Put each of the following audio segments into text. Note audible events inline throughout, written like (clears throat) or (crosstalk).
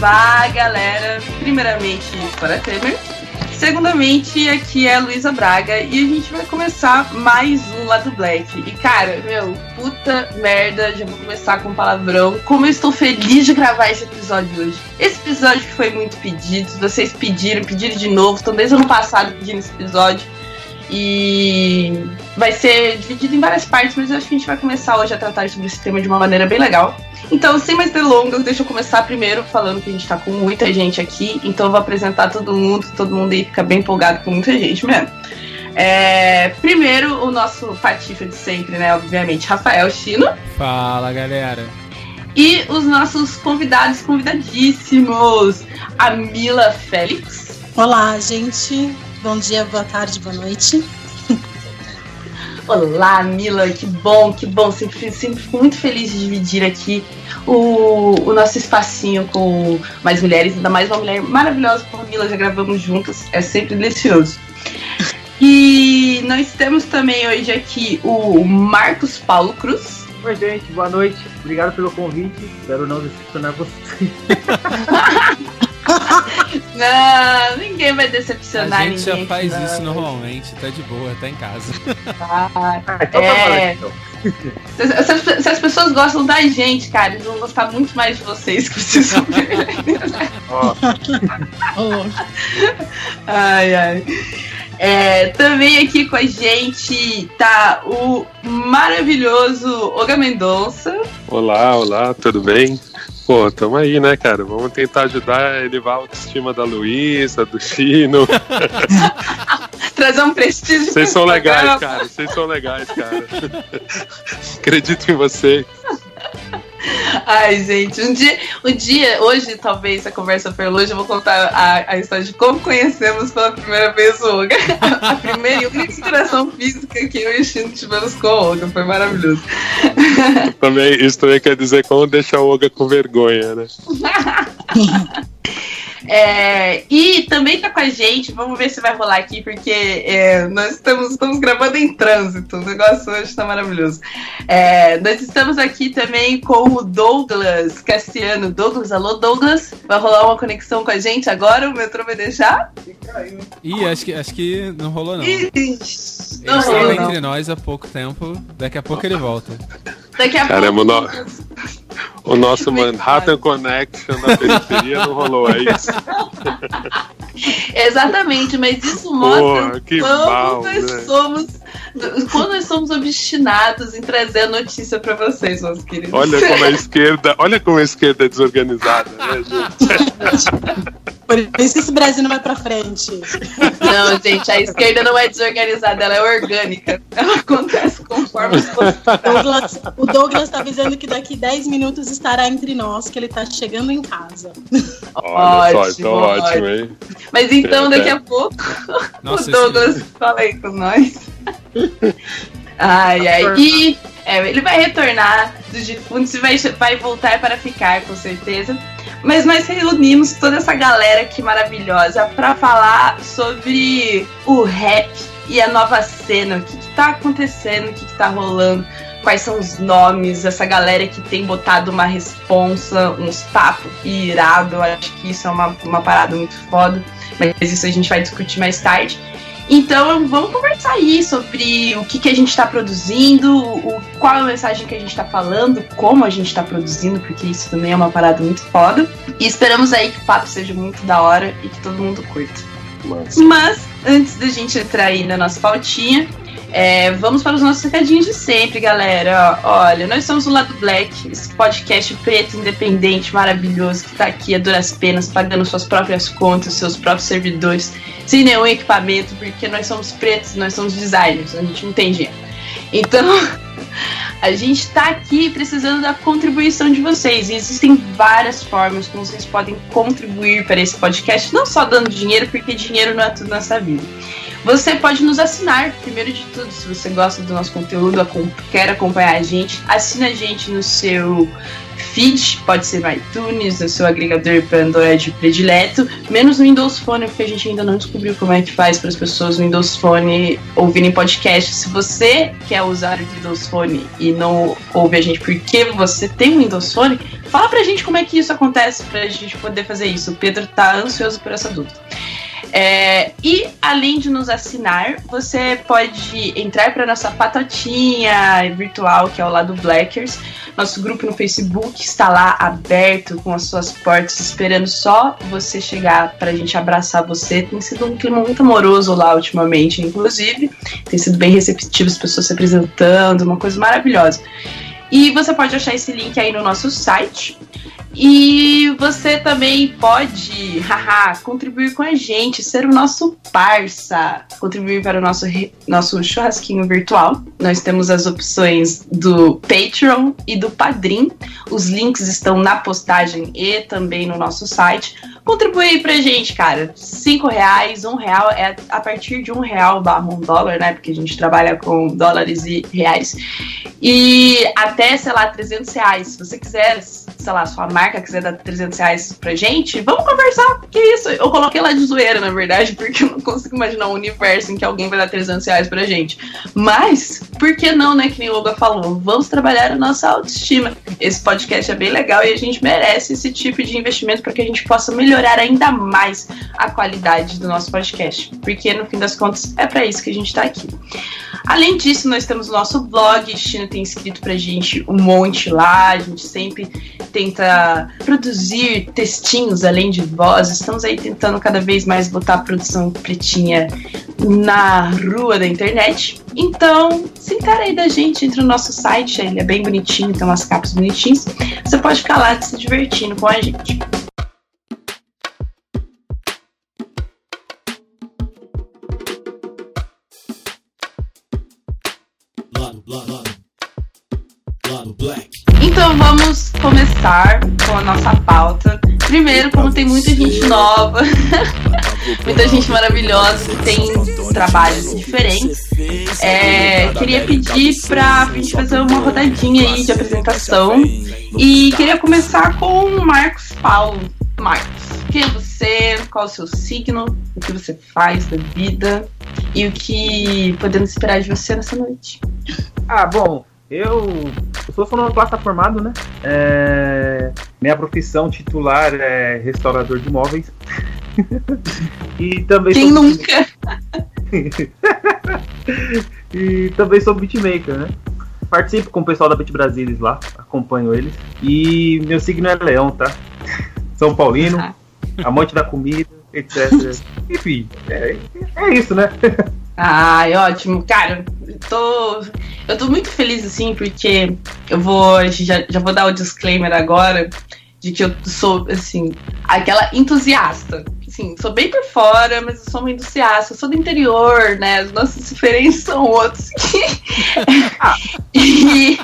Saravá, galera! Primeiramente, para Temer. Segundamente, aqui é a Luísa Braga e a gente vai começar mais um Lado Black. E cara, meu, puta merda, já vou começar com palavrão. Como eu estou feliz de gravar esse episódio hoje. Esse episódio que foi muito pedido, vocês pediram, pediram de novo, estão desde o ano passado pedindo esse episódio. E vai ser dividido em várias partes, mas eu acho que a gente vai começar hoje a tratar sobre esse tema de uma maneira bem legal. Então, sem mais delongas, deixa eu começar primeiro falando que a gente tá com muita gente aqui, então eu vou apresentar todo mundo, todo mundo aí fica bem empolgado com muita gente mesmo. É, primeiro, o nosso patifa de sempre, né? Obviamente, Rafael Chino. Fala, galera. E os nossos convidados, convidadíssimos, a Mila Félix. Olá, gente. Bom dia, boa tarde, boa noite. Olá, Mila, que bom, que bom. Sempre, sempre fico muito feliz de dividir aqui o, o nosso espacinho com mais mulheres, ainda mais uma mulher maravilhosa como a Mila, já gravamos juntas, é sempre delicioso. E nós temos também hoje aqui o Marcos Paulo Cruz. Oi, gente, boa noite. Obrigado pelo convite. Espero não decepcionar vocês. (laughs) não, ninguém vai decepcionar A gente ninguém. já faz não. isso normalmente, tá de boa, tá em casa. Ah, Ah, então tá É. valendo, então. se, se as- se as pessoas gostam da gente, cara, eles vão gostar muito mais de vocês que ver. (laughs) Ó, Ô, louco. Ai, ai. É, também aqui com a gente tá o maravilhoso Olga Mendonça. Olá, olá, tudo bem? Pô, tamo aí, né, cara? Vamos tentar ajudar a elevar a autoestima da Luísa, do Chino. (laughs) Trazer um prestígio. Vocês são legais, cara. Vocês são legais, cara. (laughs) Acredito em vocês. (laughs) Ai, gente, um dia, um dia, hoje, talvez, a conversa for longe, eu vou contar a, a história de como conhecemos pela primeira vez o Olga. (laughs) A primeira e única interação física que eu e o Chino tivemos com o Olga. Foi maravilhoso. Também, isso também quer dizer como deixar o Olga com vergonha, né? (laughs) É, e também tá com a gente, vamos ver se vai rolar aqui, porque é, nós estamos, estamos gravando em trânsito, o negócio hoje tá maravilhoso. É, nós estamos aqui também com o Douglas Cassiano. Douglas, alô Douglas, vai rolar uma conexão com a gente agora? O metrô vai deixar? Ih, acho que, acho que não rolou não. Ele não estava rolou, não. entre nós há pouco tempo, daqui a pouco ele volta. Daqui a Caramba, pouco. O nosso Manhattan Connection na periferia não rolou, é isso? (laughs) Exatamente, mas isso mostra Pô, que como mal, nós né? somos. Como nós somos obstinados em trazer a notícia pra vocês, meus queridos. Olha (laughs) como a esquerda, olha como a esquerda é desorganizada, né, gente? Por isso que esse Brasil não vai pra frente. Não, gente, a esquerda não é desorganizada, ela é orgânica. Ela acontece conforme os Douglas- o Douglas tá avisando que daqui 10 minutos estará entre nós, que ele tá chegando em casa. Olha só, Ótimo, então ótimo, hein? Mas então, daqui a pouco, Nossa, o Douglas fala aí com nós. Ai, ai. E é, ele vai retornar. Dos defuntos e vai, vai voltar para ficar, com certeza. Mas nós reunimos toda essa galera aqui maravilhosa para falar sobre o rap e a nova cena, o que, que tá acontecendo, o que, que tá rolando, quais são os nomes, essa galera que tem botado uma responsa, uns papos irado, eu acho que isso é uma, uma parada muito foda, mas isso a gente vai discutir mais tarde. Então vamos conversar aí sobre o que, que a gente está produzindo, o, qual é a mensagem que a gente está falando, como a gente está produzindo, porque isso também é uma parada muito foda. E esperamos aí que o papo seja muito da hora e que todo mundo curta. Mas, Mas, antes da gente entrar aí na nossa pautinha, é, vamos para os nossos recadinhos de sempre, galera. Olha, nós somos o Lado Black, esse podcast preto, independente, maravilhoso, que tá aqui a duras penas, pagando suas próprias contas, seus próprios servidores, sem nenhum equipamento, porque nós somos pretos, nós somos designers, a gente não tem dinheiro. Então, (laughs) a gente tá aqui precisando da contribuição de vocês. E existem várias formas como vocês podem contribuir para esse podcast, não só dando dinheiro, porque dinheiro não é tudo nessa vida. Você pode nos assinar, primeiro de tudo, se você gosta do nosso conteúdo, quer acompanhar a gente, assina a gente no seu feed, pode ser no iTunes, no seu agregador para Android predileto, menos no Windows Phone, porque a gente ainda não descobriu como é que faz para as pessoas no Windows Phone ouvirem podcast. Se você quer usar o Windows Phone e não ouve a gente porque você tem um Windows Phone, Fala pra gente como é que isso acontece pra gente poder fazer isso. O Pedro tá ansioso por essa dúvida. É, e além de nos assinar, você pode entrar para nossa patotinha virtual, que é o lado Blackers. Nosso grupo no Facebook está lá aberto, com as suas portas, esperando só você chegar para a gente abraçar você. Tem sido um clima muito amoroso lá ultimamente, inclusive. Tem sido bem receptivo, as pessoas se apresentando, uma coisa maravilhosa. E você pode achar esse link aí no nosso site. E você também pode, haha, contribuir com a gente, ser o nosso parça, contribuir para o nosso, nosso churrasquinho virtual. Nós temos as opções do Patreon e do Padrim. Os links estão na postagem e também no nosso site. Contribui aí pra gente, cara. Cinco reais, um real, é a partir de um real barra um dólar, né? Porque a gente trabalha com dólares e reais. E até, sei lá, 300 reais. Se você quiser, sei lá, sua marca quiser dar 300 reais pra gente, vamos conversar. Que isso? Eu coloquei lá de zoeira, na verdade, (laughs) porque eu não consigo imaginar um universo em que alguém vai dar 300 reais pra gente. Mas, por que não, né? Que nem o Olga falou. Vamos trabalhar a nossa autoestima. Esse podcast é bem legal e a gente merece esse tipo de investimento para que a gente possa melhorar ainda mais a qualidade do nosso podcast. Porque, no fim das contas, é para isso que a gente tá aqui. Além disso, nós temos o nosso blog, China tem escrito pra gente um monte lá, a gente sempre tenta produzir textinhos além de voz. Estamos aí tentando cada vez mais botar a produção pretinha na rua da internet. Então, se aí da gente, entre no nosso site, ele é bem bonitinho, tem umas capas bonitinhas. Você pode ficar lá se divertindo com a gente. Vamos começar com a nossa pauta. Primeiro, como tem muita gente nova, (laughs) muita gente maravilhosa que tem trabalhos diferentes, é, queria pedir para a gente fazer uma rodadinha aí de apresentação. E queria começar com o Marcos Paulo. Marcos, quem é você? Qual é o seu signo? O que você faz da vida? E o que podemos esperar de você nessa noite? Ah, bom, eu, eu sou sonoplasta formado, né? É, minha profissão titular é restaurador de imóveis. (laughs) e também Quem sou... nunca? (laughs) e também sou beatmaker, né? Participo com o pessoal da Beat Brasilis lá, acompanho eles. E meu signo é leão, tá? (laughs) São Paulino, ah. amante da comida, etc. Enfim, é, é isso, né? Ai, ótimo. Cara, eu tô, eu tô muito feliz, assim, porque eu vou. Já, já vou dar o disclaimer agora de que eu sou, assim, aquela entusiasta. Assim, sou bem por fora, mas eu sou uma entusiasta. Eu sou do interior, né? As nossas diferenças são outras. (laughs) e.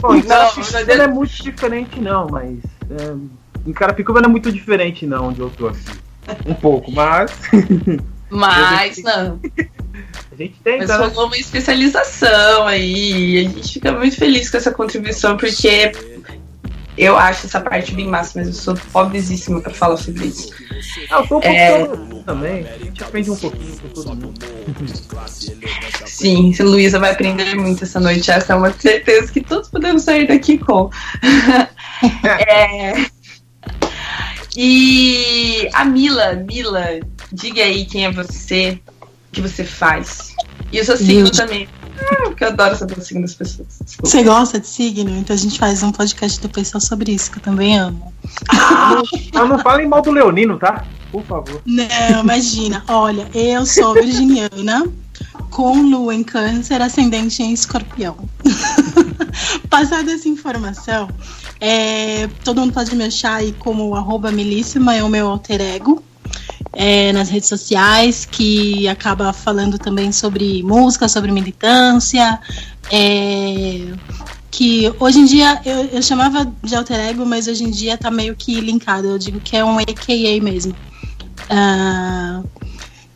Bom, (laughs) não, não é muito diferente, não, mas. É, em Carapicuba não é muito diferente, não, onde eu tô aqui. Um pouco, mas. (laughs) Mas, não. A gente tem, Mas rolou né? uma especialização aí. A gente fica muito feliz com essa contribuição, porque eu acho essa parte bem massa, mas eu sou pobrezíssima pra falar sobre isso. Ah, eu sou um pouco é... também. A gente aprende um pouquinho com todo mundo. (laughs) Sim, Luísa vai aprender muito essa noite. Essa é uma certeza que todos podemos sair daqui com. (laughs) é... E a Mila, Mila, diga aí quem é você, o que você faz. E o seu signo também. Ah, porque eu adoro saber o signo das pessoas. Desculpa. Você gosta de signo? Então a gente faz um podcast depois só sobre isso, que eu também amo. não, não falem mal do Leonino, tá? Por favor. Não, imagina. Olha, eu sou virginiana, com lua em câncer, ascendente em escorpião. (laughs) Passada essa informação, é, todo mundo pode me achar aí como arroba milíssima, é o meu alter ego. É, nas redes sociais, que acaba falando também sobre música, sobre militância. É, que hoje em dia eu, eu, chamava de alter ego, mas hoje em dia tá meio que linkado. Eu digo que é um AKA mesmo. Uh,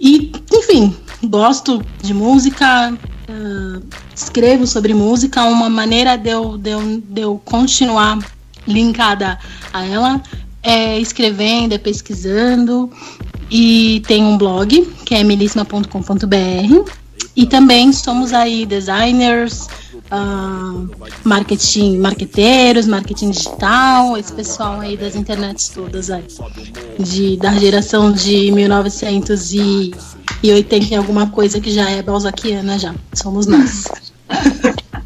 e, enfim, gosto de música, uh, escrevo sobre música. Uma maneira de eu, de eu, de eu continuar linkada a ela, é escrevendo, é pesquisando. E tem um blog, que é melissima.com.br. E também somos aí designers, uh, marketing, marqueteiros, marketing digital, esse pessoal aí das internets todas aí. De, da geração de 1980 e alguma coisa que já é balzaquiana já. Somos nós. (laughs)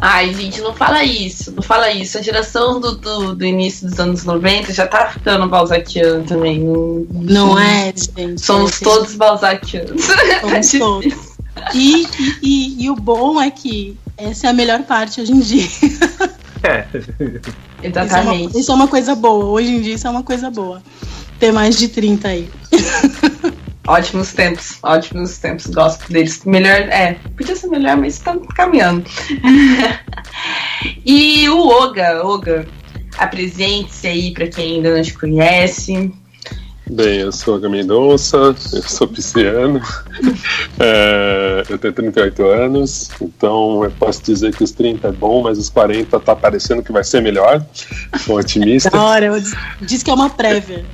Ai, gente, não fala isso, não fala isso. A geração do, do, do início dos anos 90 já tá ficando balzaquiano também. Não, não é, gente. Somos é, todos balzaquianos. (laughs) Somos todos. E, e, e, e, o bom é que essa é a melhor parte hoje em dia. É. Exatamente. (laughs) Isso é, uma, isso é uma coisa boa. Hoje em dia isso é uma coisa boa. Ter mais de 30 aí. (laughs) Ótimos tempos, ótimos tempos, gosto deles. Melhor, é, podia ser melhor, mas tá caminhando. (laughs) e o Oga, Oga, apresente-se aí para quem ainda não te conhece. Bem, eu sou a Mendonça, eu sou pisciano, (laughs) é, eu tenho 38 anos, então eu posso dizer que os 30 é bom, mas os 40 tá parecendo que vai ser melhor, sou otimista. Da hora, diz que é uma prévia.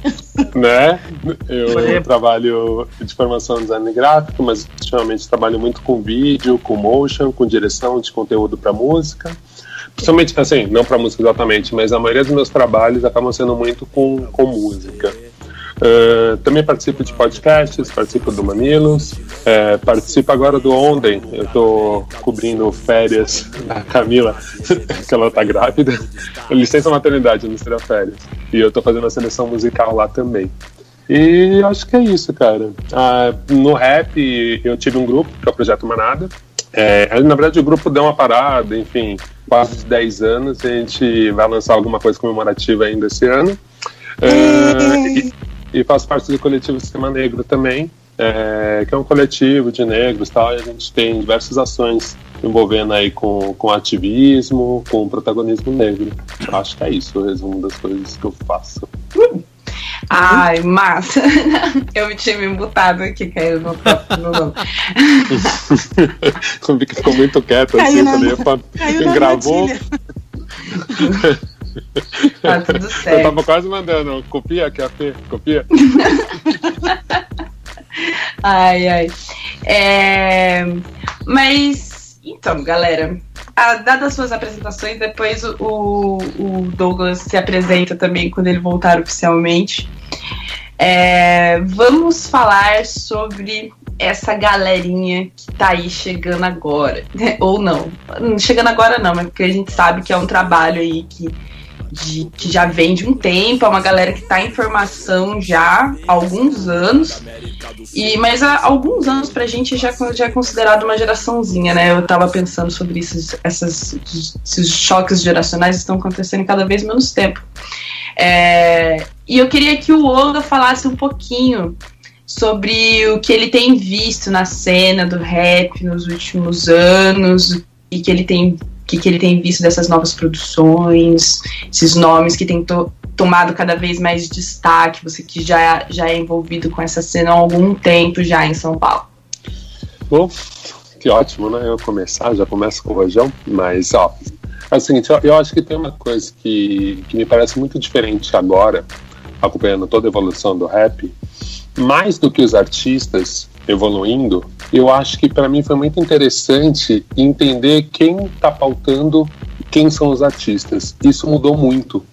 Né? (laughs) Eu trabalho de formação em design gráfico, mas ultimamente trabalho muito com vídeo, com motion, com direção de conteúdo para música. Principalmente, assim, não para música exatamente, mas a maioria dos meus trabalhos acabam sendo muito com, com música. Uh, também participo de podcasts, participo do Mamilos, uh, participo agora do Ontem. Eu estou cobrindo férias da Camila, (laughs) que ela está grávida. Licença maternidade, não seria férias. E eu estou fazendo a seleção musical lá também. E acho que é isso, cara. Uh, no rap, eu tive um grupo, que é o Projeto Manada. É, na verdade, o grupo deu uma parada, enfim, quase 10 anos. A gente vai lançar alguma coisa comemorativa ainda esse ano. Uh, e faço parte do coletivo Sistema Negro também, é, que é um coletivo de negros tal, e a gente tem diversas ações envolvendo aí com, com ativismo, com protagonismo negro. Acho que é isso o resumo das coisas que eu faço. Ai, massa! (laughs) Eu tinha me mutado aqui, caiu no próprio nome. Eu (laughs) que ficou muito quieto assim, na, falei, gravou. (laughs) Tá tudo certo. (laughs) Eu tava quase mandando, copia aqui a P, copia. (laughs) ai, ai. É... Mas, então, galera, a, dadas suas apresentações, depois o, o Douglas se apresenta também quando ele voltar oficialmente. É, vamos falar sobre essa galerinha que tá aí chegando agora. (laughs) Ou não. Chegando agora não, mas porque a gente sabe que é um trabalho aí que de, que já vem de um tempo, é uma galera que está em formação já há alguns anos. E, mas há alguns anos pra gente já, já é considerado uma geraçãozinha, né? Eu tava pensando sobre isso, essas, esses choques geracionais estão acontecendo cada vez menos tempo. É, e eu queria que o Olga falasse um pouquinho sobre o que ele tem visto na cena do rap nos últimos anos e que ele tem que, que ele tem visto dessas novas produções, esses nomes que têm to, tomado cada vez mais destaque, você que já, já é envolvido com essa cena há algum tempo já em São Paulo. Bom, que ótimo, né? Eu começar, já começo com o Rojão, mas ó, é o seguinte, eu, eu acho que tem uma coisa que, que me parece muito diferente agora, acompanhando toda a evolução do rap, mais do que os artistas evoluindo, eu acho que para mim foi muito interessante entender quem está pautando quem são os artistas. Isso mudou muito.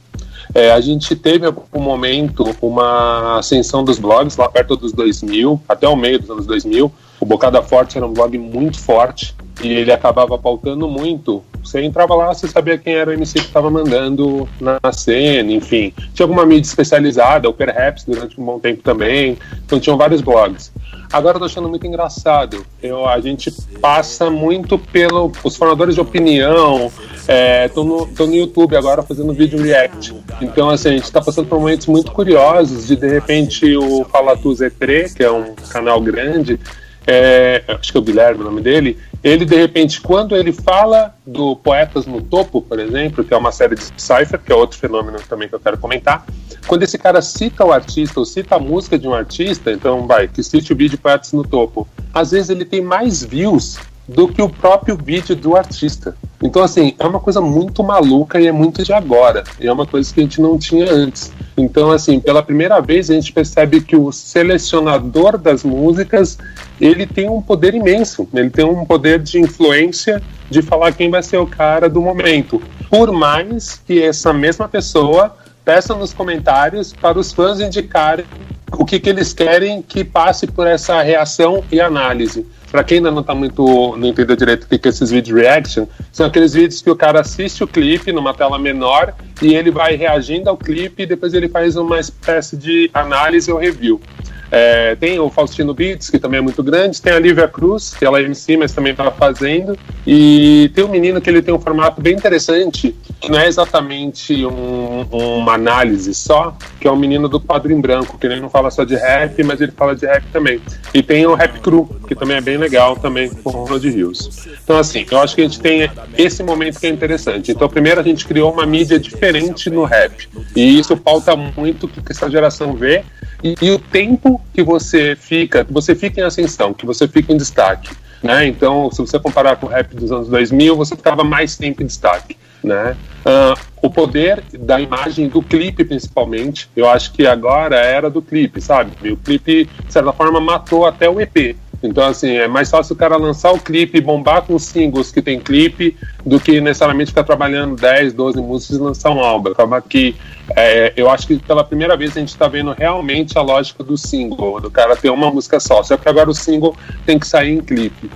É, a gente teve um momento uma ascensão dos blogs lá perto dos 2000, até o meio dos anos 2000. O Bocada Forte era um blog muito forte e ele acabava pautando muito. Você entrava lá, você sabia quem era o MC que estava mandando na cena, enfim. Tinha alguma mídia especializada, o Perhaps durante um bom tempo também. Então tinham vários blogs. Agora eu tô achando muito engraçado. Eu, a gente passa muito pelo. Os formadores de opinião. É, no, no YouTube agora fazendo vídeo react. Então, assim, a gente está passando por momentos muito curiosos de de repente o Falatu Z3, que é um canal grande, é, acho que é o Guilherme o nome dele, ele de repente, quando ele fala do Poetas no Topo, por exemplo, que é uma série de Cypher, que é outro fenômeno também que eu quero comentar, quando esse cara cita o artista ou cita a música de um artista, então vai, que cite o vídeo Poetas no Topo, às vezes ele tem mais views do que o próprio vídeo do artista. Então, assim, é uma coisa muito maluca e é muito de agora. E é uma coisa que a gente não tinha antes. Então, assim, pela primeira vez a gente percebe que o selecionador das músicas ele tem um poder imenso, ele tem um poder de influência de falar quem vai ser o cara do momento. Por mais que essa mesma pessoa peça nos comentários para os fãs indicarem o que, que eles querem que passe por essa reação e análise. Para quem ainda não tá muito, não entendeu direito o que, que é esses vídeos reaction, são aqueles vídeos que o cara assiste o clipe numa tela menor e ele vai reagindo ao clipe e depois ele faz uma espécie de análise ou review. É, tem o Faustino Beats, que também é muito grande, tem a Lívia Cruz, que ela é MC, mas também está fazendo, e tem um menino que ele tem um formato bem interessante, não é exatamente um, uma análise só, que é o um menino do quadro em branco, que ele não fala só de rap, mas ele fala de rap também. E tem o Rap Cru, que também é bem legal, também com o Ronald Rios. Então, assim, eu acho que a gente tem esse momento que é interessante. Então, primeiro a gente criou uma mídia diferente no rap, e isso pauta muito o que essa geração vê, e, e o tempo que você fica, que você fica em ascensão, que você fica em destaque. Né? Então, se você comparar com o rap dos anos 2000, você ficava mais tempo em destaque. Né? Uh, o poder da imagem do clipe, principalmente, eu acho que agora é era do clipe, sabe? E o clipe, de certa forma, matou até o EP. Então, assim, é mais fácil o cara lançar o clipe e bombar com singles que tem clipe do que necessariamente ficar trabalhando 10, 12 músicas e lançar um álbum. Acaba que é, eu acho que pela primeira vez a gente está vendo realmente a lógica do single, do cara ter uma música só. Só que agora o single tem que sair em clipe.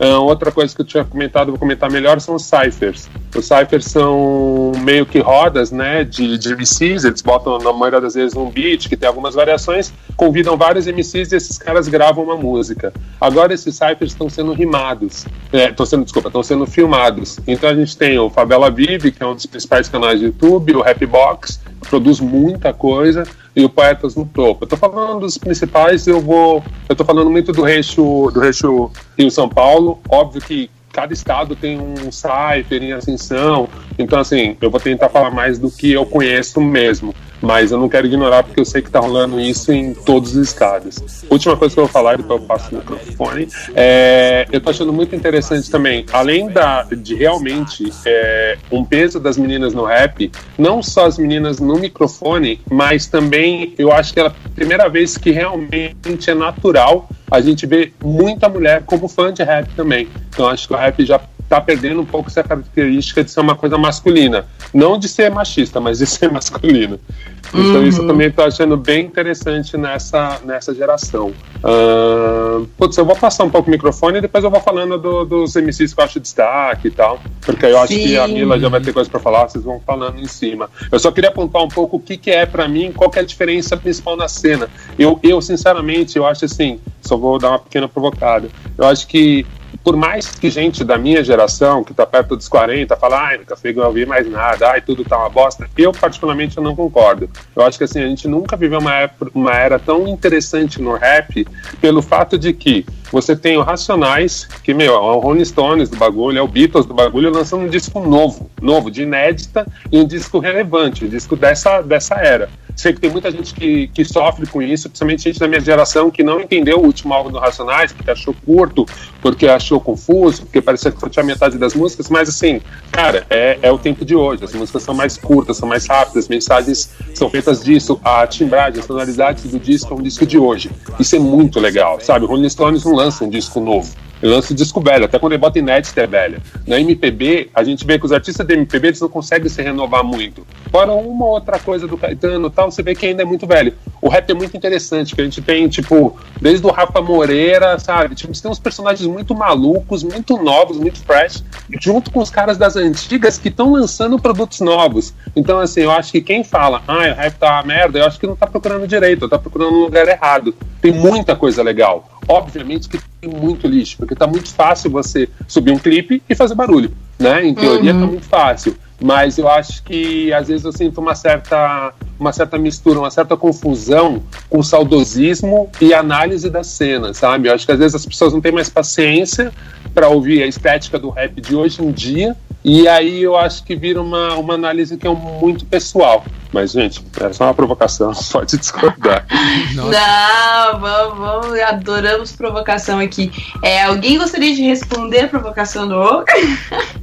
Uh, outra coisa que eu tinha comentado, vou comentar melhor, são os ciphers. Os ciphers são meio que rodas, né, de, de MCs, eles botam na maioria das vezes um beat que tem algumas variações, convidam vários MCs e esses caras gravam uma música. Agora esses ciphers estão sendo rimados, estão é, sendo, desculpa, estão sendo filmados. Então a gente tem o Favela Vive, que é um dos principais canais do YouTube, o Rapbox, que produz muita coisa, e o Poetas no Topo. Eu tô falando dos principais, eu vou. Eu tô falando muito do recho, do recho Rio São Paulo. Óbvio que cada estado tem um cypher em ascensão. Então, assim, eu vou tentar falar mais do que eu conheço mesmo. Mas eu não quero ignorar porque eu sei que tá rolando isso em todos os estados. Última coisa que eu vou falar, depois eu passo o microfone. É, eu tô achando muito interessante também, além da, de realmente é, um peso das meninas no rap, não só as meninas no microfone, mas também eu acho que é a primeira vez que realmente é natural a gente ver muita mulher como fã de rap também. Então acho que o rap já está perdendo um pouco essa característica de ser uma coisa masculina. Não de ser machista, mas de ser (laughs) masculina. Então uhum. isso eu também estou achando bem interessante nessa, nessa geração. Uh, putz, eu vou passar um pouco o microfone e depois eu vou falando do, dos MCs que eu acho destaque e tal. Porque eu acho Sim. que a Mila já vai ter coisa para falar, vocês vão falando em cima. Eu só queria apontar um pouco o que, que é para mim, qual é a diferença principal na cena. Eu, eu, sinceramente, eu acho assim, só vou dar uma pequena provocada. Eu acho que por mais que gente da minha geração, que está perto dos 40, fala, ai, nunca fui ouvir mais nada, ai, tudo tá uma bosta, eu particularmente eu não concordo. Eu acho que assim, a gente nunca viveu uma, época, uma era tão interessante no rap pelo fato de que você tem o Racionais, que, meu, é o Rolling Stones do bagulho, é o Beatles do bagulho, lançando um disco novo, novo, de inédita, e um disco relevante, um disco dessa, dessa era. Sei que tem muita gente que, que sofre com isso, principalmente gente da minha geração que não entendeu o último álbum do Racionais, porque achou curto, porque achou confuso, porque parecia que só tinha metade das músicas, mas assim, cara, é, é o tempo de hoje. As músicas são mais curtas, são mais rápidas, as mensagens são feitas disso, a timbragem, as tonalidades do disco é um disco de hoje. Isso é muito legal, sabe? O Rolling Stones não lança um disco novo. Lança um disco velho, até quando ele bota inédito é velho. Na MPB, a gente vê que os artistas da MPB eles não conseguem se renovar muito. Fora uma outra coisa do Caetano tal, você vê que ainda é muito velho. O rap é muito interessante, que a gente tem, tipo, desde o Rafa Moreira, sabe? Tipo, você tem uns personagens muito malucos, muito novos, muito fresh, junto com os caras das antigas que estão lançando produtos novos. Então, assim, eu acho que quem fala, ah, o rap tá uma merda, eu acho que não tá procurando direito, tá procurando no lugar errado. Tem muita coisa legal. Obviamente que tem muito lixo, porque tá muito fácil você subir um clipe e fazer barulho, né? Em teoria tá uhum. tá muito fácil. Mas eu acho que às vezes eu sinto uma certa, uma certa mistura, uma certa confusão com saudosismo e análise da cena, sabe? Eu acho que às vezes as pessoas não têm mais paciência para ouvir a estética do rap de hoje em dia e aí eu acho que vira uma, uma análise que é muito pessoal. Mas, gente, é só uma provocação, (laughs) pode discordar. (laughs) Não, vamos, vamos, adoramos provocação aqui. É, alguém gostaria de responder a provocação do Oca?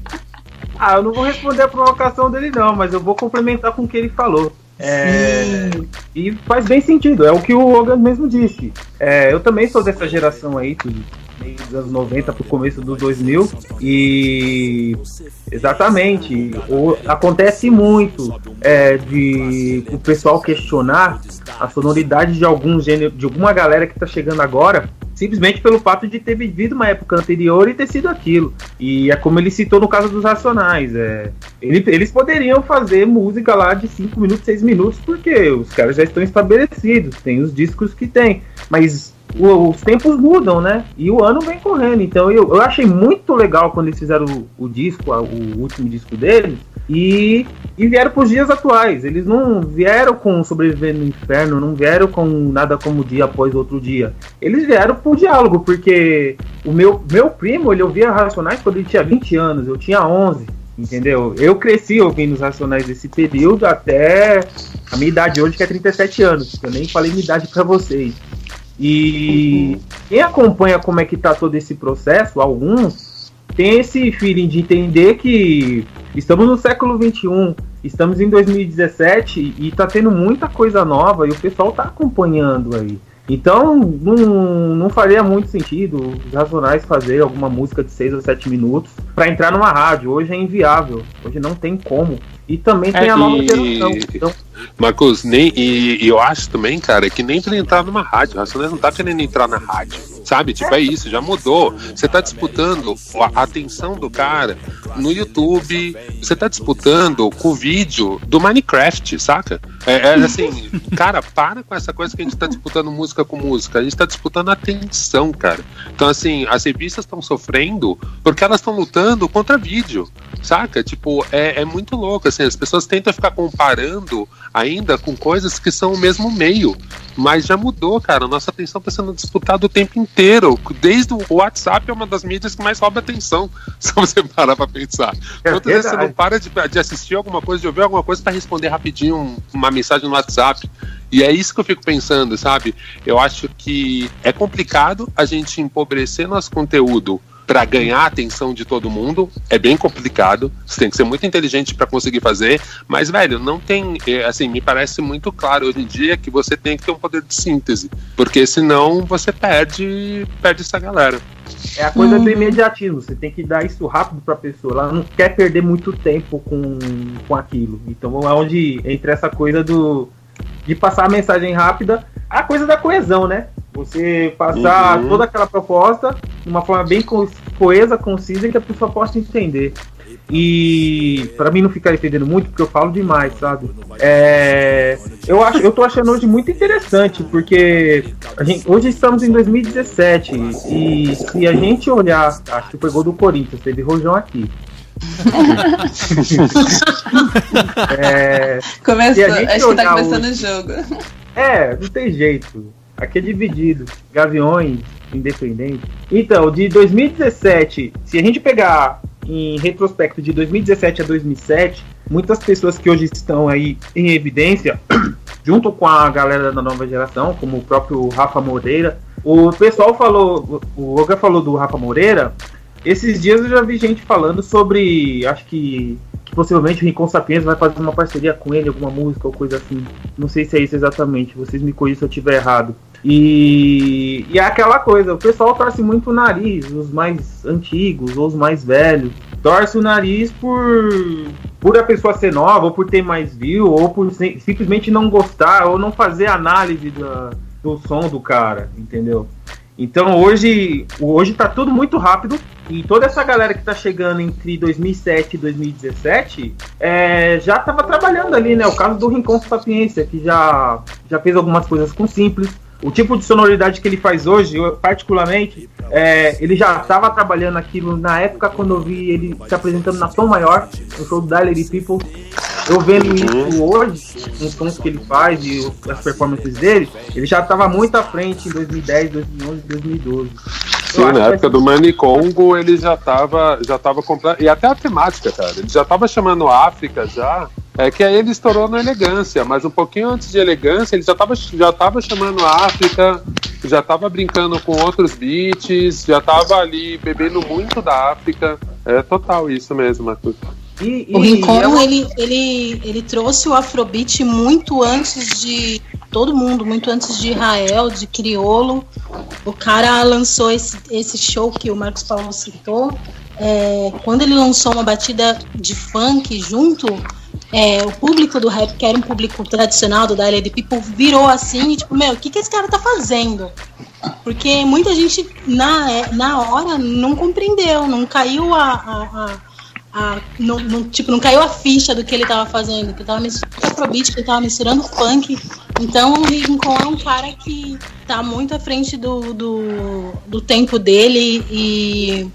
(laughs) ah, eu não vou responder a provocação dele, não, mas eu vou complementar com o que ele falou. É, e faz bem sentido, é o que o Logan mesmo disse. É, eu também sou dessa geração aí, meio dos anos 90 pro começo dos 2000 e exatamente o, acontece muito é, de o pessoal questionar a sonoridade de algum gênero de alguma galera que tá chegando agora simplesmente pelo fato de ter vivido uma época anterior e ter sido aquilo. E é como ele citou no caso dos Racionais. É, ele, eles poderiam fazer música lá de 5 minutos, 6 minutos, porque os caras já estão estabelecidos, tem os discos que tem. Mas os tempos mudam, né? E o ano vem correndo. Então eu, eu achei muito legal quando eles fizeram o, o disco, o último disco deles, e, e vieram para os dias atuais. Eles não vieram com Sobreviver no Inferno, não vieram com nada como dia após outro dia. Eles vieram pro diálogo, porque o meu, meu primo, ele ouvia Racionais quando ele tinha 20 anos, eu tinha 11. Entendeu? Eu cresci ouvindo os Racionais desse período até a minha idade hoje, que é 37 anos. Eu nem falei minha idade para vocês. E quem acompanha como é que tá todo esse processo, alguns, tem esse feeling de entender que estamos no século 21, estamos em 2017 e tá tendo muita coisa nova e o pessoal tá acompanhando aí. Então, não, não faria muito sentido os Racionais fazer alguma música de 6 ou 7 minutos para entrar numa rádio. Hoje é inviável. Hoje não tem como. E também tem é, a nova geração. Então... Marcos, nem, e, e, eu acho também, cara, que nem pra entrar numa rádio. O Racionais não tá querendo entrar na rádio. Sabe? Tipo, é isso, já mudou. Você tá disputando a atenção do cara no YouTube. Você tá disputando com o vídeo do Minecraft, saca? É, é assim, cara, para com essa coisa que a gente tá disputando música com música. A gente tá disputando atenção, cara. Então, assim, as revistas estão sofrendo porque elas estão lutando contra vídeo, saca? Tipo, é, é muito louco, assim, as pessoas tentam ficar comparando ainda com coisas que são o mesmo meio. Mas já mudou, cara. Nossa atenção está sendo disputada o tempo inteiro. Desde o WhatsApp é uma das mídias que mais rouba atenção. (laughs) Se você parar pra pensar. É Quantas vezes você não para de, de, assistir alguma coisa, de ouvir alguma coisa para responder rapidinho uma mensagem no WhatsApp? E é isso que eu fico pensando, sabe? Eu acho que é complicado a gente empobrecer nosso conteúdo para ganhar a atenção de todo mundo é bem complicado. Você tem que ser muito inteligente para conseguir fazer. Mas, velho, não tem. É, assim, me parece muito claro hoje em dia que você tem que ter um poder de síntese. Porque senão você perde, perde essa galera. É a coisa uhum. do imediatismo. Você tem que dar isso rápido para a pessoa. Ela não quer perder muito tempo com, com aquilo. Então é onde entra essa coisa do de passar a mensagem rápida, a coisa da coesão, né? Você passar uhum. toda aquela proposta de uma forma bem coesa, concisa, que a pessoa possa entender. E para mim não ficar entendendo muito, porque eu falo demais, sabe? É, eu acho, eu tô achando hoje muito interessante, porque a gente, hoje estamos em 2017 e se a gente olhar, acho que foi gol do Corinthians, teve Rojão aqui. (laughs) é, Começou, acho que tá começando o jogo. É, não tem jeito. Aqui é dividido. Gaviões, independente. Então, de 2017, se a gente pegar em retrospecto de 2017 a 2007, muitas pessoas que hoje estão aí em evidência, (clears throat) junto com a galera da nova geração, como o próprio Rafa Moreira, o pessoal falou, o Olga falou do Rafa Moreira, esses dias eu já vi gente falando sobre, acho que, que possivelmente o Rincon Sapiens vai fazer uma parceria com ele, alguma música ou coisa assim. Não sei se é isso exatamente, vocês me corrigem se eu estiver errado. E, e é aquela coisa, o pessoal torce muito o nariz, os mais antigos ou os mais velhos. Torce o nariz por, por a pessoa ser nova, ou por ter mais view, ou por simplesmente não gostar, ou não fazer análise da, do som do cara, entendeu? Então hoje, hoje tá tudo muito rápido e toda essa galera que tá chegando entre 2007 e 2017 é, já tava trabalhando ali, né? O caso do Rincon Sapiência, que já, já fez algumas coisas com simples. O tipo de sonoridade que ele faz hoje, eu, particularmente, é, ele já estava trabalhando aquilo na época quando eu vi ele se apresentando na Tom Maior, no show do Diary People. Eu vendo isso hoje, os sons que ele faz e as performances dele, ele já estava muito à frente em 2010, 2011, 2012. Sim, na época do Manicongo ele já estava já tava comprando. E até a temática, cara. Ele já estava chamando África já. É que aí ele estourou na elegância, mas um pouquinho antes de elegância ele já estava já tava chamando a África, já estava brincando com outros beats, já estava ali bebendo muito da África. É total isso mesmo, Arthur. E, e o Rincon, eu... ele, ele, ele trouxe o Afrobeat muito antes de todo mundo, muito antes de Israel, de Criolo. O cara lançou esse, esse show que o Marcos Paulo citou. É, quando ele lançou uma batida de funk junto, é, o público do rap, que era um público tradicional do Daily People, virou assim, e, tipo, meu, o que, que esse cara tá fazendo? Porque muita gente, na, é, na hora, não compreendeu, não caiu a. a, a, a não, tipo, não caiu a ficha do que ele tava fazendo, que ele tava misturando afrobeat, que ele tava misturando funk. Então o Lincoln é um cara que tá muito à frente do, do, do tempo dele e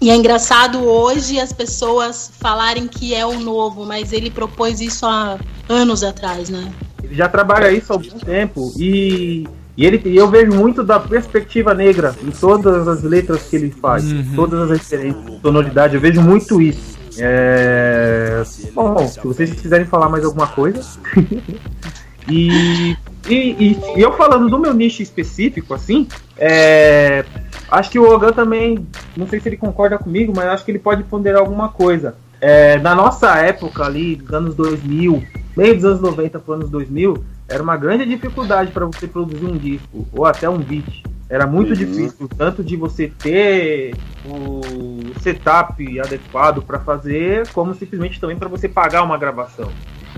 e é engraçado hoje as pessoas falarem que é o novo, mas ele propôs isso há anos atrás, né? Ele já trabalha isso há algum tempo e, e ele, eu vejo muito da perspectiva negra em todas as letras que ele faz, uhum. todas as referências, sonoridade, eu vejo muito isso. É... Bom, se vocês quiserem falar mais alguma coisa. (laughs) e, e, e, e, eu falando do meu nicho específico, assim, é, Acho que o Ogan também, não sei se ele concorda comigo, mas acho que ele pode ponderar alguma coisa. É, na nossa época ali, dos anos 2000, meio dos anos 90 para anos 2000, era uma grande dificuldade para você produzir um disco ou até um beat. Era muito uhum. difícil, tanto de você ter o setup adequado para fazer, como simplesmente também para você pagar uma gravação.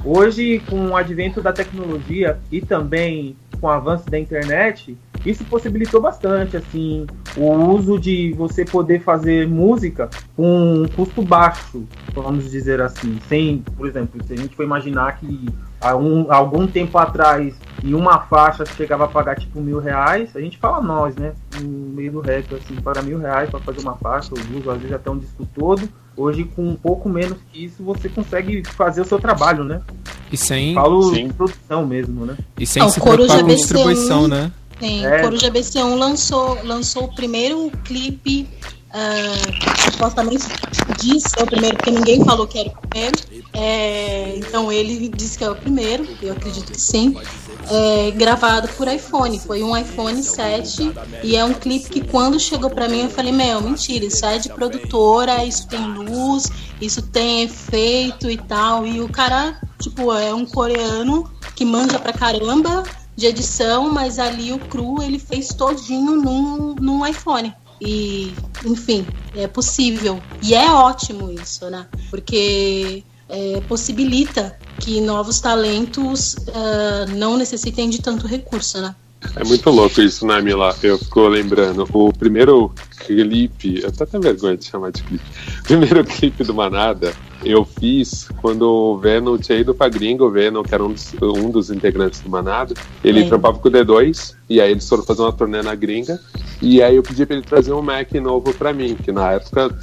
Hoje, com o advento da tecnologia e também com o avanço da internet, isso possibilitou bastante, assim, o uso de você poder fazer música com um custo baixo, vamos dizer assim. Sem, por exemplo, se a gente for imaginar que há um, algum tempo atrás em uma faixa chegava a pagar tipo mil reais, a gente fala nós, né? No meio do rap, assim, para mil reais para fazer uma faixa, ou duas, às vezes até um disco todo. Hoje, com um pouco menos que isso, você consegue fazer o seu trabalho, né? E sem. Falo Sim. produção mesmo, né? E sem se preocupar com distribuição, né? Sim, é. Coruja BC1 lançou, lançou o primeiro clipe, uh, supostamente disse é o primeiro, porque ninguém falou que era o primeiro. É, então ele disse que é o primeiro, eu acredito que sim. É, gravado por iPhone, foi um iPhone 7 e é um clipe que quando chegou para mim eu falei, meu, mentira, isso é de produtora, isso tem luz, isso tem efeito e tal. E o cara, tipo, é um coreano que manja pra caramba de edição, mas ali o cru ele fez todinho num, num iPhone. E, enfim, é possível. E é ótimo isso, né? Porque é, possibilita que novos talentos uh, não necessitem de tanto recurso, né? É muito louco isso, né, Mila? Eu fico lembrando. O primeiro clipe, eu até vergonha de chamar de clipe. O (laughs) primeiro clipe do Manada eu fiz quando o Venom tinha ido pra gringa, o Venom, que era um dos, um dos integrantes do Manada, ele é. trampava com o D2, e aí eles foram fazer uma turnê na gringa, e aí eu pedi pra ele trazer um Mac novo pra mim, que na época,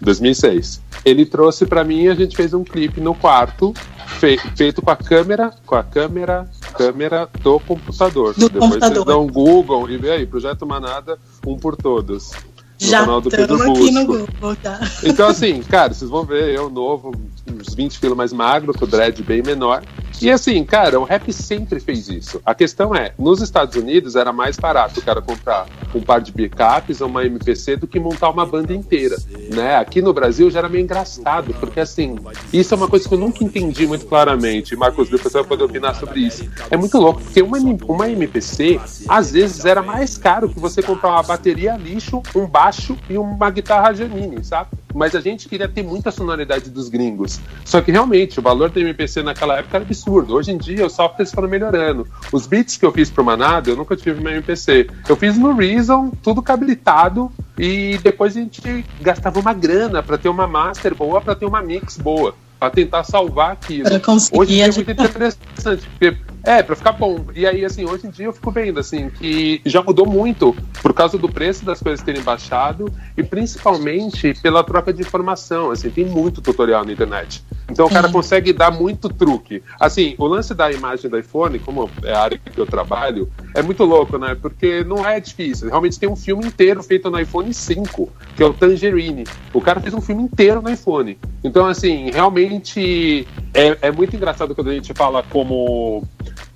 2006. Ele trouxe pra mim e a gente fez um clipe no quarto, fe feito com a câmera, com a câmera, câmera do computador. Do Depois computador. vocês dão Google e vê aí, Projeto Manada, um por todos no Já canal do Pedro aqui no Google, tá? Então, assim, cara, vocês vão ver eu novo, uns 20 quilos mais magro, com o dread bem menor. E assim, cara, o rap sempre fez isso. A questão é, nos Estados Unidos era mais barato o cara comprar um par de backups ou uma MPC do que montar uma banda inteira, né? Aqui no Brasil já era meio engraçado, porque assim, isso é uma coisa que eu nunca entendi muito claramente. Marcos, depois você vai poder opinar sobre isso. É muito louco, porque uma, uma MPC, às vezes, era mais caro que você comprar uma bateria lixo, um baixo e uma guitarra Janine, sabe? Mas a gente queria ter muita sonoridade dos gringos. Só que realmente, o valor da MPC naquela época era absurdo. Hoje em dia, os softwares foram melhorando. Os beats que eu fiz pro Manada, eu nunca tive uma MPC. Eu fiz no Reason, tudo cablitado, e depois a gente gastava uma grana para ter uma master boa, para ter uma mix boa para tentar salvar aquilo. Hoje é muito interessante, porque é, para ficar bom. E aí, assim, hoje em dia eu fico vendo, assim, que já mudou muito por causa do preço das coisas terem baixado e principalmente pela troca de informação. Assim, tem muito tutorial na internet. Então o cara consegue dar muito truque. Assim, o lance da imagem do iPhone, como é a área que eu trabalho, é muito louco, né? Porque não é difícil. Realmente tem um filme inteiro feito no iPhone 5, que é o Tangerine. O cara fez um filme inteiro no iPhone. Então, assim, realmente é, é muito engraçado quando a gente fala como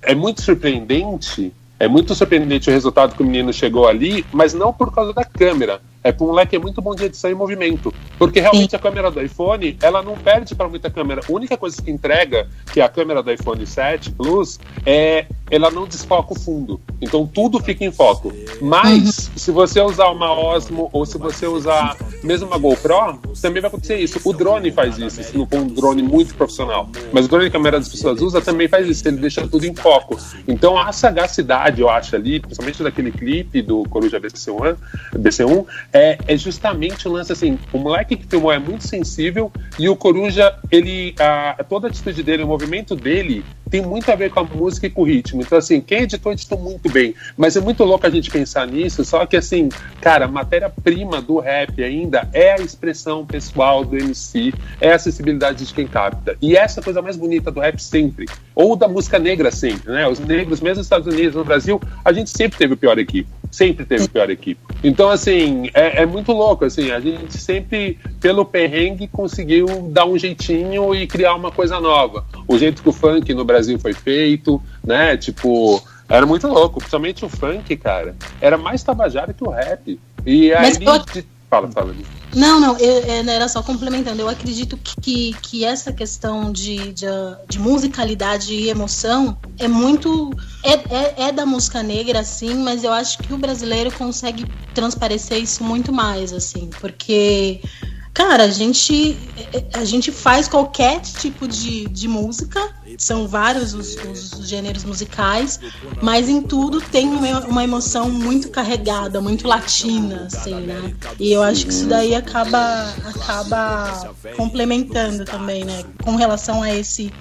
é muito surpreendente. É muito surpreendente o resultado que o menino chegou ali, mas não por causa da câmera. É para um moleque é muito bom de edição e movimento. Porque realmente Sim. a câmera do iPhone, ela não perde para muita câmera. A única coisa que entrega, que é a câmera do iPhone 7 Plus, é ela não desfoca o fundo. Então tudo fica em foco. Mas, uhum. se você usar uma Osmo ou se você usar mesmo uma GoPro, também vai acontecer isso. O drone faz isso, se não for um drone muito profissional. Mas o drone que a maioria das pessoas usa também faz isso, ele deixa tudo em foco. Então a sagacidade, eu acho, ali, principalmente daquele clipe do Coruja BC1, BC1 é, é justamente o lance assim: o moleque que filmou é muito sensível e o Coruja, ele, a, toda a atitude dele, o movimento dele tem muito a ver com a música e com o ritmo. Então, assim, quem editou, editou muito bem. Mas é muito louco a gente pensar nisso, só que, assim, cara, a matéria-prima do rap ainda é a expressão pessoal do MC, é a acessibilidade de quem capta. E essa é a coisa mais bonita do rap sempre. Ou da música negra sempre, né? Os negros, mesmo nos Estados Unidos, no Brasil, a gente sempre teve o pior equipe. Sempre teve pior equipe. Então, assim, é, é muito louco, assim, a gente sempre, pelo perrengue, conseguiu dar um jeitinho e criar uma coisa nova. O jeito que o funk no Brasil foi feito, né? Tipo, era muito louco, principalmente o funk, cara. Era mais tabajara que o rap. E aí. Mas, Fala, fala. Não, não, eu, é, era só complementando. Eu acredito que, que essa questão de, de, de musicalidade e emoção é muito. É, é, é, da música negra, sim, mas eu acho que o brasileiro consegue transparecer isso muito mais, assim, porque Cara, a gente, a gente faz qualquer tipo de, de música, são vários os, os gêneros musicais, mas em tudo tem uma emoção muito carregada, muito latina, assim, né? E eu acho que isso daí acaba, acaba complementando também, né? Com relação a esse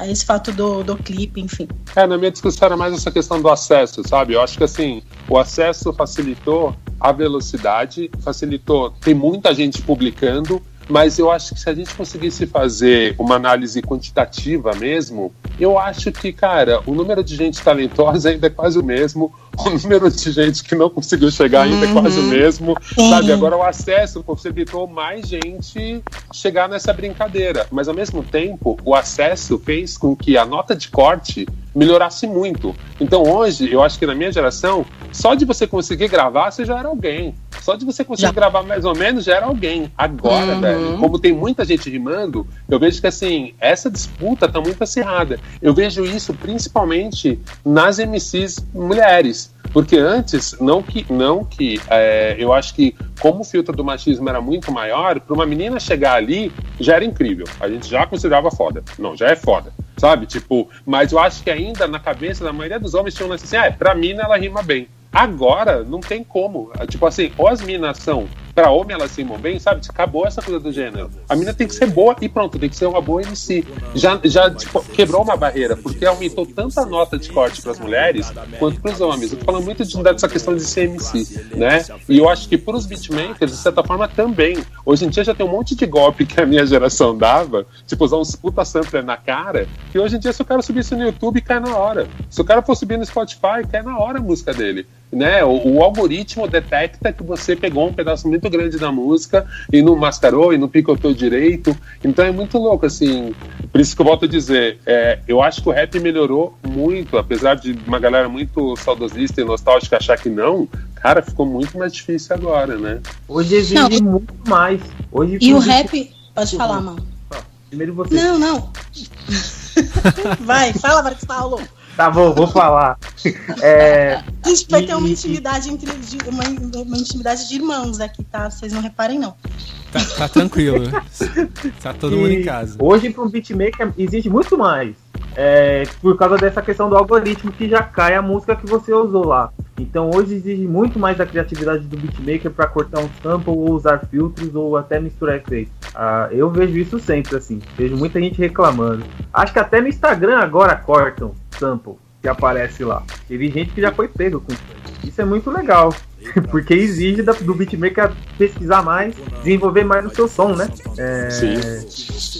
a esse fato do, do clipe, enfim. É, na minha discussão era mais essa questão do acesso, sabe? Eu acho que assim, o acesso facilitou a velocidade, facilitou. Tem muita gente publicando, mas eu acho que se a gente conseguisse fazer uma análise quantitativa mesmo, eu acho que, cara, o número de gente talentosa (laughs) ainda é quase o mesmo, o número de gente que não conseguiu chegar ainda uhum. é quase o uhum. mesmo, Sim. sabe? Agora o acesso possibilitou mais gente chegar nessa brincadeira, mas ao mesmo tempo, o acesso fez com que a nota de corte melhorasse muito. Então hoje, eu acho que na minha geração, só de você conseguir gravar, você já era alguém. Só de você conseguir já. gravar mais ou menos, já era alguém. Agora, uhum. velho, como tem muita gente rimando, eu vejo que assim, essa disputa tá muito acirrada. Eu vejo isso principalmente nas MCs mulheres. Porque antes, não que, não que é, eu acho que como o filtro do machismo era muito maior, para uma menina chegar ali já era incrível. A gente já considerava foda. Não, já é foda sabe? Tipo, mas eu acho que ainda na cabeça da maioria dos homens tinha um lance assim, ah, pra mim ela rima bem. Agora não tem como. Tipo assim, ou as minas são pra homem elas rimam bem, sabe? Acabou essa coisa do gênero. A mina tem que ser boa e pronto, tem que ser uma boa MC. Já, já tipo, quebrou uma barreira, porque aumentou tanta nota de corte para as mulheres quanto para os homens. Eu tô falando muito de, dessa questão de ser MC, né? E eu acho que para os beatmakers, de certa forma, também. Hoje em dia já tem um monte de golpe que a minha geração dava, tipo, usar uns puta sampler na cara, que hoje em dia, se o cara subisse no YouTube, cai na hora. Se o cara for subir no Spotify, cai na hora a música dele né? O, o, algoritmo detecta que você pegou um pedaço muito grande da música e não mascarou e não picotou direito. Então é muito louco, assim. Por isso que eu volto a dizer, é, eu acho que o rap melhorou muito, apesar de uma galera muito saudosista e nostálgica achar que não. Cara, ficou muito mais difícil agora, né? Hoje exige não. muito mais. Hoje e o rap. Pode falar, mano. Primeiro você. Não, não. (laughs) Vai, fala, Marcos Paulo. Tá bom, vou falar. (laughs) É, a gente vai e, ter uma intimidade entre uma, uma, intimidade de irmãos aqui, tá? Vocês não reparem, não. Tá, tá tranquilo. (laughs) tá todo mundo em casa. Hoje, para um beatmaker, existe muito mais. É, por causa dessa questão do algoritmo que já cai a música que você usou lá. Então hoje exige muito mais da criatividade do beatmaker para cortar um sample ou usar filtros ou até misturar efeitos. Ah, eu vejo isso sempre assim. Vejo muita gente reclamando. Acho que até no Instagram agora cortam sample que aparece lá. Teve gente que já foi pego com isso. Isso é muito legal. (laughs) Porque exige do beatmaker pesquisar mais, desenvolver mais no seu som, né? É.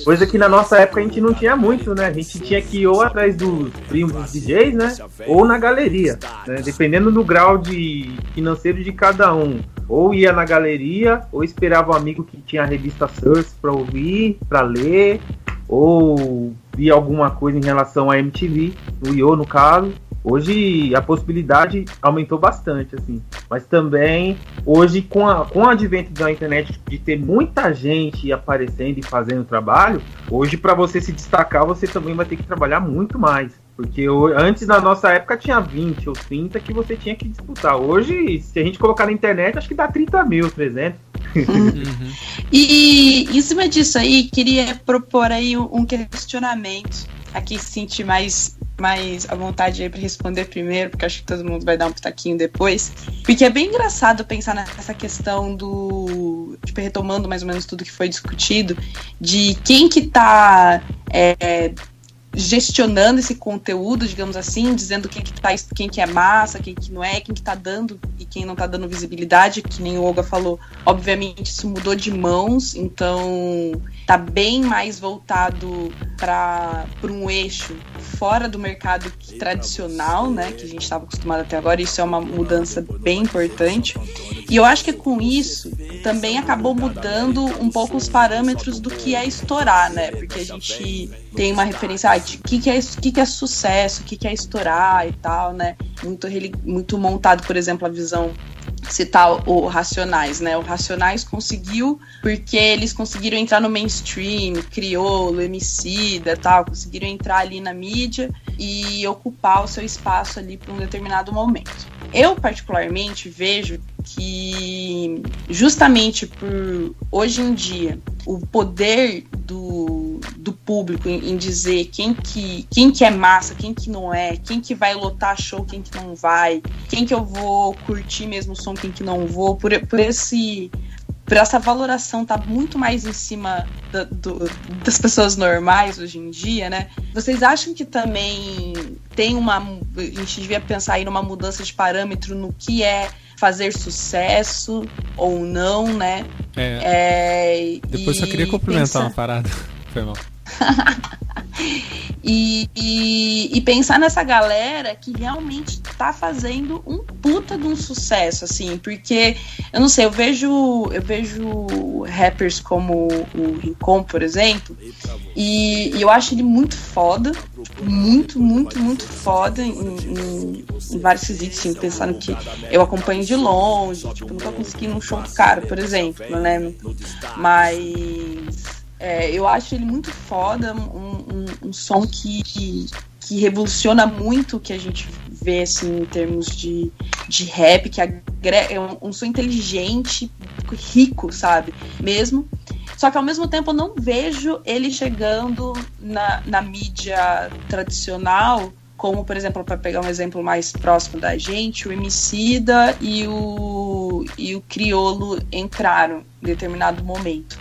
Coisa que na nossa época a gente não tinha muito, né? A gente tinha que ir ou atrás dos primos DJs, né? Ou na galeria. Né? Dependendo do grau de financeiro de cada um. Ou ia na galeria, ou esperava um amigo que tinha a revista Source pra ouvir, pra ler ou via alguma coisa em relação à MTV, no Yo no caso. Hoje a possibilidade aumentou bastante, assim. Mas também, hoje, com, a, com o advento da internet de ter muita gente aparecendo e fazendo trabalho, hoje, para você se destacar, você também vai ter que trabalhar muito mais. Porque antes, na nossa época, tinha 20 ou 30 que você tinha que disputar. Hoje, se a gente colocar na internet, acho que dá 30 mil, 300. Uhum. e em cima disso aí, queria propor aí um questionamento. Aqui se sentir mais, mais à vontade aí para responder primeiro, porque acho que todo mundo vai dar um pitaquinho depois. Porque é bem engraçado pensar nessa questão do. Tipo, retomando mais ou menos tudo que foi discutido, de quem que tá é, gestionando esse conteúdo, digamos assim, dizendo quem que, tá, quem que é massa, quem que não é, quem que tá dando e quem não tá dando visibilidade, que nem o Olga falou. Obviamente isso mudou de mãos, então tá bem mais voltado para um eixo fora do mercado tradicional, né, que a gente estava acostumado até agora. Isso é uma mudança bem importante. E eu acho que com isso também acabou mudando um pouco os parâmetros do que é estourar, né? Porque a gente tem uma referência, ah, de que, que, é, que, que é sucesso, o que, que é estourar e tal, né? Muito, muito montado, por exemplo, a visão citar o Racionais, né? O Racionais conseguiu porque eles conseguiram entrar no mainstream, Criolo, Emicida, tal, conseguiram entrar ali na mídia e ocupar o seu espaço ali por um determinado momento. Eu particularmente vejo que justamente por hoje em dia o poder do, do público em, em, dizer quem que, quem que é massa, quem que não é, quem que vai lotar show, quem que não vai, quem que eu vou curtir mesmo o som, quem que não vou, por, por esse essa valoração tá muito mais em cima da, do, das pessoas normais hoje em dia, né? Vocês acham que também tem uma. A gente devia pensar aí numa mudança de parâmetro no que é fazer sucesso ou não, né? É. é Depois só queria complementar uma parada. (laughs) Foi mal. (laughs) e, e, e, pensar nessa galera que realmente tá fazendo um puta de um sucesso, assim, porque eu não sei, eu vejo eu vejo rappers como o Rincon, por exemplo, e, e eu acho ele muito foda, tipo, muito, muito, muito foda em, em, em vários quesitos, assim, pensando que eu acompanho de longe, tipo, não tô conseguindo um show do cara, por exemplo, né? Mas é, eu acho ele muito foda, um, um, um som que, que revoluciona muito o que a gente vê assim, em termos de, de rap, que é um, um som inteligente, rico, sabe? Mesmo. Só que ao mesmo tempo eu não vejo ele chegando na, na mídia tradicional, como, por exemplo, para pegar um exemplo mais próximo da gente, o Emicida e o, e o Criolo entraram em determinado momento.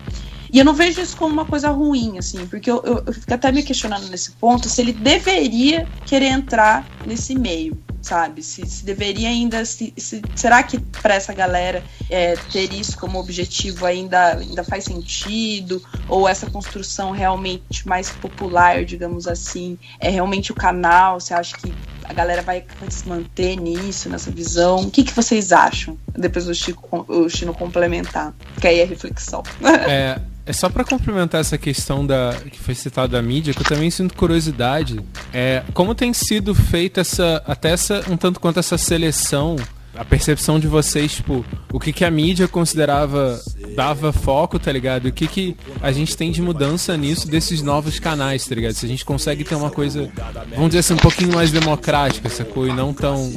E eu não vejo isso como uma coisa ruim, assim, porque eu, eu, eu fico até me questionando nesse ponto se ele deveria querer entrar nesse meio sabe? Se, se, deveria ainda. Se, se será que para essa galera é, ter isso como objetivo ainda, ainda faz sentido? Ou essa construção realmente mais popular, digamos assim, é realmente o canal? Você acha que a galera vai se manter nisso, nessa visão? O que, que vocês acham? Depois o Chico o Chino complementar, que aí é reflexão. É, é só para complementar essa questão da que foi citada da mídia, que eu também sinto curiosidade. É, como tem sido feita essa até essa um tanto quanto essa seleção, a percepção de vocês, tipo, o que que a mídia considerava dava foco, tá ligado? O que que a gente tem de mudança nisso desses novos canais, tá ligado? Se a gente consegue ter uma coisa, vamos dizer assim, um pouquinho mais democrática, sacou? E não tão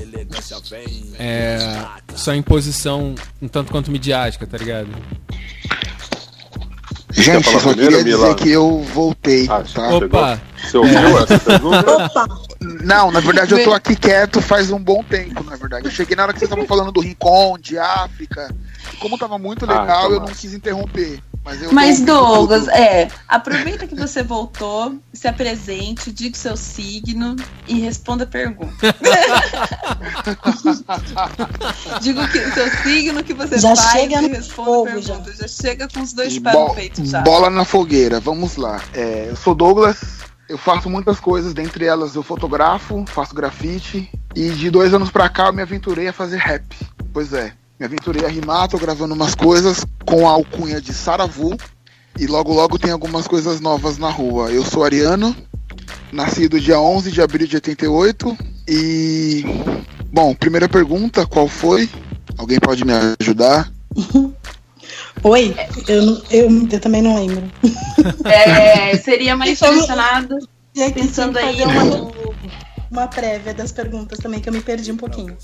é, só imposição um tanto quanto midiática, tá ligado? Gente, só primeiro, queria dizer que eu voltei, ah, tá? Opa! Você ouviu essa pergunta? Opa! Não, na verdade eu tô aqui quieto faz um bom tempo, na verdade. Eu cheguei na hora que vocês estavam falando do Rincon, de África. Como tava muito legal, ah, eu não quis interromper. Mas, Mas Douglas, é, aproveita que você voltou, se apresente, diga o seu signo e responda a pergunta. (laughs) diga o, que, o seu signo que você já faz chega e responda a pergunta. Já. já. chega com os dois pés no peito já. Bola na fogueira, vamos lá. É, eu sou Douglas, eu faço muitas coisas, dentre elas eu fotografo, faço grafite e de dois anos pra cá eu me aventurei a fazer rap. Pois é, me aventurei a rimar, tô gravando umas coisas com a alcunha de Saravu. E logo logo tem algumas coisas novas na rua. Eu sou Ariano, nascido dia 11 de abril de 88 e bom, primeira pergunta, qual foi? Alguém pode me ajudar? (laughs) Oi, eu, eu, eu também não lembro. É, seria mais selecionado pensando aí uma, uma prévia das perguntas também que eu me perdi um pouquinho.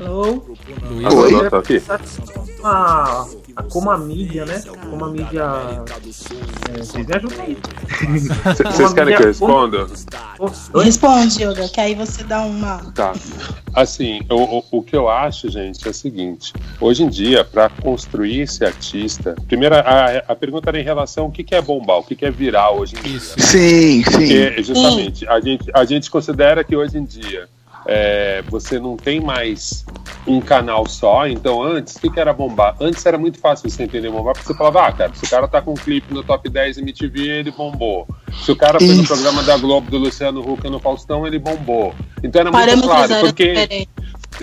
Alô? Luiz, Oi, tô aqui. A, a, como a mídia, né? Como a mídia. É, vocês me ajudam aí. Vocês querem que eu responda? Responde, Yoga, que aí você dá uma. Tá. Assim, o, o, o que eu acho, gente, é o seguinte: hoje em dia, para construir esse artista, primeiro a, a pergunta era em relação ao que, que é bombar, o que, que é virar hoje em dia. Sim, sim. Porque, justamente, sim. A, gente, a gente considera que hoje em dia é, você não tem mais um canal só. Então, antes, o que, que, era bombar? Antes era muito fácil você entender bombar, porque você falava, ah, cara, se o cara tá com um clipe no top 10 MTV, ele bombou. Se o cara foi no programa da Globo do Luciano Huck no Faustão, ele bombou. Então era muito claro, porque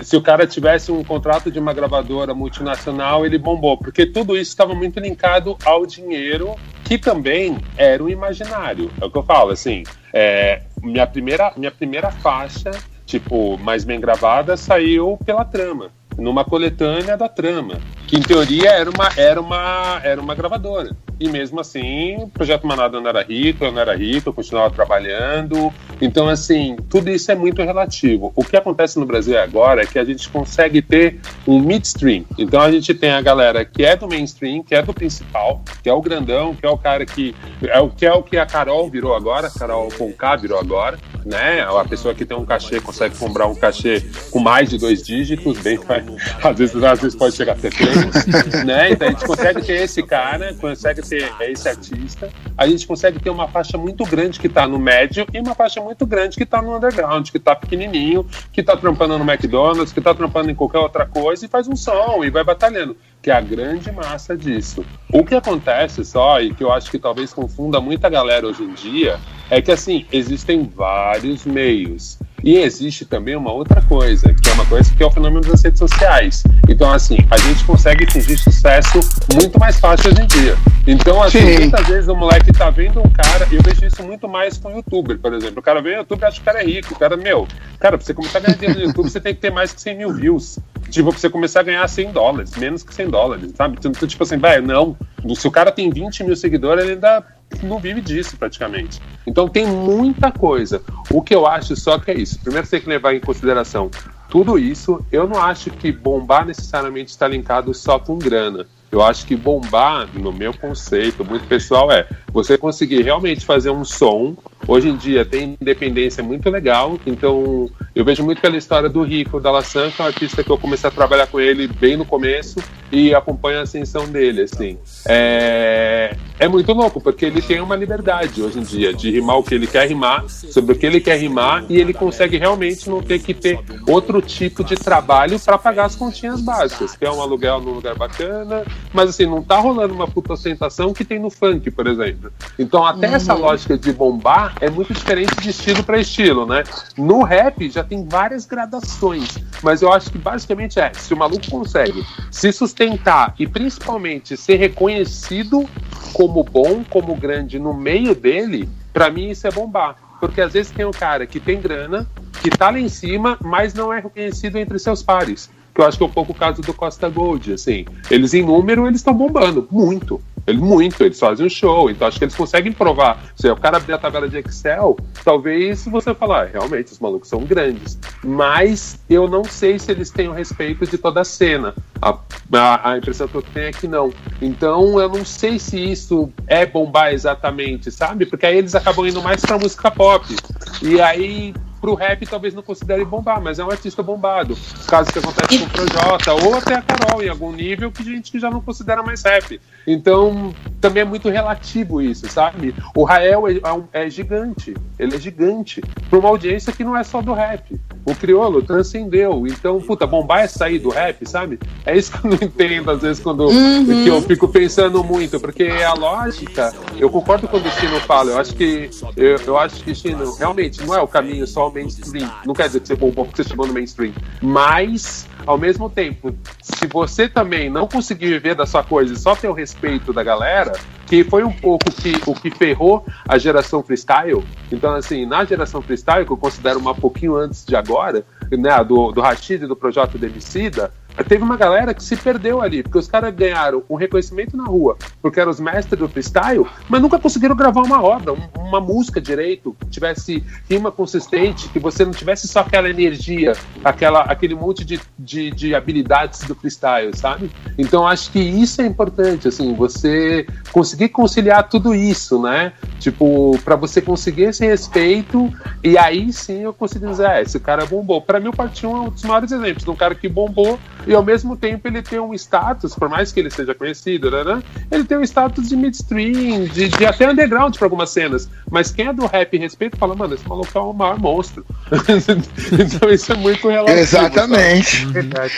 se o cara tivesse um contrato de uma gravadora multinacional, ele bombou, porque tudo isso estava muito linkado ao dinheiro, que também era o imaginário. É o que eu falo, assim, é, minha, primeira, minha primeira faixa tipo, mais bem gravada, saiu pela trama, numa coletânea da trama, que em teoria era uma, era uma, era uma gravadora. E mesmo assim, o Projeto Manada não era rico, eu não era rico, eu continuava trabalhando. Então, assim, tudo isso é muito relativo. O que acontece no Brasil agora é que a gente consegue ter um midstream. Então, a gente tem a galera que é do mainstream, que é do principal, que é o grandão, que é o cara que é o que é o que a Carol virou agora, a Carol Conká virou agora, né? A pessoa que tem um cachê consegue comprar um cachê com mais de dois dígitos, bem, (laughs) às vezes, às vezes pode chegar até três, (laughs) né? Então a gente consegue ter esse cara, consegue ter esse artista, a gente consegue ter uma faixa muito grande que está no médio e uma faixa muito grande que está no underground, que está pequenininho, que está trampando no McDonald's, que está trampando em qualquer outra coisa e faz um som e vai batalhando, que é a grande massa disso. O que acontece só, e que eu acho que talvez confunda muita galera hoje em dia, é que assim, existem vários meios. E existe também uma outra coisa, que é uma coisa que é o fenômeno das redes sociais. Então, assim, a gente consegue atingir sucesso muito mais fácil hoje em dia. Então, assim, Sim. muitas vezes o moleque tá vendo um cara, eu vejo isso muito mais com o youtuber, por exemplo. O cara vê o YouTube e acha que o cara é rico. O cara, meu, cara, pra você começar a ganhar dinheiro no YouTube, você tem que ter mais que 100 mil views. Tipo, pra você começar a ganhar 100 dólares, menos que 100 dólares, sabe? Então, tipo assim, velho, não. Se o cara tem 20 mil seguidores, ele ainda não vive disso praticamente. Então tem muita coisa. O que eu acho só que é isso. Primeiro você tem que levar em consideração tudo isso. Eu não acho que bombar necessariamente está linkado só com grana. Eu acho que bombar, no meu conceito muito pessoal, é você conseguir realmente fazer um som. Hoje em dia tem independência muito legal, então eu vejo muito pela história do Rico da Lassan, que é um artista que eu comecei a trabalhar com ele bem no começo e acompanho a ascensão dele, assim. É, é muito louco, porque ele tem uma liberdade hoje em dia de rimar o que ele quer rimar, sobre o que ele quer rimar, e ele consegue realmente não ter que ter outro tipo de trabalho para pagar as continhas básicas, que é um aluguel num lugar bacana, mas assim, não tá rolando uma puta ostentação que tem no funk, por exemplo. Então, até uhum. essa lógica de bombar é muito diferente de estilo para estilo, né? No rap já tem várias gradações, mas eu acho que basicamente é, se o maluco consegue se sustentar e principalmente ser reconhecido como bom, como grande no meio dele, para mim isso é bombar. Porque às vezes tem um cara que tem grana, que tá lá em cima, mas não é reconhecido entre seus pares que eu acho que é um pouco o caso do Costa Gold, assim. Eles em número, eles estão bombando, muito. Ele, muito, eles fazem um show, então acho que eles conseguem provar. Se o cara abrir a tabela de Excel, talvez você falar, ah, realmente, os malucos são grandes. Mas eu não sei se eles têm o respeito de toda a cena. A, a, a impressão que eu tenho é que não. Então eu não sei se isso é bombar exatamente, sabe? Porque aí eles acabam indo mais pra música pop. E aí pro rap talvez não considere bombar, mas é um artista bombado. Caso que acontece com o Projota, ou até a Carol, em algum nível, que gente que já não considera mais rap. Então, também é muito relativo isso, sabe? O Rael é, é, é gigante, ele é gigante, para uma audiência que não é só do rap. O crioulo transcendeu. Então, puta, bombar é sair do rap, sabe? É isso que eu não entendo, às vezes, quando uhum. que eu fico pensando muito, porque a lógica, eu concordo com o Chino fala, eu acho que eu, eu acho que Chino realmente não é o caminho só ao mainstream. Não quer dizer que você bombou porque você chegou no mainstream. Mas ao mesmo tempo, se você também não conseguir viver da sua coisa e só ter o respeito da galera, que foi um pouco que, o que ferrou a geração freestyle. Então, assim, na geração freestyle, que eu considero uma pouquinho antes de agora, né, do, do Rashid e do Projeto Demicida, teve uma galera que se perdeu ali, porque os caras ganharam um reconhecimento na rua, porque eram os mestres do freestyle, mas nunca conseguiram gravar uma obra, uma música direito, que tivesse rima consistente, que você não tivesse só aquela energia, aquela, aquele monte de, de, de habilidades do freestyle, sabe? Então acho que isso é importante, assim, você conseguir conciliar tudo isso, né? Tipo, para você conseguir esse respeito, e aí sim eu consigo dizer, ah, esse cara bombou. Para mim, o Partião é um dos maiores exemplos de um cara que bombou e ao mesmo tempo ele tem um status, por mais que ele seja conhecido, né, né ele tem um status de midstream, de, de até underground para algumas cenas. Mas quem é do rap e respeito fala, mano, esse maluco é o maior monstro. (laughs) então isso é muito relativo. Exatamente. Verdade.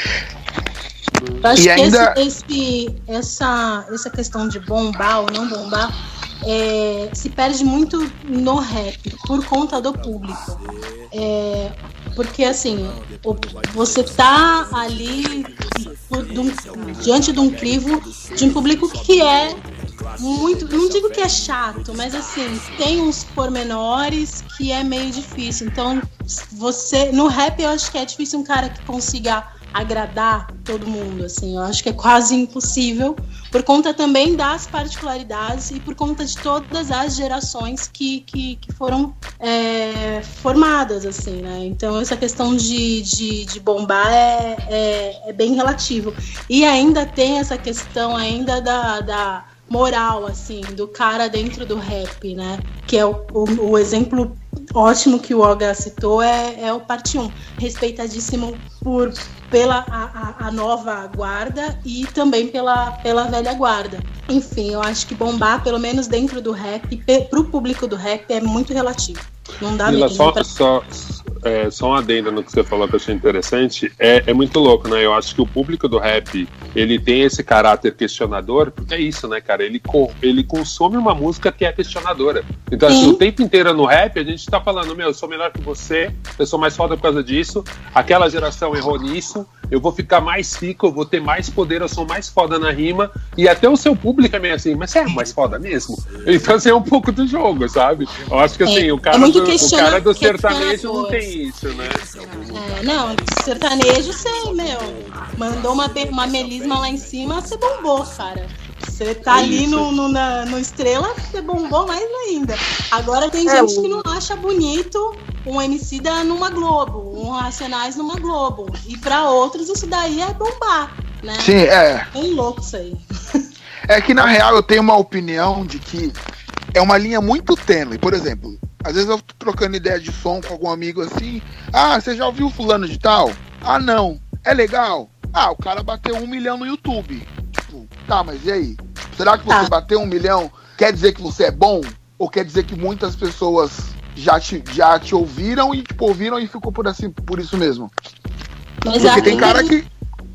Eu acho e que ainda... esse, esse, essa, essa questão de bombar ou não bombar é, se perde muito no rap por conta do público. É, porque assim, você tá ali diante de um crivo de um público que é muito, não digo que é chato, mas assim, tem uns pormenores que é meio difícil. Então, você no rap eu acho que é difícil um cara que consiga agradar todo mundo, assim. Eu acho que é quase impossível por conta também das particularidades e por conta de todas as gerações que, que, que foram é, formadas, assim, né? Então essa questão de, de, de bombar é, é, é, bem relativo. E ainda tem essa questão ainda da, da moral, assim, do cara dentro do rap, né? Que é o, o, o exemplo ótimo que o Olga citou é, é o parte 1. Respeitadíssimo por, pela a, a, nova guarda e também pela, pela velha guarda. Enfim, eu acho que bombar, pelo menos dentro do rap, para o público do rap, é muito relativo. Não dá mesmo. Só, pra... só, é, só um adendo no que você falou que eu achei interessante. É, é muito louco, né? Eu acho que o público do rap ele tem esse caráter questionador, porque é isso, né, cara? Ele, ele consome uma música que é questionadora. Então, assim, o tempo inteiro no rap, a gente tá falando, meu, eu sou melhor que você, eu sou mais foda por causa disso, aquela geração errou nisso, eu vou ficar mais rico, eu vou ter mais poder, eu sou mais foda na rima, e até o seu público é meio assim, mas você é mais foda mesmo? Então, assim, é um pouco do jogo, sabe? Eu acho que, assim, é, o, cara é do, o cara do sertanejo não tem isso, né? É, não, sertanejo, sei, meu, mandou uma, uma melisma lá em cima, você bombou, cara. Você tá é ali no, no, na, no Estrela, você bombou mais ainda. Agora tem é, gente o... que não acha bonito um MC da numa Globo, um Racionais numa Globo. E para outros isso daí é bombar, né? Sim, é. Bem louco isso aí. É que na real eu tenho uma opinião de que é uma linha muito tênue. Por exemplo, às vezes eu tô trocando ideia de som com algum amigo assim. Ah, você já ouviu fulano de tal? Ah, não. É legal? Ah, o cara bateu um milhão no YouTube. Tipo, tá, mas e aí? Será que você tá. bateu um milhão quer dizer que você é bom? Ou quer dizer que muitas pessoas já te, já te ouviram e tipo, ouviram e ficou por, assim, por isso mesmo? Mas Porque tem cara que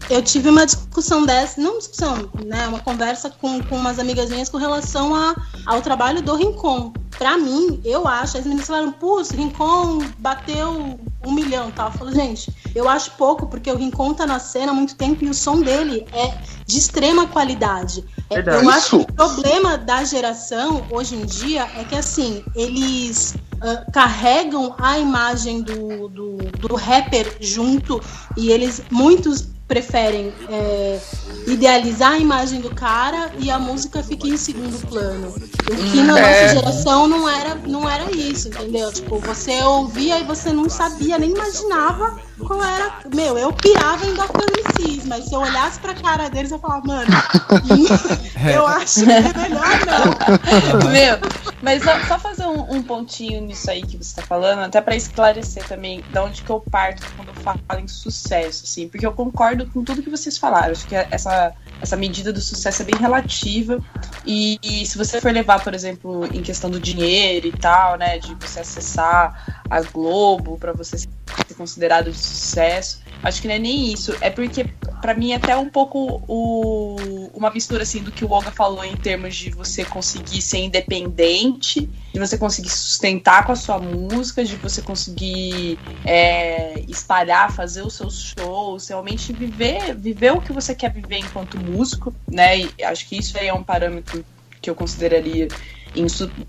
eu tive uma discussão dessa, não discussão, né? Uma conversa com, com umas amigas minhas com relação a, ao trabalho do Rincon. Pra mim, eu acho, as meninas falaram, putz, Rincon bateu um milhão tal. Eu falo, gente, eu acho pouco, porque o Rincon tá na cena há muito tempo e o som dele é de extrema qualidade. É, eu acho que o problema da geração hoje em dia é que assim, eles uh, carregam a imagem do, do, do rapper junto e eles, muitos preferem é, idealizar a imagem do cara e a música fica em segundo plano. O que na é. nossa geração não era, não era isso, entendeu? Tipo, você ouvia e você não sabia, nem imaginava qual era. Meu, eu pirava em Dr. MCs, mas se eu olhasse pra cara deles, eu falava, mano, (laughs) eu acho que é melhor não. (laughs) Meu, mas só, só fazer um, um, pontinho nisso aí que você tá falando, até pra esclarecer também de onde que eu parto quando eu falo em sucesso, assim, porque eu concordo com tudo que vocês falaram. Acho que essa, essa medida do sucesso é bem relativa. E, e se você for levar, por exemplo, em questão do dinheiro e tal, né, de você acessar a Globo para você ser considerado de sucesso. Acho que não é nem isso. É porque, para mim, é até um pouco o, uma mistura assim do que o Olga falou em termos de você conseguir ser independente, de você conseguir sustentar com a sua música, de você conseguir é, espalhar, fazer os seus shows, realmente viver, viver o que você quer viver enquanto músico, né? E acho que isso aí é um parâmetro que eu consideraria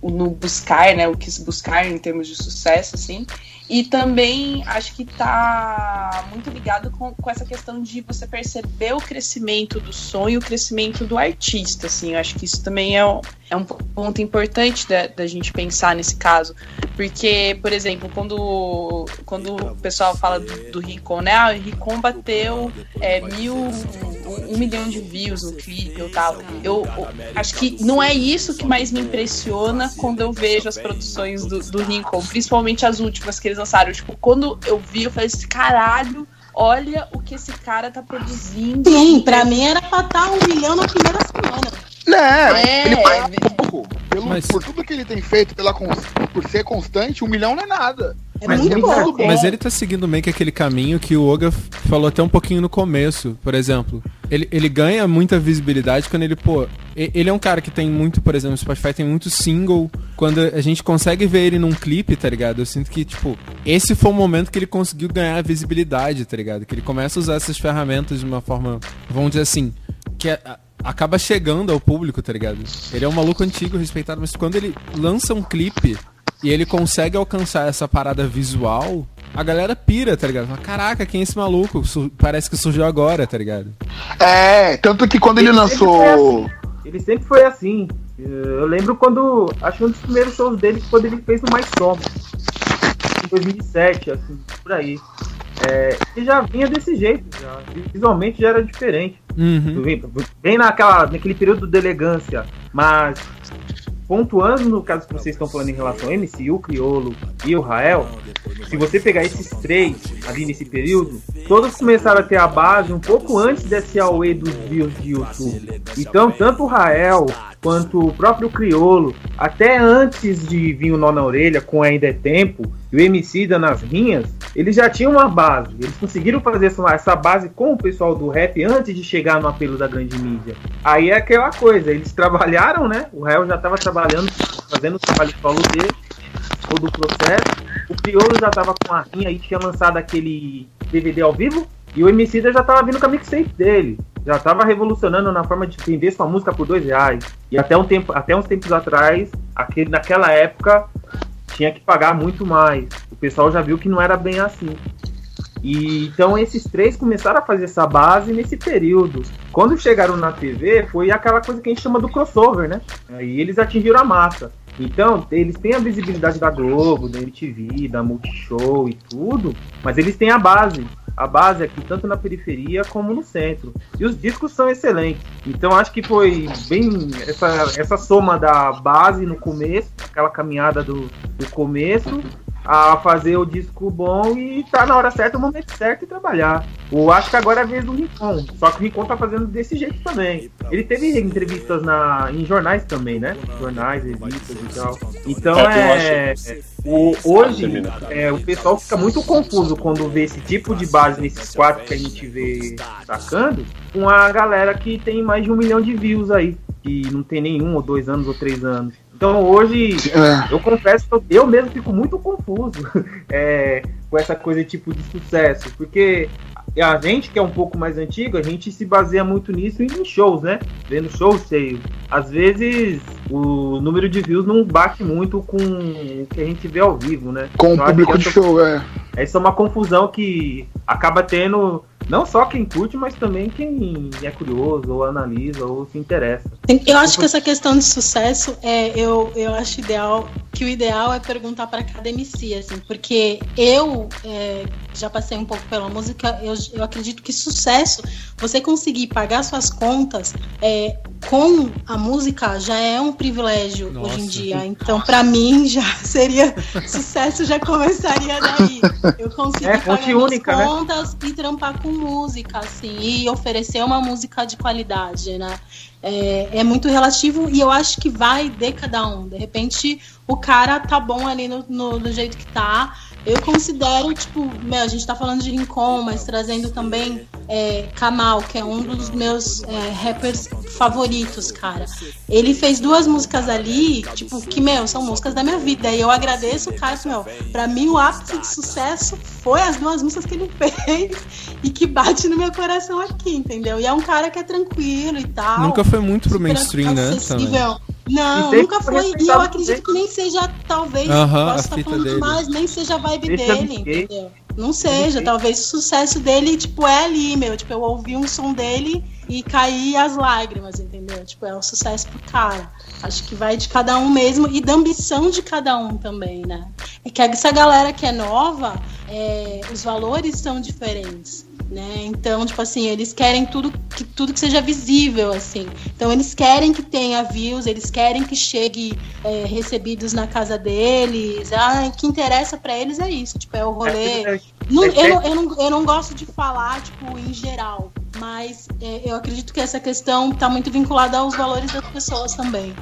no buscar, né? O que se buscar em termos de sucesso, assim. E também acho que está muito ligado com, com essa questão de você perceber o crescimento do sonho, o crescimento do artista, assim. Eu acho que isso também é um, é um ponto importante da, da gente pensar nesse caso. Porque, por exemplo, quando, quando o pessoal fala do, do Ricon, né? Ah, o Ricon bateu é, mil, um, um, milhão de views no clipe ou tal. Eu, eu, acho que não é isso que mais me impressiona quando eu vejo as produções do, do Rincon, principalmente as últimas que eles lançaram. Tipo, quando eu vi, eu falei assim, caralho, olha o que esse cara tá produzindo. Sim, pra mim era pra estar um milhão na primeira semana. Né, é, ele vai pouco. Pelo, mas... Por tudo que ele tem feito, pela, por ser constante, um milhão não é nada. É mas, muito bom. mas ele tá seguindo meio que aquele caminho que o Oga falou até um pouquinho no começo, por exemplo. Ele, ele ganha muita visibilidade quando ele, pô. Ele é um cara que tem muito, por exemplo, o Spotify tem muito single. Quando a gente consegue ver ele num clipe, tá ligado? Eu sinto que, tipo, esse foi o momento que ele conseguiu ganhar visibilidade, tá ligado? Que ele começa a usar essas ferramentas de uma forma, vamos dizer assim, que é, acaba chegando ao público, tá ligado? Ele é um maluco antigo, respeitado, mas quando ele lança um clipe e ele consegue alcançar essa parada visual, a galera pira, tá ligado? Fala, Caraca, quem é esse maluco? Parece que surgiu agora, tá ligado? É, tanto que quando ele, ele lançou. Assim. Ele sempre foi assim. Eu lembro quando. Acho que um dos primeiros shows dele foi quando ele fez no Mais Som. Em 2007, assim, por aí. É, ele já vinha desse jeito, já. visualmente já era diferente. Uhum. Bem naquela, naquele período de elegância, mas pontuando no caso que vocês estão falando em relação ao MC, o Criolo e o Rael, se você pegar esses três ali nesse período, todos começaram a ter a base um pouco antes desse AOE dos views de YouTube. Então, tanto o Rael quanto o próprio Criolo, até antes de vir o Nó na Orelha, com Ainda é Tempo, e o MC da nas rinhas, eles já tinham uma base. Eles conseguiram fazer essa, essa base com o pessoal do rap antes de chegar no apelo da grande mídia. Aí é aquela coisa, eles trabalharam, né? O Rael já estava trabalhando, fazendo o trabalho solo dele, todo o processo. O Criolo já estava com a rinha e tinha lançado aquele DVD ao vivo. E o MC já estava vindo com a mixtape dele já estava revolucionando na forma de vender sua música por dois reais. E até, um tempo, até uns tempos atrás, aquele, naquela época, tinha que pagar muito mais. O pessoal já viu que não era bem assim. E então esses três começaram a fazer essa base nesse período. Quando chegaram na TV, foi aquela coisa que a gente chama do crossover, né? Aí eles atingiram a massa. Então, eles têm a visibilidade da Globo, da MTV, da Multishow e tudo, mas eles têm a base a base aqui, tanto na periferia como no centro. E os discos são excelentes. Então acho que foi bem essa, essa soma da base no começo, aquela caminhada do, do começo, a fazer o disco bom e tá na hora certa, no momento certo e trabalhar. Eu acho que agora é a vez do Rincon. Só que o Rincon tá fazendo desse jeito também. Ele teve entrevistas na, em jornais também, né? Jornais, revistas e tal. Então é. é o, hoje é, o pessoal fica muito confuso quando vê esse tipo de base nesses quatro que a gente vê sacando, com a galera que tem mais de um milhão de views aí, que não tem nenhum, ou dois anos, ou três anos. Então hoje, é. eu confesso que eu mesmo fico muito confuso (laughs) é, com essa coisa tipo de sucesso, porque a gente que é um pouco mais antigo, a gente se baseia muito nisso em shows, né? Vendo shows cheios. Às vezes o número de views não bate muito com o que a gente vê ao vivo, né? Com o público de show, é. Essa é uma confusão que acaba tendo não só quem curte, mas também quem é curioso, ou analisa, ou se interessa. Eu acho que essa questão de sucesso, é, eu, eu acho ideal, que o ideal é perguntar para cada MC, assim, porque eu é, já passei um pouco pela música, eu, eu acredito que sucesso, você conseguir pagar suas contas é, com a música já é um privilégio Nossa. hoje em dia. Então, para mim, já (laughs) seria sucesso, já começaria daí. Eu consegui é, pagar única, minhas né? contas né? e trampar com música, assim, e oferecer uma música de qualidade, né? É, é, muito relativo e eu acho que vai de cada um. De repente, o cara tá bom ali no, no do jeito que tá, Eu considero, tipo, meu, a gente tá falando de Rincon, mas trazendo também é, Kamal, que é um dos meus é, rappers favoritos, cara. Ele fez duas músicas ali, tipo, que, meu, são músicas da minha vida. E eu agradeço o cara, meu, pra mim o ápice de sucesso foi as duas músicas que ele (laughs) fez e que bate no meu coração aqui, entendeu? E é um cara que é tranquilo e tal. Nunca foi muito pro mainstream, né? Também. Não, nunca foi. E eu acredito que nem seja, talvez, uh -huh, posso estar falando dele. demais, nem seja a vibe Deixa dele, entendeu? Não seja, talvez o sucesso dele, tipo, é ali, meu. Tipo, eu ouvi um som dele e caí as lágrimas, entendeu? Tipo, é um sucesso pro cara. Acho que vai de cada um mesmo e da ambição de cada um também, né? É que essa galera que é nova, é, os valores são diferentes né? Então, tipo assim, eles querem tudo que tudo que seja visível, assim. Então, eles querem que tenha views, eles querem que chegue é, recebidos na casa deles. Ah, o que interessa para eles é isso, tipo, é o rolê. É, não, eu, não, eu, não, eu não gosto de falar, tipo, em geral, mas é, eu acredito que essa questão está muito vinculada aos valores das pessoas também.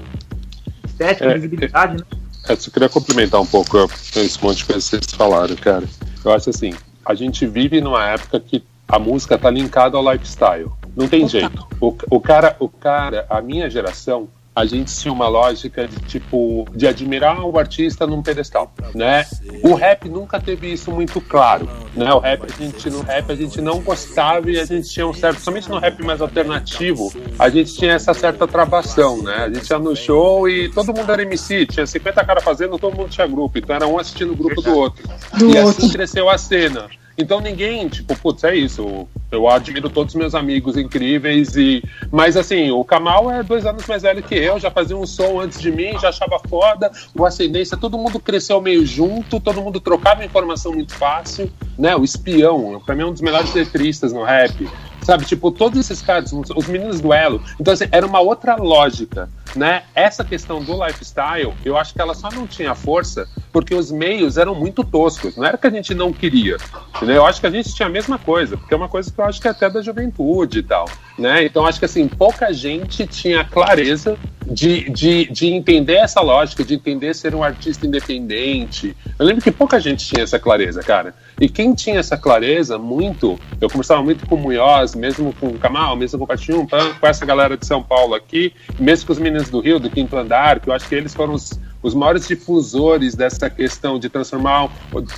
Estética, é, visibilidade, né? Eu só queria complementar um pouco esse monte de coisas que vocês falaram, cara. Eu acho assim, a gente vive numa época que a música tá linkada ao lifestyle. Não tem jeito. O, o, cara, o cara, a minha geração, a gente tinha uma lógica de tipo de admirar o artista num pedestal, né? O rap nunca teve isso muito claro, né? O rap a gente no rap a gente não gostava e a gente tinha um certo, somente no rap mais alternativo, a gente tinha essa certa travação, né? A gente ia no show e todo mundo era MC, tinha 50 caras fazendo, todo mundo tinha grupo, então era um assistindo o grupo do outro. Do e assim outro. assim cresceu a cena. Então ninguém, tipo, putz, é isso. Eu admiro todos os meus amigos incríveis e. Mas assim, o Kamal é dois anos mais velho que eu, já fazia um som antes de mim, já achava foda. O Ascendência, todo mundo cresceu meio junto, todo mundo trocava informação muito fácil, né? O espião, pra mim é um dos melhores letristas no rap. Sabe, tipo, todos esses caras, os meninos do Elo. Então, assim, era uma outra lógica, né? Essa questão do lifestyle, eu acho que ela só não tinha força porque os meios eram muito toscos. Não era que a gente não queria, entendeu? Eu acho que a gente tinha a mesma coisa, porque é uma coisa que eu acho que é até da juventude e tal, né? Então, acho que, assim, pouca gente tinha clareza de, de, de entender essa lógica, de entender ser um artista independente. Eu lembro que pouca gente tinha essa clareza, cara. E quem tinha essa clareza, muito, eu conversava muito com o Munhoz, mesmo com o Kamal, mesmo com o Patinho, com essa galera de São Paulo aqui, mesmo com os meninos do Rio, do Quinto Andar, que eu acho que eles foram os, os maiores difusores dessa questão de transformar,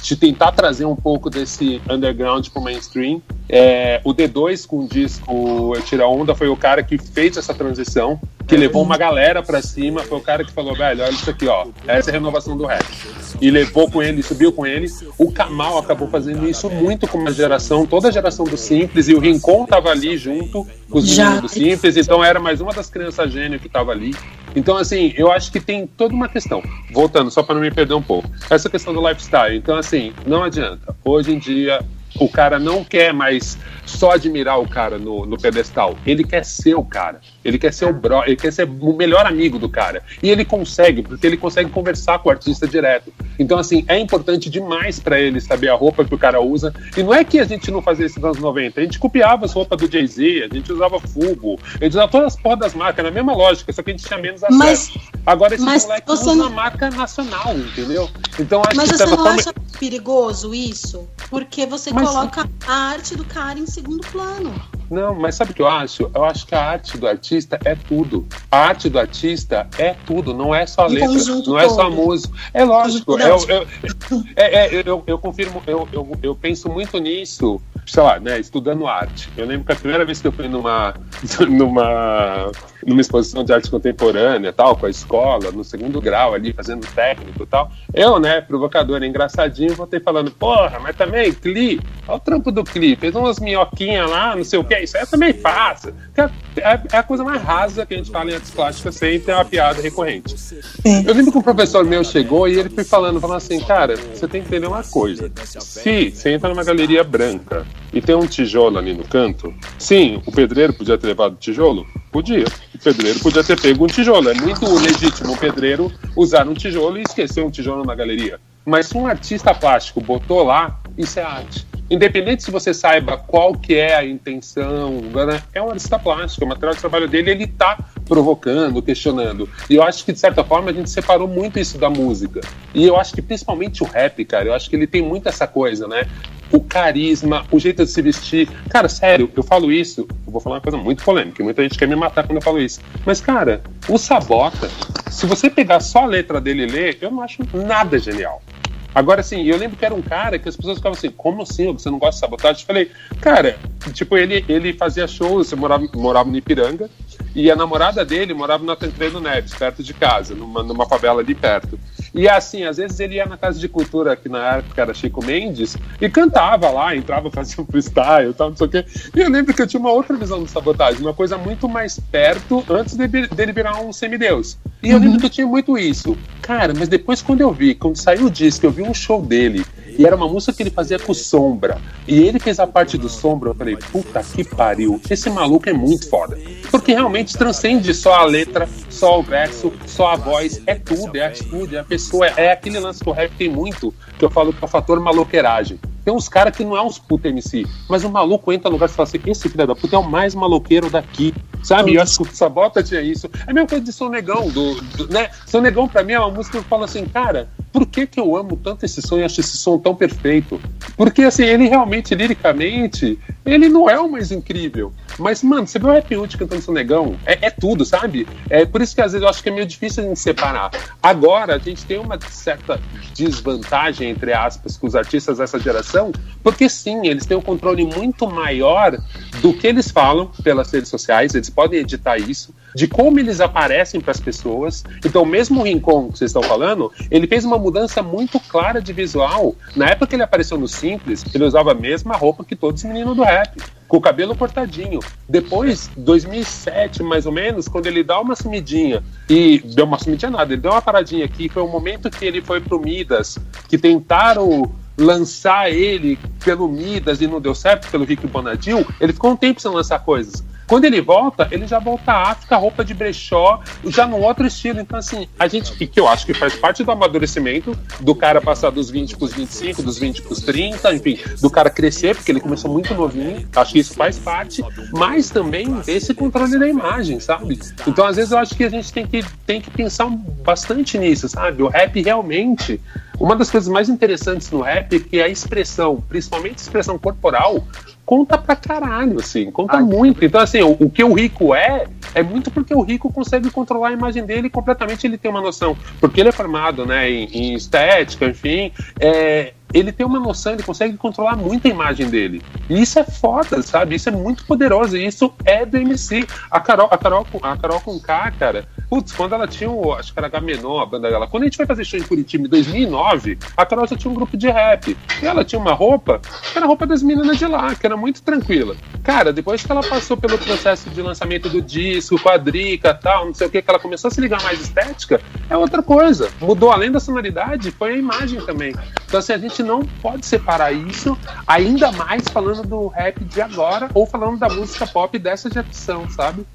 de tentar trazer um pouco desse underground para o mainstream. É, o D2 com o disco Tira Onda foi o cara que fez essa transição, que levou uma galera para cima, foi o cara que falou, velho, olha isso aqui, ó, essa é a renovação do rap. E levou com ele, subiu com ele. O Kamal acabou fazendo isso muito com uma geração, toda a geração do Simples, e o Rincon tava ali junto com os meninos do Simples, então era mais uma das crianças gênio que tava ali. Então, assim, eu acho que tem toda uma questão. Voltando, só para não me perder um pouco. Essa questão do lifestyle. Então, assim, não adianta. Hoje em dia, o cara não quer mais só admirar o cara no, no pedestal. Ele quer ser o cara. Ele quer ser o bro, ele quer ser o melhor amigo do cara. E ele consegue, porque ele consegue conversar com o artista direto. Então, assim, é importante demais para ele saber a roupa que o cara usa. E não é que a gente não fazia isso nos anos 90. A gente copiava as roupas do Jay-Z, a gente usava Fubo, a gente usava todas as porras das marcas, na mesma lógica, só que a gente tinha menos acesso. Mas, Agora esse mas moleque usa não... marca nacional, entendeu? Então acho mas que você não forma... acha perigoso isso? Porque você mas... coloca a arte do cara em segundo plano. Não, mas sabe o que eu acho? Eu acho que a arte do artista é tudo. A arte do artista é tudo, não é só a letra, não todo. é só a música. É lógico, eu, eu, é, é, eu, eu, confirmo, eu, eu, eu penso muito nisso, sei lá, né, estudando arte. Eu lembro que a primeira vez que eu fui numa, (laughs) numa, numa exposição de arte contemporânea, tal, com a escola, no segundo grau ali, fazendo técnico e tal, eu, né, provocador, engraçadinho, voltei falando, porra, mas também, Cli, olha o trampo do Cli, fez umas minhoquinhas lá, não sei o que, isso aí eu também faço. É, é, é, a coisa mais rasa que a gente fala em artes plásticas, sempre é uma piada recorrente. Eu lembro que um professor meu chegou e ele foi falando, falando assim, cara, você tem que entender uma coisa. Se você entra numa galeria branca e tem um tijolo ali no canto, sim, o pedreiro podia ter levado o tijolo? Podia. O pedreiro podia ter pego um tijolo. É muito legítimo o pedreiro usar um tijolo e esquecer um tijolo na galeria. Mas se um artista plástico botou lá, isso é arte. independente se você saiba qual que é a intenção, né, é um artista plástico, o material de trabalho dele, ele tá provocando, questionando. E eu acho que, de certa forma, a gente separou muito isso da música. E eu acho que, principalmente o rap, cara, eu acho que ele tem muito essa coisa, né? O carisma, o jeito de se vestir. Cara, sério, eu falo isso, eu vou falar uma coisa muito polêmica, muita gente quer me matar quando eu falo isso. Mas, cara, o Sabota, se você pegar só a letra dele e ler, eu não acho nada genial. Agora, assim, eu lembro que era um cara que as pessoas ficavam assim, como assim? Você não gosta de sabotagem? Eu falei, cara, tipo, ele, ele fazia shows, eu morava, morava no Ipiranga, e a namorada dele morava no Tancredo Neves, perto de casa, numa, numa favela ali perto. E assim, às vezes ele ia na Casa de Cultura, que na época era Chico Mendes, e cantava lá, entrava, (laughs) fazia um freestyle e tal, não sei o quê. E eu lembro que eu tinha uma outra visão do sabotagem, uma coisa muito mais perto antes dele, dele virar um semideus. E eu lembro que eu tinha muito isso. Cara, mas depois quando eu vi, quando saiu o disco, eu vi um show dele, e era uma música que ele fazia com sombra. E ele fez a parte do sombra. Eu falei, puta que pariu. Esse maluco é muito foda. Porque realmente transcende só a letra, só o verso, só a voz. É tudo, é atitude, é a pessoa. É aquele lance que o rap tem muito, que eu falo que é o fator maloqueiragem. Tem uns caras que não é uns puta MC, mas o maluco entra no lugar e fala assim: esse filho da puta é o mais maloqueiro daqui. Sabe? Eu acho que o Sabota tinha isso. É a mesma coisa de Sonegão, do, do, né? Sonegão, pra mim, é uma música que eu falo assim, cara, por que, que eu amo tanto esse som e acho esse som tão perfeito? Porque, assim, ele realmente, liricamente, ele não é o mais incrível. Mas, mano, você vê o Rap Hood cantando Sonegão, é, é tudo, sabe? É por isso que às vezes eu acho que é meio difícil de separar. Agora, a gente tem uma certa desvantagem, entre aspas, com os artistas dessa geração, porque sim, eles têm um controle muito maior do que eles falam pelas redes sociais, eles podem editar isso, de como eles aparecem para as pessoas. Então, mesmo o Rincon que vocês estão falando, ele fez uma mudança muito clara de visual. Na época que ele apareceu no Simples, ele usava a mesma roupa que todos os meninos do rap com o cabelo cortadinho. Depois, 2007, mais ou menos, quando ele dá uma sumidinha e deu uma sumidinha nada, ele deu uma paradinha aqui, foi o momento que ele foi pro Midas, que tentaram lançar ele pelo Midas e não deu certo pelo Rick Bonadil, ele ficou um tempo sem lançar coisas. Quando ele volta, ele já volta à África, roupa de brechó, já num outro estilo. Então, assim, a gente, que eu acho que faz parte do amadurecimento, do cara passar dos 20 para os 25, dos 20 para os 30, enfim, do cara crescer, porque ele começou muito novinho, acho que isso faz parte, mas também esse controle da imagem, sabe? Então, às vezes, eu acho que a gente tem que, tem que pensar bastante nisso, sabe? O rap realmente. Uma das coisas mais interessantes no rap é que a expressão, principalmente a expressão corporal, conta pra caralho, assim, conta Ai, muito. Então, assim, o, o, que o rico é, é muito porque o rico consegue controlar a imagem dele completamente ele tem uma noção. Porque ele é formado, né, em, em estética, enfim, é, ele tem uma noção, ele consegue controlar muito a imagem dele. E isso é foda, sabe? Isso é muito poderoso. E isso é do MC. A Carol, a Carol, a Carol com K, cara, putz, quando ela tinha o, acho que era Gamenon, a banda dela, quando a gente foi fazer show em Curitiba em 2009, a Carol já tinha um grupo de rap. E ela tinha uma roupa, que era a roupa das meninas de lá, que era muito tranquila. Cara, depois que ela passou pelo processo de lançamento do disco, quadrica tal, não sei o que, que ela começou a se ligar mais estética, é outra coisa. Mudou além da sonoridade, foi a imagem também. Então, assim, a gente não pode separar isso, ainda mais falando do rap de agora ou falando da música pop dessa geração, sabe?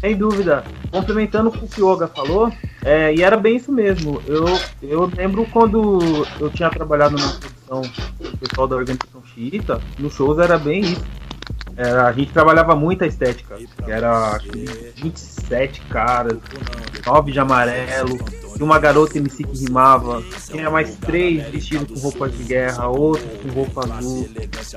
Sem dúvida. Complementando o que o Fioga falou, é, e era bem isso mesmo. Eu, eu lembro quando eu tinha trabalhado na produção do pessoal da organização Xiita, nos shows era bem isso. Era, a gente trabalhava muito a estética. Era 27 caras, 9 de amarelo, tinha uma garota MC que rimava, tinha mais três vestidos com roupas de guerra, outros com roupa azul.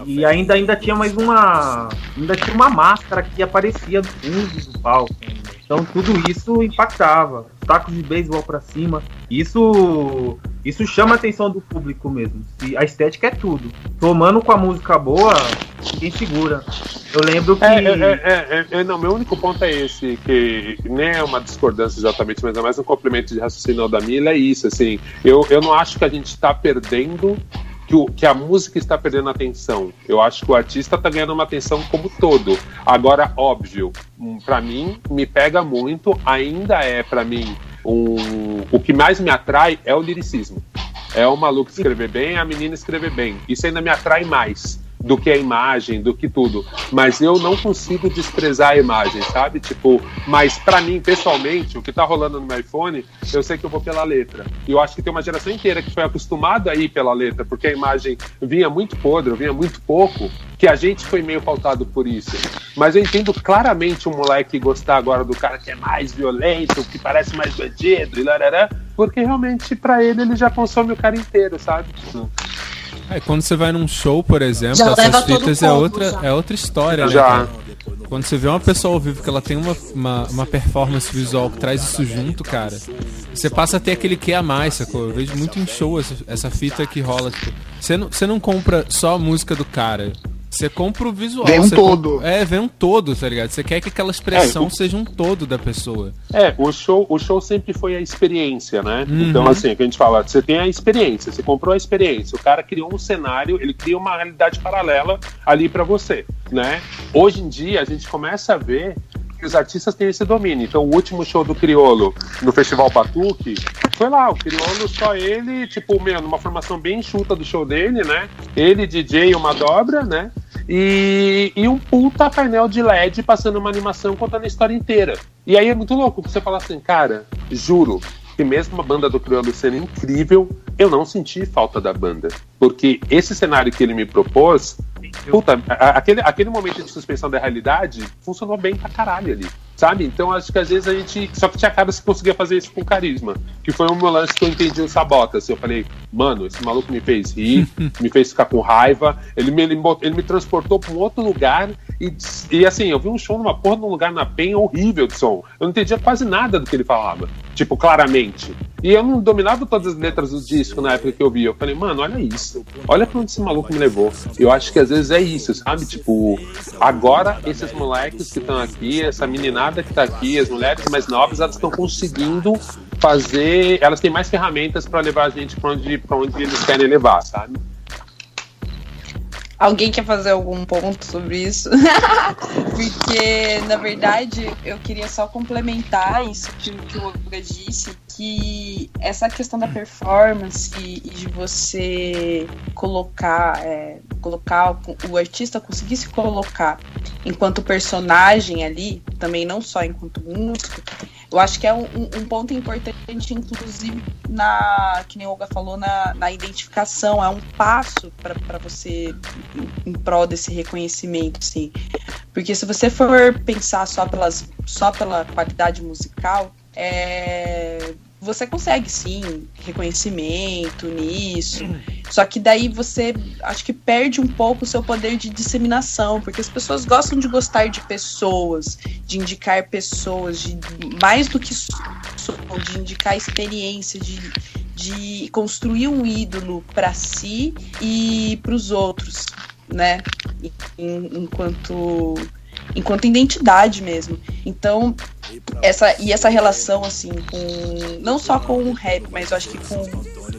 E ainda, ainda tinha mais uma. Ainda tinha uma máscara que aparecia do fundo do palco. Então tudo isso impactava. Tacos de beisebol para cima. Isso isso chama a atenção do público mesmo. A estética é tudo. Tomando com a música boa, quem segura. Eu lembro que. É, é, é, é, não, meu único ponto é esse, que nem é uma discordância exatamente, mas é mais um complemento de raciocínio da Mila, é isso, assim. Eu, eu não acho que a gente está perdendo que, o, que, a música está perdendo atenção. Eu acho que o artista está ganhando uma atenção como todo. Agora, óbvio, hum, para mim, me pega muito, ainda é para mim um, o que mais me atrai é o liricismo. É o maluco escrever bem, a menina escrever bem. Isso ainda me atrai mais. Do que a imagem, do que tudo. Mas eu não consigo desprezar a imagem, sabe? Tipo, mas para mim, pessoalmente, o que tá rolando no meu iPhone, eu sei que eu vou pela letra. E eu acho que tem uma geração inteira que foi acostumada a ir pela letra, porque a imagem vinha muito podre, vinha muito pouco, que a gente foi meio faltado por isso. Mas eu entendo claramente o moleque gostar agora do cara que é mais violento, que parece mais bandido e larará, porque realmente para ele ele já consome o cara inteiro, sabe? É, quando você vai num show, por exemplo, já essas fitas é outra, é outra história, né? Já. Quando você vê uma pessoa ao vivo que ela tem uma, uma, uma, performance visual que traz isso junto, cara, você passa a ter aquele que a mais, sacou? Eu vejo muito em show essa, essa fita que rola. Tipo, você, não, você não compra só a música do cara. Você compra o visual. Vem um todo. Compra... É, vem um todo, tá ligado? Você quer que aquela expressão é, o... seja um todo da pessoa. É, o show, o show sempre foi a experiência, né? Uhum. Então, assim, que a gente fala, você tem a experiência, você comprou a experiência, o cara criou um cenário, ele cria uma realidade paralela ali para você, né? Hoje em dia, a gente começa a ver que os artistas têm esse domínio. Então, o último show do Criolo no Festival Batuque foi lá, o Criolo, só ele, tipo, meu, numa formação bem enxuta do show dele, né? Ele, DJ, uma dobra, né? E, e um puta painel de LED passando uma animação contando a história inteira. E aí é muito louco, você fala assim, cara, juro, que mesmo a banda do Criolo sendo incrível, eu não senti falta da banda. Porque esse cenário que ele me propôs, puta, aquele, aquele momento de suspensão da realidade funcionou bem pra caralho ali. Sabe? Então acho que às vezes a gente. Só que tinha cara se conseguia fazer isso com carisma. Que foi um meu lance que eu entendi o Sabota. Assim, eu falei, mano, esse maluco me fez rir, (laughs) me fez ficar com raiva, ele me, ele, ele me transportou pra um outro lugar. E, e assim, eu vi um show numa porra num lugar na penha horrível de som. Eu não entendia quase nada do que ele falava. Tipo, claramente. E eu não dominava todas as letras do disco na época que eu vi. Eu falei, mano, olha isso. Olha pra onde esse maluco me levou. Eu acho que às vezes é isso, sabe? Tipo, agora esses moleques que estão aqui, essa meninada que tá aqui, as mulheres mais novas, elas estão conseguindo fazer. Elas têm mais ferramentas para levar a gente pra onde, pra onde eles querem levar, sabe? Alguém quer fazer algum ponto sobre isso? (laughs) Porque, na verdade, eu queria só complementar isso que, que o Olga disse, que essa questão da performance e de você colocar, é, colocar o artista conseguir se colocar enquanto personagem ali, também não só enquanto músico, eu acho que é um, um, ponto importante, inclusive, na que nem Olga falou, na, na identificação. É um passo para você em, em prol desse reconhecimento, assim. Porque se você for pensar só, pelas, só pela qualidade musical, é, você consegue sim reconhecimento nisso. Só que daí você acho que perde um pouco o seu poder de disseminação, porque as pessoas gostam de gostar de pessoas, de indicar pessoas, de mais do que de indicar experiência, de, de construir um ídolo para si e para os outros, né? Enquanto enquanto identidade mesmo. Então, essa e essa relação assim com não só com o rap, mas eu acho que com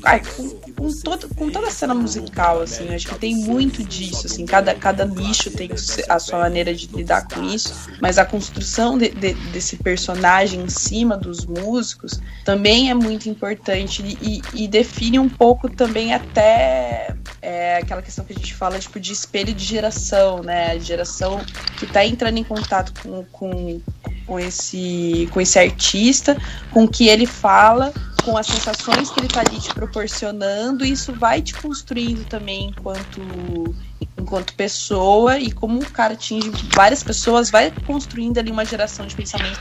ai, com, com, todo, com toda a cena musical, assim, acho que tem muito disso, assim, cada, cada nicho tem a sua maneira de lidar com isso, mas a construção de, de, desse personagem em cima dos músicos também é muito importante e, e define um pouco também até é, aquela questão que a gente fala, tipo, de espelho de geração, né, a geração que está entrando em contato com, com, com, esse, com esse artista, com o que ele fala, com as sensações que ele está ali te proporcionando, isso vai te construindo também enquanto enquanto pessoa e como o cara atinge várias pessoas, vai construindo ali uma geração de pensamento.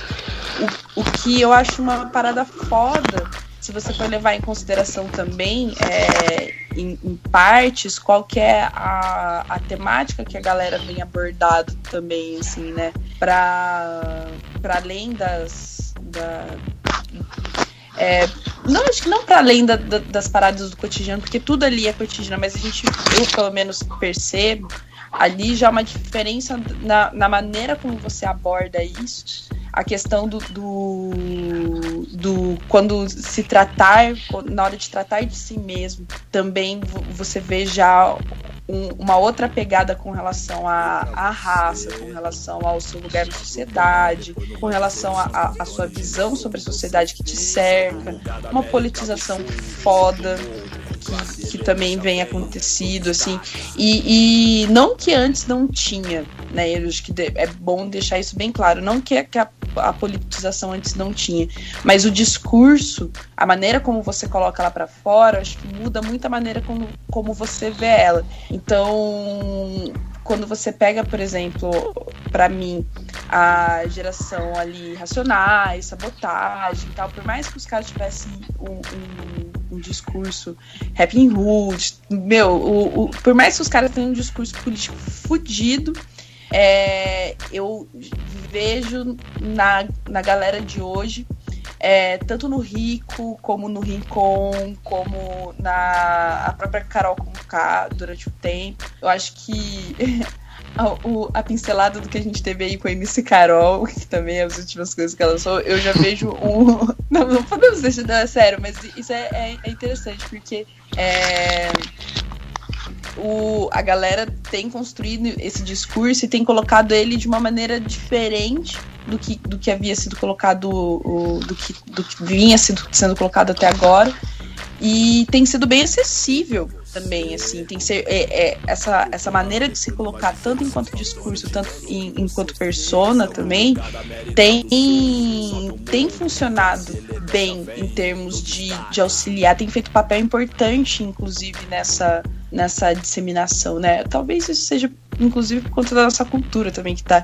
O, o que eu acho uma parada foda, se você for levar em consideração também, é, em, em partes, qual que é a, a temática que a galera vem abordado também, assim, né? Para além das. Da, é, não, acho que não para além da, da, das paradas do cotidiano, porque tudo ali é cotidiano, mas a gente, eu pelo menos percebo ali já uma diferença na, na maneira como você aborda isso. A questão do, do, do, quando se tratar, na hora de tratar de si mesmo, também você vê já um, uma outra pegada com relação à, à raça, com relação ao seu lugar na sociedade, com relação à sua visão sobre a sociedade que te cerca, uma politização foda, que, que também vem acontecido, assim. E, e, não que antes não tinha, né? Eu acho que é bom deixar isso bem claro. Não que, que a, a, politização antes não tinha, mas o discurso, a maneira como você coloca ela para fora, acho que muda muito a maneira como, como você vê ela. Então, quando você pega, por exemplo, para mim, a geração ali racionais, sabotagem e tal, por mais que os caras tivessem um, um, um discurso Happy Hood, meu, o, o, por mais que os caras tenham um discurso político fudido, é, eu vejo na, na galera de hoje, é, tanto no Rico, como no Rincon, como na a própria Carol Conká durante o tempo. Eu acho que (laughs) a, o, a pincelada do que a gente teve aí com a MC Carol, que também é as últimas coisas que ela lançou, eu já vejo um. (laughs) Não, não podemos deixar, não, é sério, mas isso é, é, é interessante, porque é, o, a galera tem construído esse discurso e tem colocado ele de uma maneira diferente do que, do que havia sido colocado, o, do, que, do que vinha sido, sendo colocado até agora. E tem sido bem acessível também, assim, tem ser é, é, essa, essa maneira de se colocar tanto enquanto discurso, tanto em, enquanto persona também, tem, tem funcionado bem em termos de, de auxiliar, tem feito papel importante, inclusive, nessa, nessa disseminação, né? Talvez isso seja, inclusive, por conta da nossa cultura também, que tá,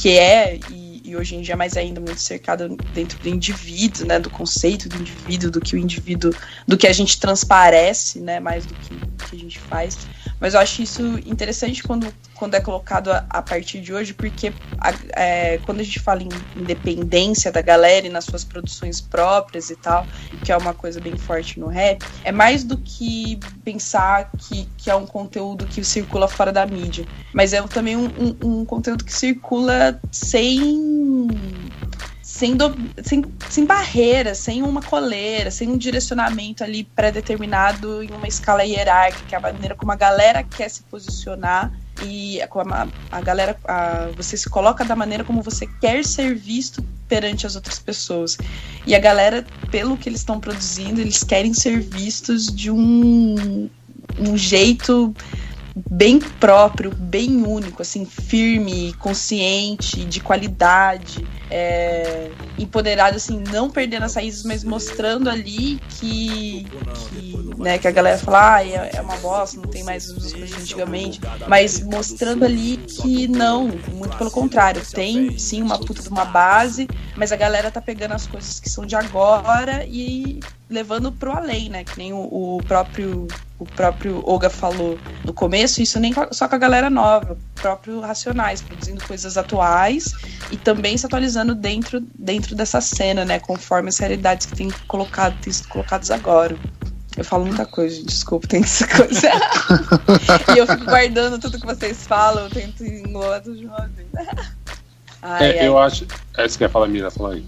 que é, e hoje em dia mais ainda muito cercado dentro do indivíduo, né, do conceito do indivíduo, do que o indivíduo, do que a gente transparece, né, mais do que, que a gente faz. Mas eu acho isso interessante quando, quando é colocado a, a partir de hoje, porque a, é, quando a gente fala em independência da galera e nas suas produções próprias e tal, que é uma coisa bem forte no rap, é mais do que pensar que, que é um conteúdo que circula fora da mídia, mas é também um, um, um conteúdo que circula sem sem, do, sem, sem barreira, sem uma coleira, sem um direcionamento ali pré-determinado em uma escala hierárquica, a maneira como a galera quer se posicionar e a, a galera, a, você se coloca da maneira como você quer ser visto perante as outras pessoas. E a galera, pelo que eles estão produzindo, eles querem ser vistos de um, um jeito bem próprio, bem único, assim, firme, consciente, de qualidade, é, empoderado, assim, não perdendo as raízes, mas mostrando ali que, que, né, que a galera fala, ah, é, é uma bosta, não tem mais as coisas antigamente, mas mostrando ali que não, muito pelo contrário, tem sim uma puta de uma base, mas a galera tá pegando as coisas que são de agora e levando pro além, né? Que nem o, o, próprio o próprio Olga falou no começo, isso nem só com a galera nova, o próprio Racionais, produzindo coisas atuais e também se atualizando dentro, dentro dessa cena, né? Conforme as realidades que tem colocado, tem sido colocadas agora. Eu falo muita coisa, desculpa, tem essa coisa. (laughs) e eu fico guardando tudo que vocês falam, eu tento englobar tudo de uma vez. (laughs) Ai, é, ai. Eu acho. É, você quer falar, Mira? Fala aí.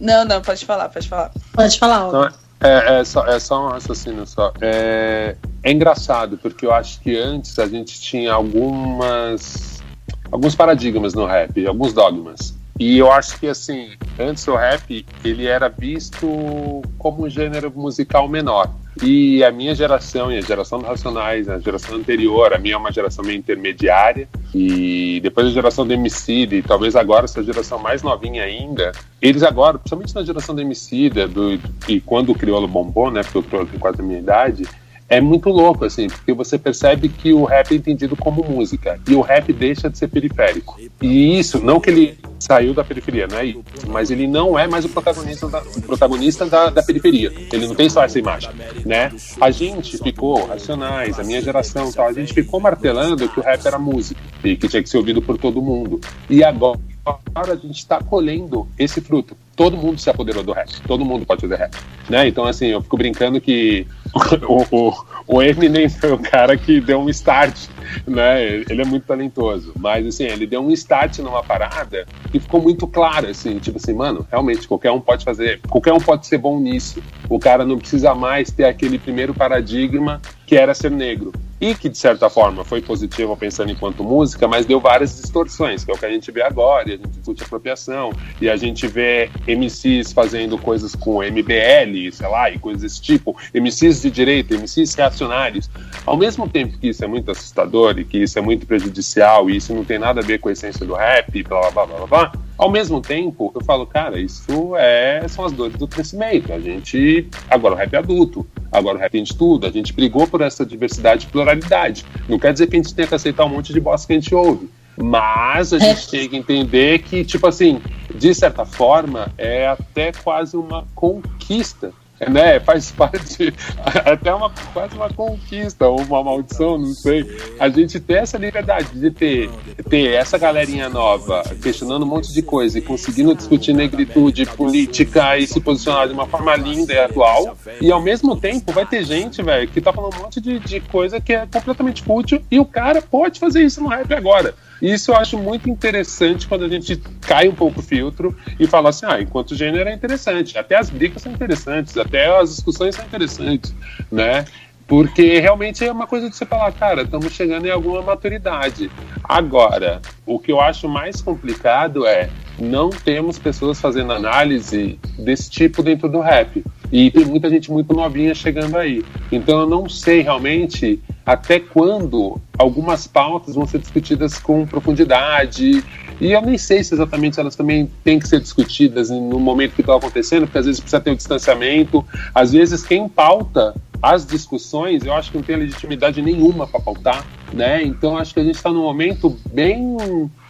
Não, não, pode falar, pode falar. Pode falar, então, é, é, só, é só um raciocínio só. É, é engraçado, porque eu acho que antes a gente tinha algumas. alguns paradigmas no rap, alguns dogmas. E eu acho que, assim, antes o rap, ele era visto como um gênero musical menor. E a minha geração e a geração dos Racionais, a geração anterior, a minha é uma geração meio intermediária, e depois a geração do MC, e talvez agora essa geração mais novinha ainda, eles agora, principalmente na geração do MC, do, e quando o Criolo bombou, né, porque o Criolo tem quase a minha idade, é muito louco, assim, porque você percebe que o rap é entendido como música e o rap deixa de ser periférico. E isso, não que ele saiu da periferia, é isso, mas ele não é mais o protagonista da, o protagonista da, da periferia. Ele não tem só essa imagem, né? A gente ficou, Racionais, a minha geração tal, a gente ficou martelando que o rap era música e que tinha que ser ouvido por todo mundo. E agora a gente está colhendo esse fruto. Todo mundo se apoderou do rap, todo mundo pode fazer rap, né? Então assim, eu fico brincando que (laughs) o, o, o Eminem foi o cara que deu um start, né? Ele é muito talentoso, mas assim, ele deu um start numa parada e ficou muito claro, assim, tipo assim, mano, realmente qualquer um pode fazer, qualquer um pode ser bom nisso. O cara não precisa mais ter aquele primeiro paradigma que era ser negro. E que de certa forma foi positivo pensando enquanto música, mas deu várias distorções, que é o que a gente vê agora, e a gente discute apropriação, e a gente vê MCs fazendo coisas com MBL, sei lá, e coisas desse tipo, MCs de direita, MCs reacionários. Ao mesmo tempo que isso é muito assustador e que isso é muito prejudicial e isso não tem nada a ver com a essência do rap, blá blá blá blá blá, ao mesmo tempo eu falo, cara, isso é são as dores do crescimento. A gente agora o rap é adulto, agora o rap tem de tudo, a gente brigou por essa diversidade e pluralidade. Não quer dizer que a gente tenha que aceitar um monte de bosta que a gente ouve. Mas a (laughs) gente tem que entender que, tipo assim, de certa forma, é até quase uma conquista né? Faz parte, (laughs) até uma, quase uma conquista, ou uma maldição, não sei. A gente ter essa liberdade de ter, ter essa galerinha nova questionando um monte de coisa e conseguindo discutir negritude, política e se posicionar de uma forma linda e atual. E ao mesmo tempo vai ter gente, velho, que tá falando um monte de, de coisa que é completamente fútil e o cara pode fazer isso no rap agora. Isso eu acho muito interessante quando a gente cai um pouco o filtro e fala assim: ah, enquanto gênero é interessante, até as brigas são interessantes, até as discussões são interessantes, né? Porque realmente é uma coisa de você falar, cara, estamos chegando em alguma maturidade. Agora, o que eu acho mais complicado é não temos pessoas fazendo análise desse tipo dentro do rap. E tem muita gente muito novinha chegando aí. Então eu não sei realmente até quando algumas pautas vão ser discutidas com profundidade. E eu nem sei se exatamente elas também têm que ser discutidas no momento que está acontecendo, porque às vezes precisa ter um distanciamento. Às vezes quem pauta as discussões, eu acho que não tem legitimidade nenhuma para pautar, né? Então acho que a gente está num momento bem,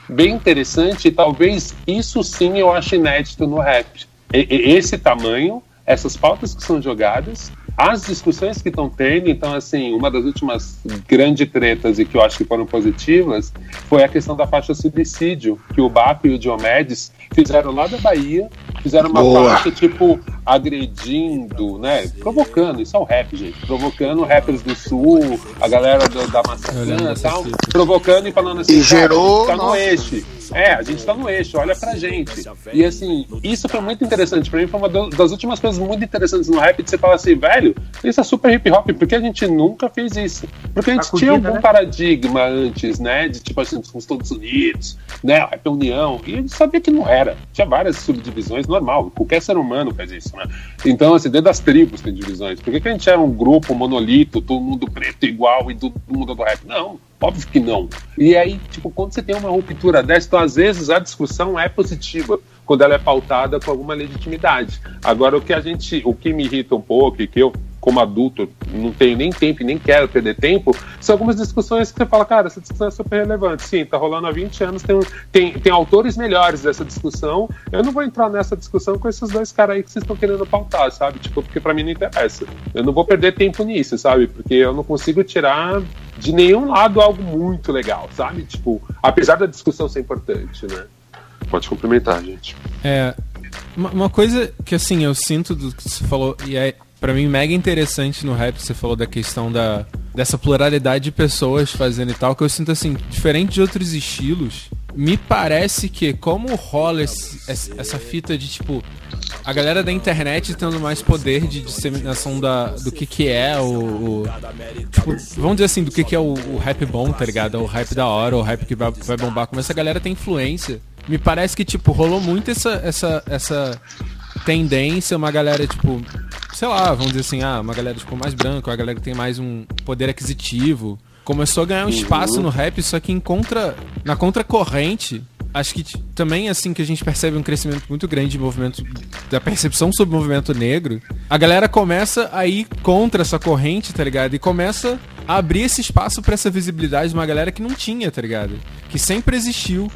bem interessante e talvez isso sim eu acho inédito no rap. E, esse tamanho, essas pautas que são jogadas as discussões que estão tendo, então, assim, uma das últimas grandes tretas e que eu acho que foram positivas foi a questão da faixa suicídio, que o BAP e o Diomedes fizeram lá da Bahia, fizeram uma Boa. faixa, tipo, agredindo, né? Provocando, isso é o rap, gente. Provocando rappers do sul, a galera do, da maçã e tal, provocando e falando assim, e gerou, tá no eixo é, a gente tá no eixo, olha pra gente. E assim, isso foi muito interessante. Pra mim foi uma das últimas coisas muito interessantes no rap de você falar assim, velho, isso é super hip hop, porque a gente nunca fez isso. Porque a gente tinha algum né? paradigma antes, né? De tipo assim, os Estados Unidos, né? Rap união. E a gente sabia que não era. Tinha várias subdivisões, normal. Qualquer ser humano faz isso, né? Então, assim, dentro das tribos tem divisões. Por que, que a gente era um grupo, monolito, todo mundo preto igual e todo mundo do rap? Não. Óbvio que não. E aí, tipo, quando você tem uma ruptura dessa, então às vezes a discussão é positiva quando ela é pautada com alguma legitimidade. Agora, o que a gente, o que me irrita um pouco e que eu como adulto, não tenho nem tempo e nem quero perder tempo, são algumas discussões que você fala, cara, essa discussão é super relevante. Sim, tá rolando há 20 anos, tem, tem, tem autores melhores dessa discussão. Eu não vou entrar nessa discussão com esses dois caras aí que vocês estão querendo pautar, sabe? Tipo, porque para mim não interessa. Eu não vou perder tempo nisso, sabe? Porque eu não consigo tirar de nenhum lado algo muito legal, sabe? Tipo, apesar da discussão ser importante, né? Pode complementar, gente. É, uma coisa que assim eu sinto do que você falou e é para mim mega interessante no rap, você falou da questão da dessa pluralidade de pessoas fazendo e tal, que eu sinto assim, diferente de outros estilos, me parece que como rola esse, essa fita de tipo a galera da internet tendo mais poder de disseminação da, do que que é o, o tipo, vamos dizer assim, do que que é o, o, rap bom, tá ligado? O rap da hora, o rap que vai, vai bombar, como essa galera tem influência. Me parece que, tipo, rolou muito essa, essa, essa tendência, uma galera, tipo, sei lá, vamos dizer assim, ah, uma galera tipo mais branca, uma galera que tem mais um poder aquisitivo, começou a ganhar um espaço no rap, só que encontra na contracorrente. Acho que também assim que a gente percebe um crescimento muito grande de movimento da percepção sobre o movimento negro, a galera começa a ir contra essa corrente, tá ligado? E começa a abrir esse espaço para essa visibilidade de uma galera que não tinha, tá ligado? Que sempre existiu.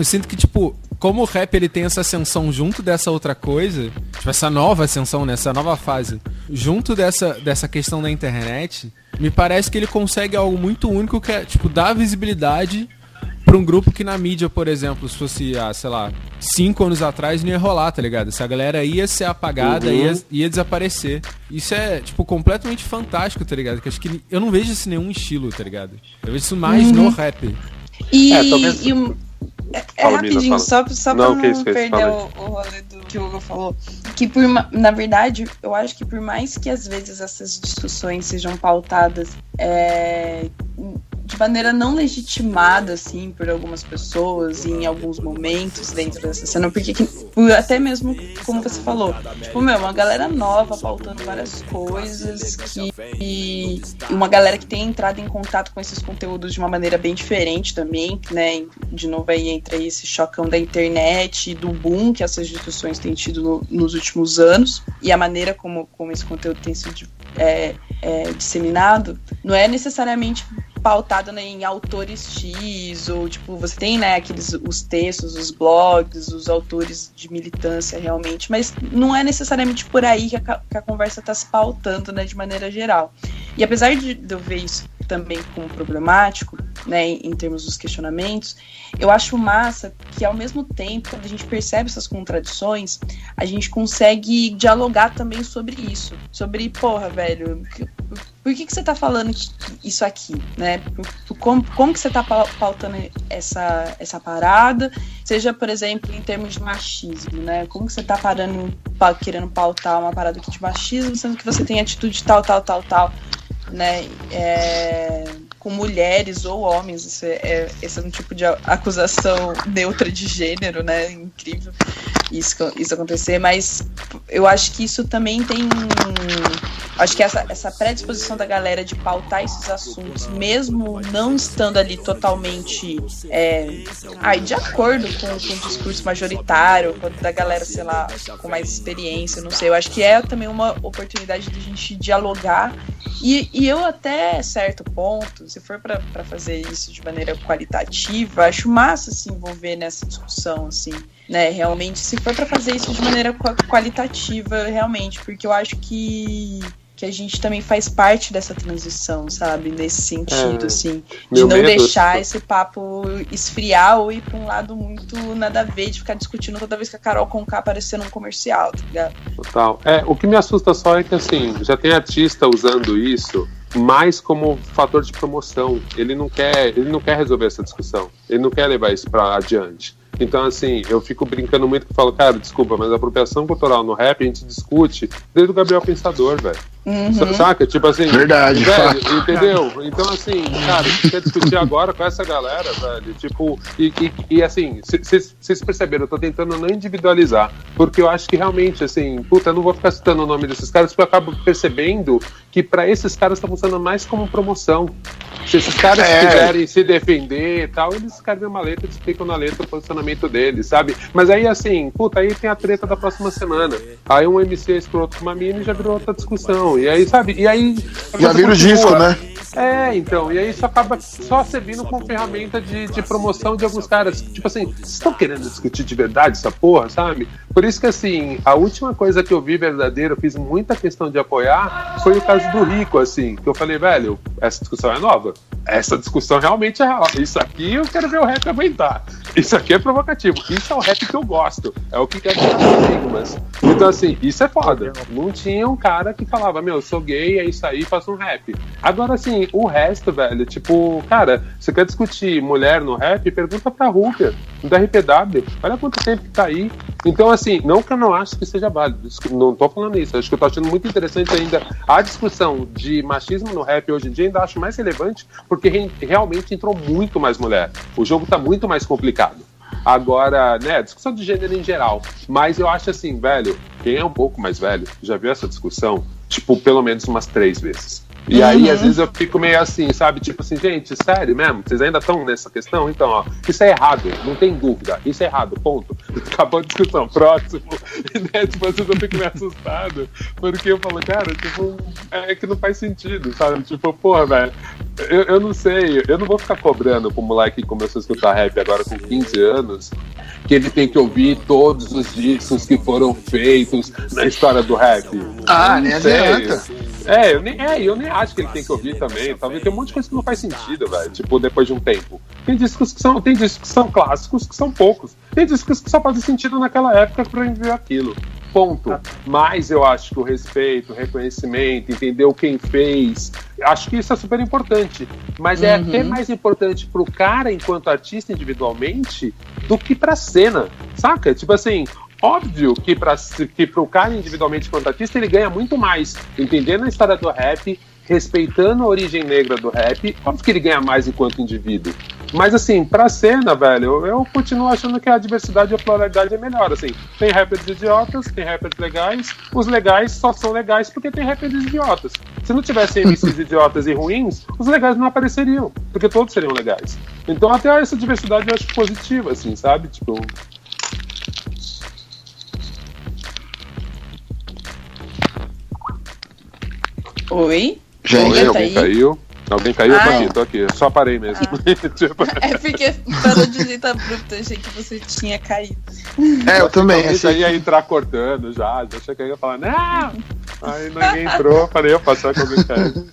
Eu sinto que tipo como o rap ele tem essa ascensão junto dessa outra coisa, tipo, essa nova ascensão, nessa né, nova fase, junto dessa, dessa questão da internet, me parece que ele consegue algo muito único que é, tipo, dar visibilidade para um grupo que na mídia, por exemplo, se fosse, ah, sei lá, cinco anos atrás, não ia rolar, tá ligado? Essa galera ia ser apagada, uhum. ia, ia desaparecer. Isso é, tipo, completamente fantástico, tá ligado? Que acho que eu não vejo isso em nenhum estilo, tá ligado? Eu vejo isso mais uhum. no rap. E, é, talvez... e É, é rapidinho, só, só não, pra não perder o, o rolê do que o Hugo falou. Que, por, na verdade, eu acho que por mais que às vezes essas discussões sejam pautadas é, de maneira não legitimada, assim, por algumas pessoas em alguns momentos dentro dessa cena, porque até mesmo, como você falou, tipo, meu, uma galera nova pautando várias coisas que, e uma galera que tem entrado em contato com esses conteúdos de uma maneira bem diferente também, né, de novo aí entra aí esse chocão da internet e do boom que essas discussões têm tido no, nos últimos anos e a maneira como, como esse conteúdo tem sido é, é, disseminado, não é necessariamente pautado né, em autores X, ou tipo, você tem né, aqueles os textos, os blogs, os autores de militância realmente, mas não é necessariamente por aí que a, que a conversa está se pautando né, de maneira geral. E apesar de, de eu ver isso também como problemático, né, em, termos dos questionamentos, eu acho massa que ao mesmo tempo, quando a gente percebe essas contradições, a gente consegue dialogar também sobre isso, sobre, porra, velho, por que, que você está falando isso aqui, né? Como, como que você está pautando essa, essa parada, seja, por exemplo, em termos de machismo, né? Como que você está parando, querendo pautar uma parada aqui de machismo, sendo que você tem atitude tal, tal, tal, tal, né? É, com mulheres ou homens, esse é, esse é um tipo de acusação neutra de gênero, né? Incrível isso, isso acontecer, mas eu acho que isso também tem Acho que essa, essa predisposição da galera de pautar esses assuntos, mesmo não estando ali totalmente é, ai, de acordo com, com o discurso majoritário, da galera, sei lá, com mais experiência, não sei. Eu acho que é também uma oportunidade de a gente dialogar. E, e eu, até certo ponto, se for para fazer isso de maneira qualitativa, acho massa se envolver nessa discussão, assim né? Realmente, se for para fazer isso de maneira qualitativa, realmente, porque eu acho que que a gente também faz parte dessa transição, sabe? Nesse sentido, é, assim. De não deixar esse papo esfriar ou ir pra um lado muito nada a ver, de ficar discutindo toda vez que a Carol Conká aparecer num comercial, tá ligado? Total. É, o que me assusta só é que, assim, já tem artista usando isso mais como fator de promoção. Ele não quer, ele não quer resolver essa discussão. Ele não quer levar isso para adiante. Então, assim, eu fico brincando muito que falo, cara, desculpa, mas a apropriação cultural no rap a gente discute desde o Gabriel Pensador, velho. Uhum. Saca? Tipo assim. Verdade. Velho, entendeu? Então, assim, cara, a gente quer discutir agora com essa galera, velho. Tipo, e, e, e assim, vocês perceberam, eu tô tentando não individualizar. Porque eu acho que realmente, assim, puta, eu não vou ficar citando o nome desses caras, porque eu acabo percebendo que para esses caras tá funcionando mais como promoção. Se esses caras é. quiserem se defender e tal, eles escrevem uma letra e explicam na letra o posicionamento deles, sabe? Mas aí, assim, puta, aí tem a treta da próxima semana. Aí um MC é escroto com uma mina e já virou outra discussão. E aí, sabe? E aí. Já vira o disco, né? É, então, e aí isso acaba só servindo como ferramenta de, de promoção de alguns caras. Tipo assim, vocês estão querendo discutir de verdade essa porra, sabe? Por isso que, assim, a última coisa que eu vi verdadeiro, eu fiz muita questão de apoiar, foi o caso do Rico, assim, que eu falei, velho, essa discussão é nova. Essa discussão realmente é real. Isso aqui eu quero ver o rap aguentar. Isso aqui é provocativo. Isso é o rap que eu gosto. É o que quer tirar estigmas. Então, assim, isso é foda. Não tinha um cara que falava, meu, eu sou gay, é isso aí, faço um rap. Agora, assim, o resto, velho, tipo, cara, você quer discutir mulher no rap? Pergunta pra Rúbia, do RPW. Olha quanto tempo que tá aí. Então, assim, não que eu não acho que seja válido, não tô falando isso. Acho que eu tô achando muito interessante ainda a discussão de machismo no rap hoje em dia, ainda acho mais relevante, porque realmente entrou muito mais mulher. O jogo tá muito mais complicado. Agora, né, discussão de gênero em geral. Mas eu acho assim, velho, quem é um pouco mais velho já viu essa discussão, tipo, pelo menos umas três vezes. E uhum. aí, às vezes, eu fico meio assim, sabe? Tipo assim, gente, sério mesmo? Vocês ainda estão nessa questão? Então, ó, isso é errado, não tem dúvida. Isso é errado, ponto. (laughs) Acabou a discussão. Próximo. (laughs) E, né, tipo, às vezes eu fico meio assustado, porque eu falo, cara, tipo, é que não faz sentido, sabe? Tipo, porra, velho, eu, eu não sei, eu não vou ficar cobrando pro moleque que começou a escutar rap agora com 15 anos, que ele tem que ouvir todos os discos que foram feitos na história do rap. Ah, nem adianta. É, eu nem, é, eu nem acho que ele tem que ouvir também. Talvez tem um monte de coisa que não faz sentido, velho. Tipo, depois de um tempo. Tem discos que são, tem discos que são clássicos, que são poucos. Tem discos que só fazem sentido naquela época pra viver aquilo. Ponto. Mas eu acho que o respeito, o reconhecimento, entender quem fez, Acho que isso é super importante. Mas é até uhum. mais importante pro cara, enquanto artista individualmente, do que pra cena. Saca? Tipo assim, Óbvio que para que o cara individualmente quanto artista ele ganha muito mais entendendo a história do rap, respeitando a origem negra do rap, óbvio que ele ganha mais enquanto indivíduo. Mas assim, pra cena, velho, eu, eu continuo achando que a diversidade e a pluralidade é melhor. Assim, tem rappers idiotas, tem rappers legais. Os legais só são legais porque tem rappers idiotas. Se não tivesse MCs (laughs) idiotas e ruins, os legais não apareceriam, porque todos seriam legais. Então até essa diversidade eu acho positiva, assim, sabe? Tipo, Oi? Gente, alguém tá caiu? Alguém caiu? Ah, tô aqui, tô aqui. Só parei mesmo. Ah. (laughs) Tipo, é porque parou de jeito abrupto, achei que você tinha caído. É, eu também. Eu já ia entrar cortando já, já achei que ia falar, não! Aí ninguém entrou, falei, eu passar com alguém caiu.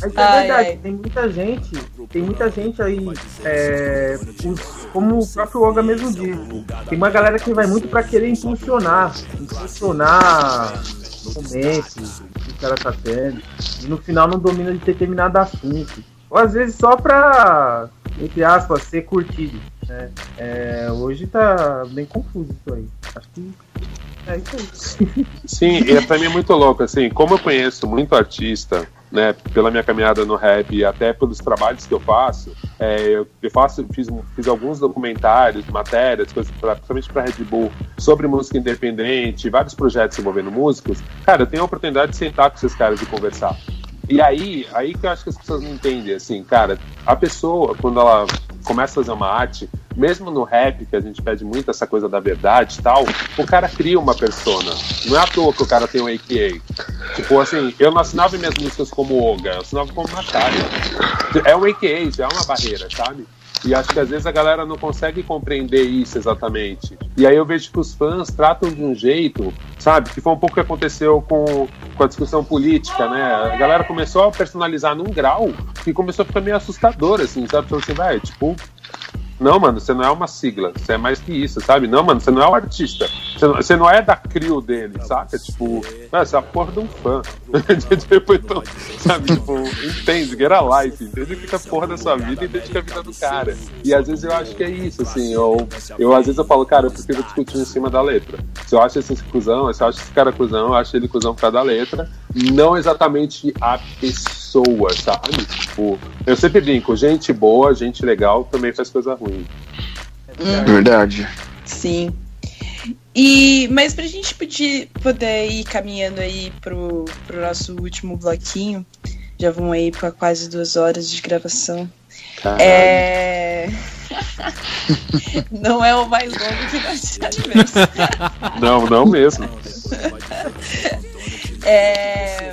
Mas é ai, verdade, ai. tem muita gente, tem muita gente aí, é, os, como o próprio Olga mesmo diz, tem uma galera que vai muito pra querer impulsionar, impulsionar momentos que cara tá tendo, e no final não domina de determinado assunto. Ou às vezes só pra, entre aspas, ser curtido. Né? É, hoje tá bem confuso isso aí. Acho que é isso aí. Sim, e pra mim é muito louco, assim, como eu conheço muito artista né, pela minha caminhada no rap e até pelos trabalhos que eu faço, é, eu, faço, fiz, fiz alguns documentários, matérias, coisas pra, principalmente para Red Bull, sobre música independente, vários projetos envolvendo músicos. Cara, eu tenho a oportunidade de sentar com esses caras e conversar. E aí, aí que eu acho que as pessoas não entendem, assim, cara, a pessoa, quando ela começa a fazer uma arte, mesmo no rap, que a gente pede muito essa coisa da verdade e tal, o cara cria uma persona. Não é à toa que o cara tem um AKA. Tipo, assim, eu não assinava minhas músicas como Oga, eu assinava como Natália. É um AKA, já é uma barreira, sabe? E acho que às vezes a galera não consegue compreender isso exatamente. E aí eu vejo que os fãs tratam de um jeito, sabe? Que foi um pouco o que aconteceu com, com a discussão política, né? A galera começou a personalizar num grau que começou a ficar meio assustador, assim, sabe? Então você vai, tipo, não, mano, você não é uma sigla, você é mais que isso, sabe? Não, mano, você não é um artista. Você não, você não é da crio dele, saca? Tipo, você é a porra de um fã. (laughs) tipo, então, sabe? Tipo, entende, get a life, entende o que é a porra da sua vida e entende que é a vida do cara. E às vezes eu acho que é isso, assim. Eu, eu às vezes eu falo, cara, eu prefiro discutir em cima da letra. Se eu acho esse cuzão, se eu acho esse cara cuzão, eu acho ele cuzão por causa da letra, não exatamente a pessoa, sabe? Tipo, eu sempre brinco, gente boa, gente legal também faz coisa ruim. Hum. Verdade. Sim. E, mas pra gente poder, poder ir caminhando aí pro, pro nosso último bloquinho, já vão aí para quase duas horas de gravação. Caralho. É. (laughs) não é o mais longo que nós já tivemos. não, não mesmo. é...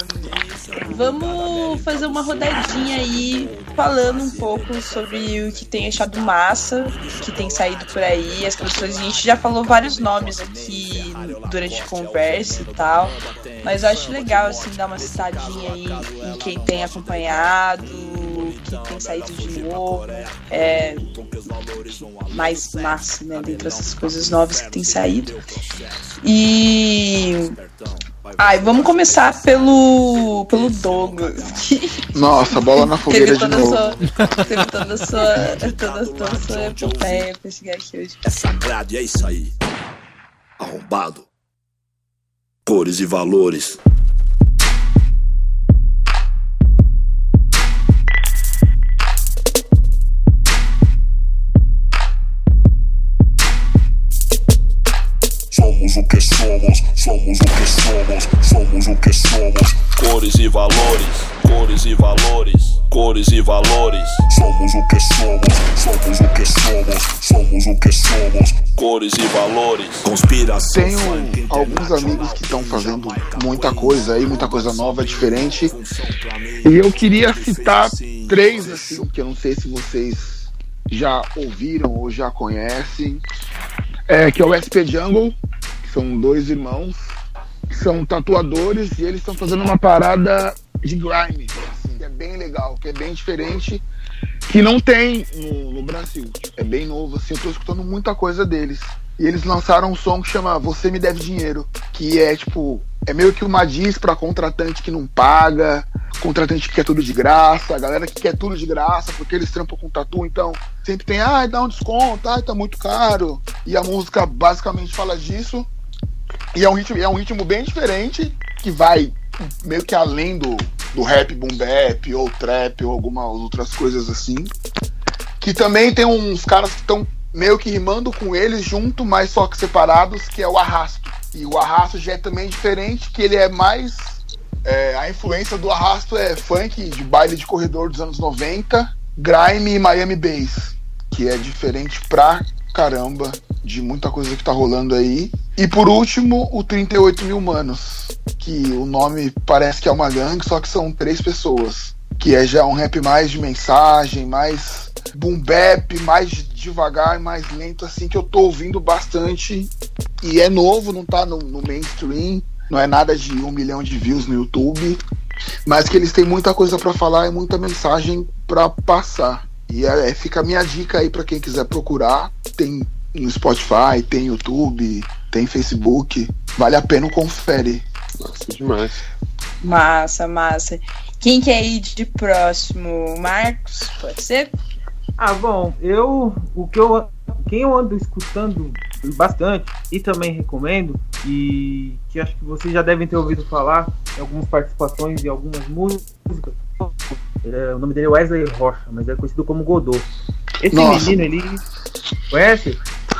Vamos fazer uma rodadinha aí falando um pouco sobre o que tem achado massa, que tem saído por aí. As pessoas, a gente já falou vários nomes aqui durante a conversa e tal, mas eu acho legal assim dar uma citadinha aí em quem tem acompanhado, que tem saído de novo, é, mais massa, né, dentre essas coisas novas que tem saído. E Ai, vamos começar pelo, pelo Douglas. Nossa, bola na fogueira de novo. Sua, teve toda a sua, toda, toda a sua epopeia pra chegar aqui hoje. É sagrado e é isso aí. Arrombado. Cores e valores. Somos o que somos, somos o que somos, somos o que somos. Cores e valores, cores e valores, cores e valores. Somos o que somos, somos o que somos, somos o que somos. Cores e valores. Conspiração. Tenho alguns amigos que estão fazendo muita coisa aí, muita coisa nova, diferente. E eu queria citar três, assim, que eu não sei se vocês já ouviram ou já conhecem. É, que é o SP Jungle, são dois irmãos que são tatuadores e eles estão fazendo uma parada de grime, assim, que é bem legal, que é bem diferente, que não tem no, no Brasil. É bem novo, assim, eu tô escutando muita coisa deles. E eles lançaram um som que chama Você Me Deve Dinheiro, que é tipo, é meio que uma diz pra contratante que não paga, contratante que quer tudo de graça, a galera que quer tudo de graça, porque eles trampam com tatu, então sempre tem, ah, dá um desconto, ah, tá muito caro. E a música basicamente fala disso. E é um ritmo, é um ritmo bem diferente, que vai meio que além do, do rap boom bap, ou trap, ou algumas outras coisas assim. Que também tem uns caras que estão meio que rimando com eles junto, mas só que separados, que é o arrasto. E o arrasto já é também diferente, que ele é mais. É, a influência do arrasto é funk de baile de corredor dos anos 90, grime e Miami Bass, que é diferente pra caramba de muita coisa que tá rolando aí. E por último, o 38 mil manos, que o nome parece que é uma gangue, só que são três pessoas. Que é já um rap mais de mensagem, mais boom bap, mais devagar, mais lento, assim, que eu tô ouvindo bastante. E é novo, não tá no, no mainstream, não é nada de um milhão de views no YouTube, mas que eles têm muita coisa para falar e muita mensagem para passar. E é, fica a minha dica aí para quem quiser procurar. Tem no Spotify, tem YouTube, tem Facebook. Vale a pena confere. Nossa, demais. Massa, massa. Quem quer ir de próximo? Marcos, pode ser? Ah, bom, eu o que eu quem eu ando escutando bastante e também recomendo e que acho que vocês já devem ter ouvido falar em algumas participações e algumas músicas. É, o nome dele é Wesley Rocha, mas é conhecido como Godot. Esse Nossa. menino, ele conhece?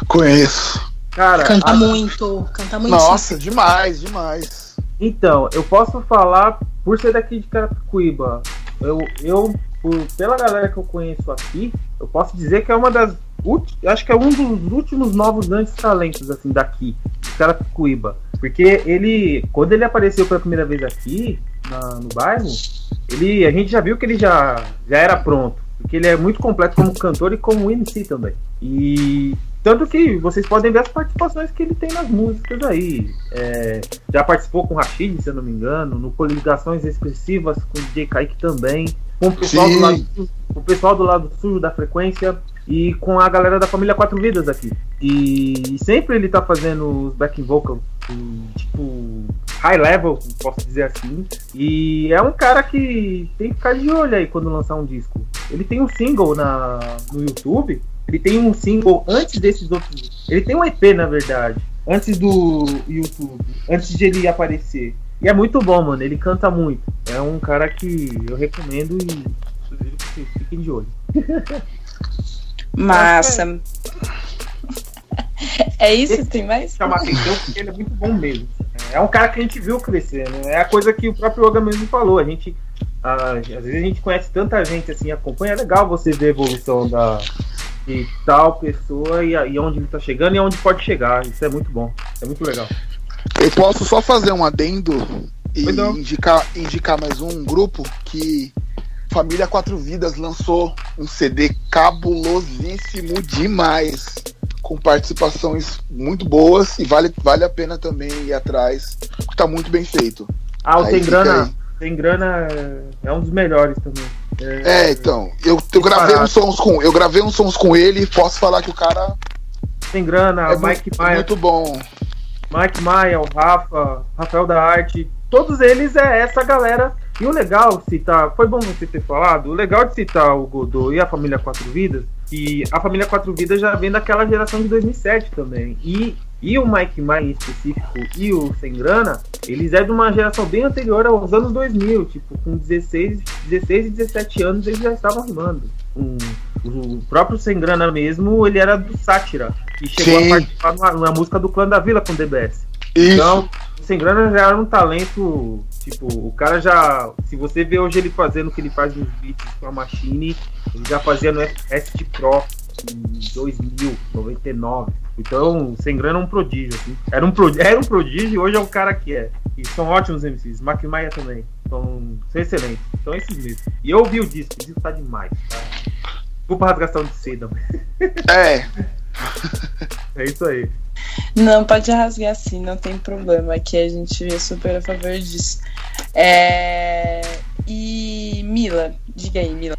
Conheço. Cara, canta a... muito, canta muito. Nossa, demais, demais. Então, eu posso falar por ser daqui de Carapicuíba. Eu, eu por, pela galera que eu conheço aqui, eu posso dizer que é uma das. Acho que é um dos últimos novos grandes talentos assim daqui, de Carapicuíba. Porque ele, quando ele apareceu pela primeira vez aqui, na, no bairro, ele, a gente já viu que ele já, já era pronto. Porque ele é muito completo como cantor e como MC também. E tanto que vocês podem ver as participações que ele tem nas músicas aí. É, já participou com o Rashid, se eu não me engano, no Coligações Expressivas com o DJ Kaique também, com o pessoal, do lado, o pessoal do lado sujo da frequência e com a galera da família Quatro Vidas aqui. E, e sempre ele tá fazendo os backing vocals, tipo, high level, posso dizer assim. E é um cara que tem que ficar de olho aí quando lançar um disco. Ele tem um single na, no YouTube ele tem um single antes desses outros. Ele tem um EP, na verdade. Antes do YouTube. Antes de ele aparecer. E é muito bom, mano. Ele canta muito. É um cara que eu recomendo e sugiro que vocês fiquem de olho. (laughs) Massa. (laughs) É isso? Esse tem mais? Chamar atenção porque ele é muito bom mesmo. É um cara que a gente viu crescer, né? É a coisa que o próprio Yoga mesmo falou. A gente. Ah, às vezes a gente conhece tanta gente assim, acompanha. É legal você ver a evolução da, de tal pessoa e, e onde ele está chegando e onde pode chegar. Isso é muito bom, é muito legal. Eu posso só fazer um adendo e indicar, indicar mais um grupo que Família Quatro Vidas lançou um CD cabulosíssimo demais, com participações muito boas e vale, vale a pena também ir atrás, porque tá muito bem feito. Ah, o Tem Grana, Tem Grana é um dos melhores também. É, é então. Eu, eu gravei uns sons com. Eu gravei uns sons com ele e posso falar que o cara. Tem grana, é Mike muito, Maia. Muito bom. Mike Maia, o Rafa, Rafael da Arte, todos eles é essa galera. E o legal de citar, foi bom você ter falado, o legal de citar o Godot e a família Quatro Vidas, que a família Quatro Vidas já vem daquela geração de 2007 também. E e o Mike Maia em específico e o Sem Grana, eles é de uma geração bem anterior aos anos 2000, tipo, com 16, 16 e 17 anos eles já estavam rimando. Um, o próprio Sem Grana mesmo, ele era do Sátira, e chegou Sim. a participar na, na, música do Clã da Vila com DBS. Isso. Então, o Sem Grana já era um talento, tipo, o cara já, se você vê hoje ele fazendo o que ele faz nos beats com a Machine, ele já fazia no ST Pro em 2000, 99. Então, sem grana é um prodígio, assim. Era um, pro, era um prodígio e hoje é o cara que é. E são ótimos MCs. Mac Maia também. São, são excelentes. São esses mesmos. E eu ouvi o disco, o disco tá demais, tá? Desculpa a rasgação de seda. (laughs) É. é isso aí. Não, pode rasgar sim, não tem problema. Aqui a gente é super a favor disso. É... E Mila, diga aí, Mila.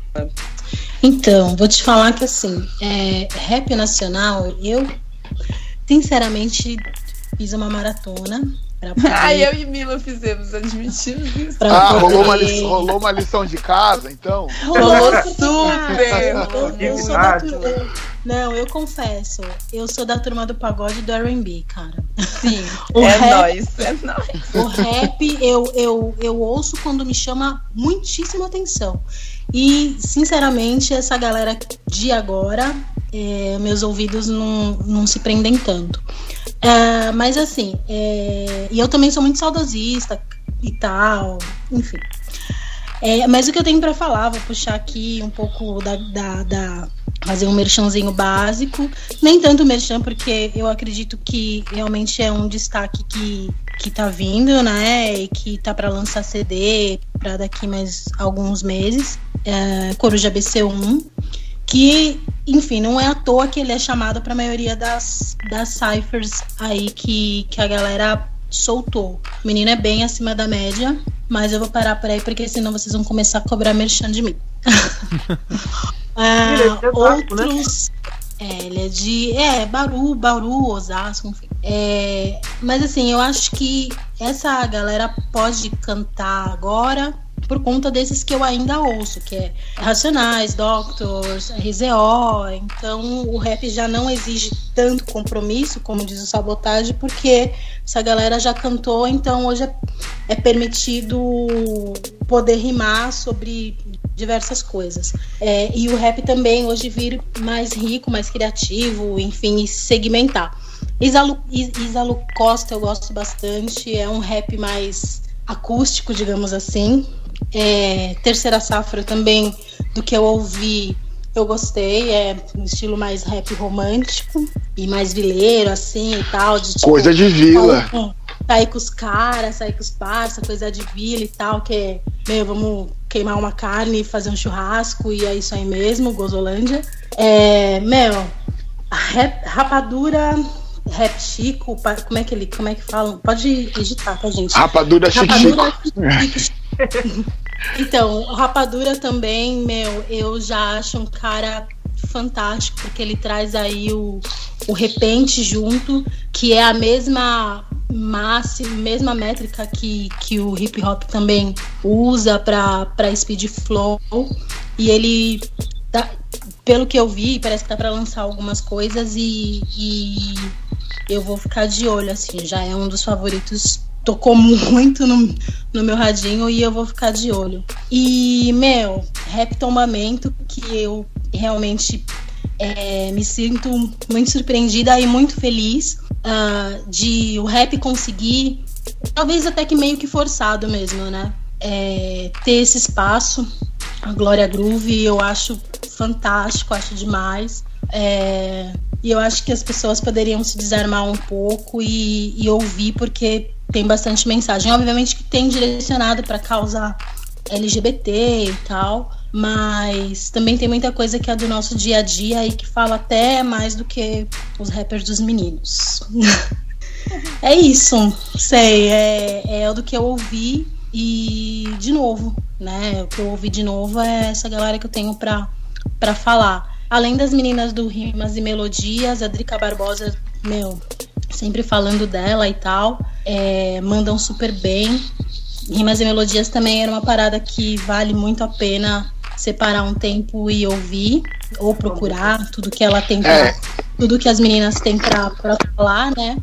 Então, vou te falar que assim, é, rap nacional, eu sinceramente fiz uma maratona Ah, (laughs) eu e Mila fizemos, admitimos isso. ah, poder... rolou, uma lição, rolou uma lição de casa, então? Rolou super! eu, eu sou da turma, não, eu confesso, eu sou da turma do pagode do R&B, cara. Sim, (laughs) o é rap, nóis, é nóis. O rap eu, eu, eu ouço quando me chama muitíssima atenção. E, sinceramente, essa galera de agora, é, meus ouvidos não, não se prendem tanto. É, mas assim, é, e eu também sou muito saudosista e tal, enfim. É, mas o que eu tenho para falar, vou puxar aqui um pouco da, da, da, fazer um merchanzinho básico, nem tanto merchan, porque eu acredito que realmente é um destaque que, que tá vindo, né? E que tá para lançar CD para daqui mais alguns meses. É, Coruja BC1 que, enfim, não é à toa que ele é chamado para a maioria das, das ciphers aí que, que a galera soltou. O menino é bem acima da média, mas eu vou parar por aí porque senão vocês vão começar a cobrar merchan de mim. (laughs) ah, é né? outros. É, ele é de. É, Bauru, Bauru, Osasco, enfim. É, mas assim, eu acho que essa galera pode cantar agora por conta desses que eu ainda ouço, que é Racionais, Doctors, RZO. Então o rap já não exige tanto compromisso, como diz o Sabotagem, porque essa galera já cantou, então hoje é, é permitido poder rimar sobre diversas coisas. É, e o rap também hoje vir mais rico, mais criativo, enfim, segmentar. Isalu, Isalu Costa eu gosto bastante, é um rap mais acústico, digamos assim, é, terceira safra também, do que eu ouvi, eu gostei. É um estilo mais rap romântico e mais vileiro, assim e tal. De, tipo, coisa de vila. Sair com os caras, sair com os parça, coisa de vila e tal, que é, meu, vamos queimar uma carne, fazer um churrasco e é isso aí mesmo, Gozolândia. É, meu, rap, rapadura Rap Chico, como é que ele, como é que falam? Pode digitar, tá, gente? Rapadura, Rapadura Chico. Chico. (laughs) então, Rapadura também, meu, eu já acho um cara fantástico, porque ele traz aí o, o repente junto, que é a mesma máxima, mesma métrica que, que o hip hop também usa para speed flow. E ele, tá, pelo que eu vi, parece que tá para lançar algumas coisas e, e eu vou ficar de olho, assim, já é um dos favoritos tocou muito no, no meu radinho e eu vou ficar de olho. E, meu, rap tombamento, que eu realmente é, me sinto muito surpreendida e muito feliz uh, de o rap conseguir, talvez até que meio que forçado mesmo, né? É, ter esse espaço. A Glória Groove eu acho fantástico, acho demais. É, e eu acho que as pessoas poderiam se desarmar um pouco e, e ouvir, porque tem bastante mensagem. Obviamente que tem direcionado para causa LGBT e tal, mas também tem muita coisa que é do nosso dia a dia e que fala até mais do que os rappers dos meninos. (laughs) é isso, sei, é, é do que eu ouvi e de novo, né? O que eu ouvi de novo é essa galera que eu tenho pra, pra falar. Além das meninas do Rimas e Melodias, a Drica Barbosa, meu, sempre falando dela e tal. É, mandam super bem. Rimas e melodias também era uma parada que vale muito a pena separar um tempo e ouvir ou procurar tudo que ela tem pra, é. tudo que as meninas têm pra, pra falar, né?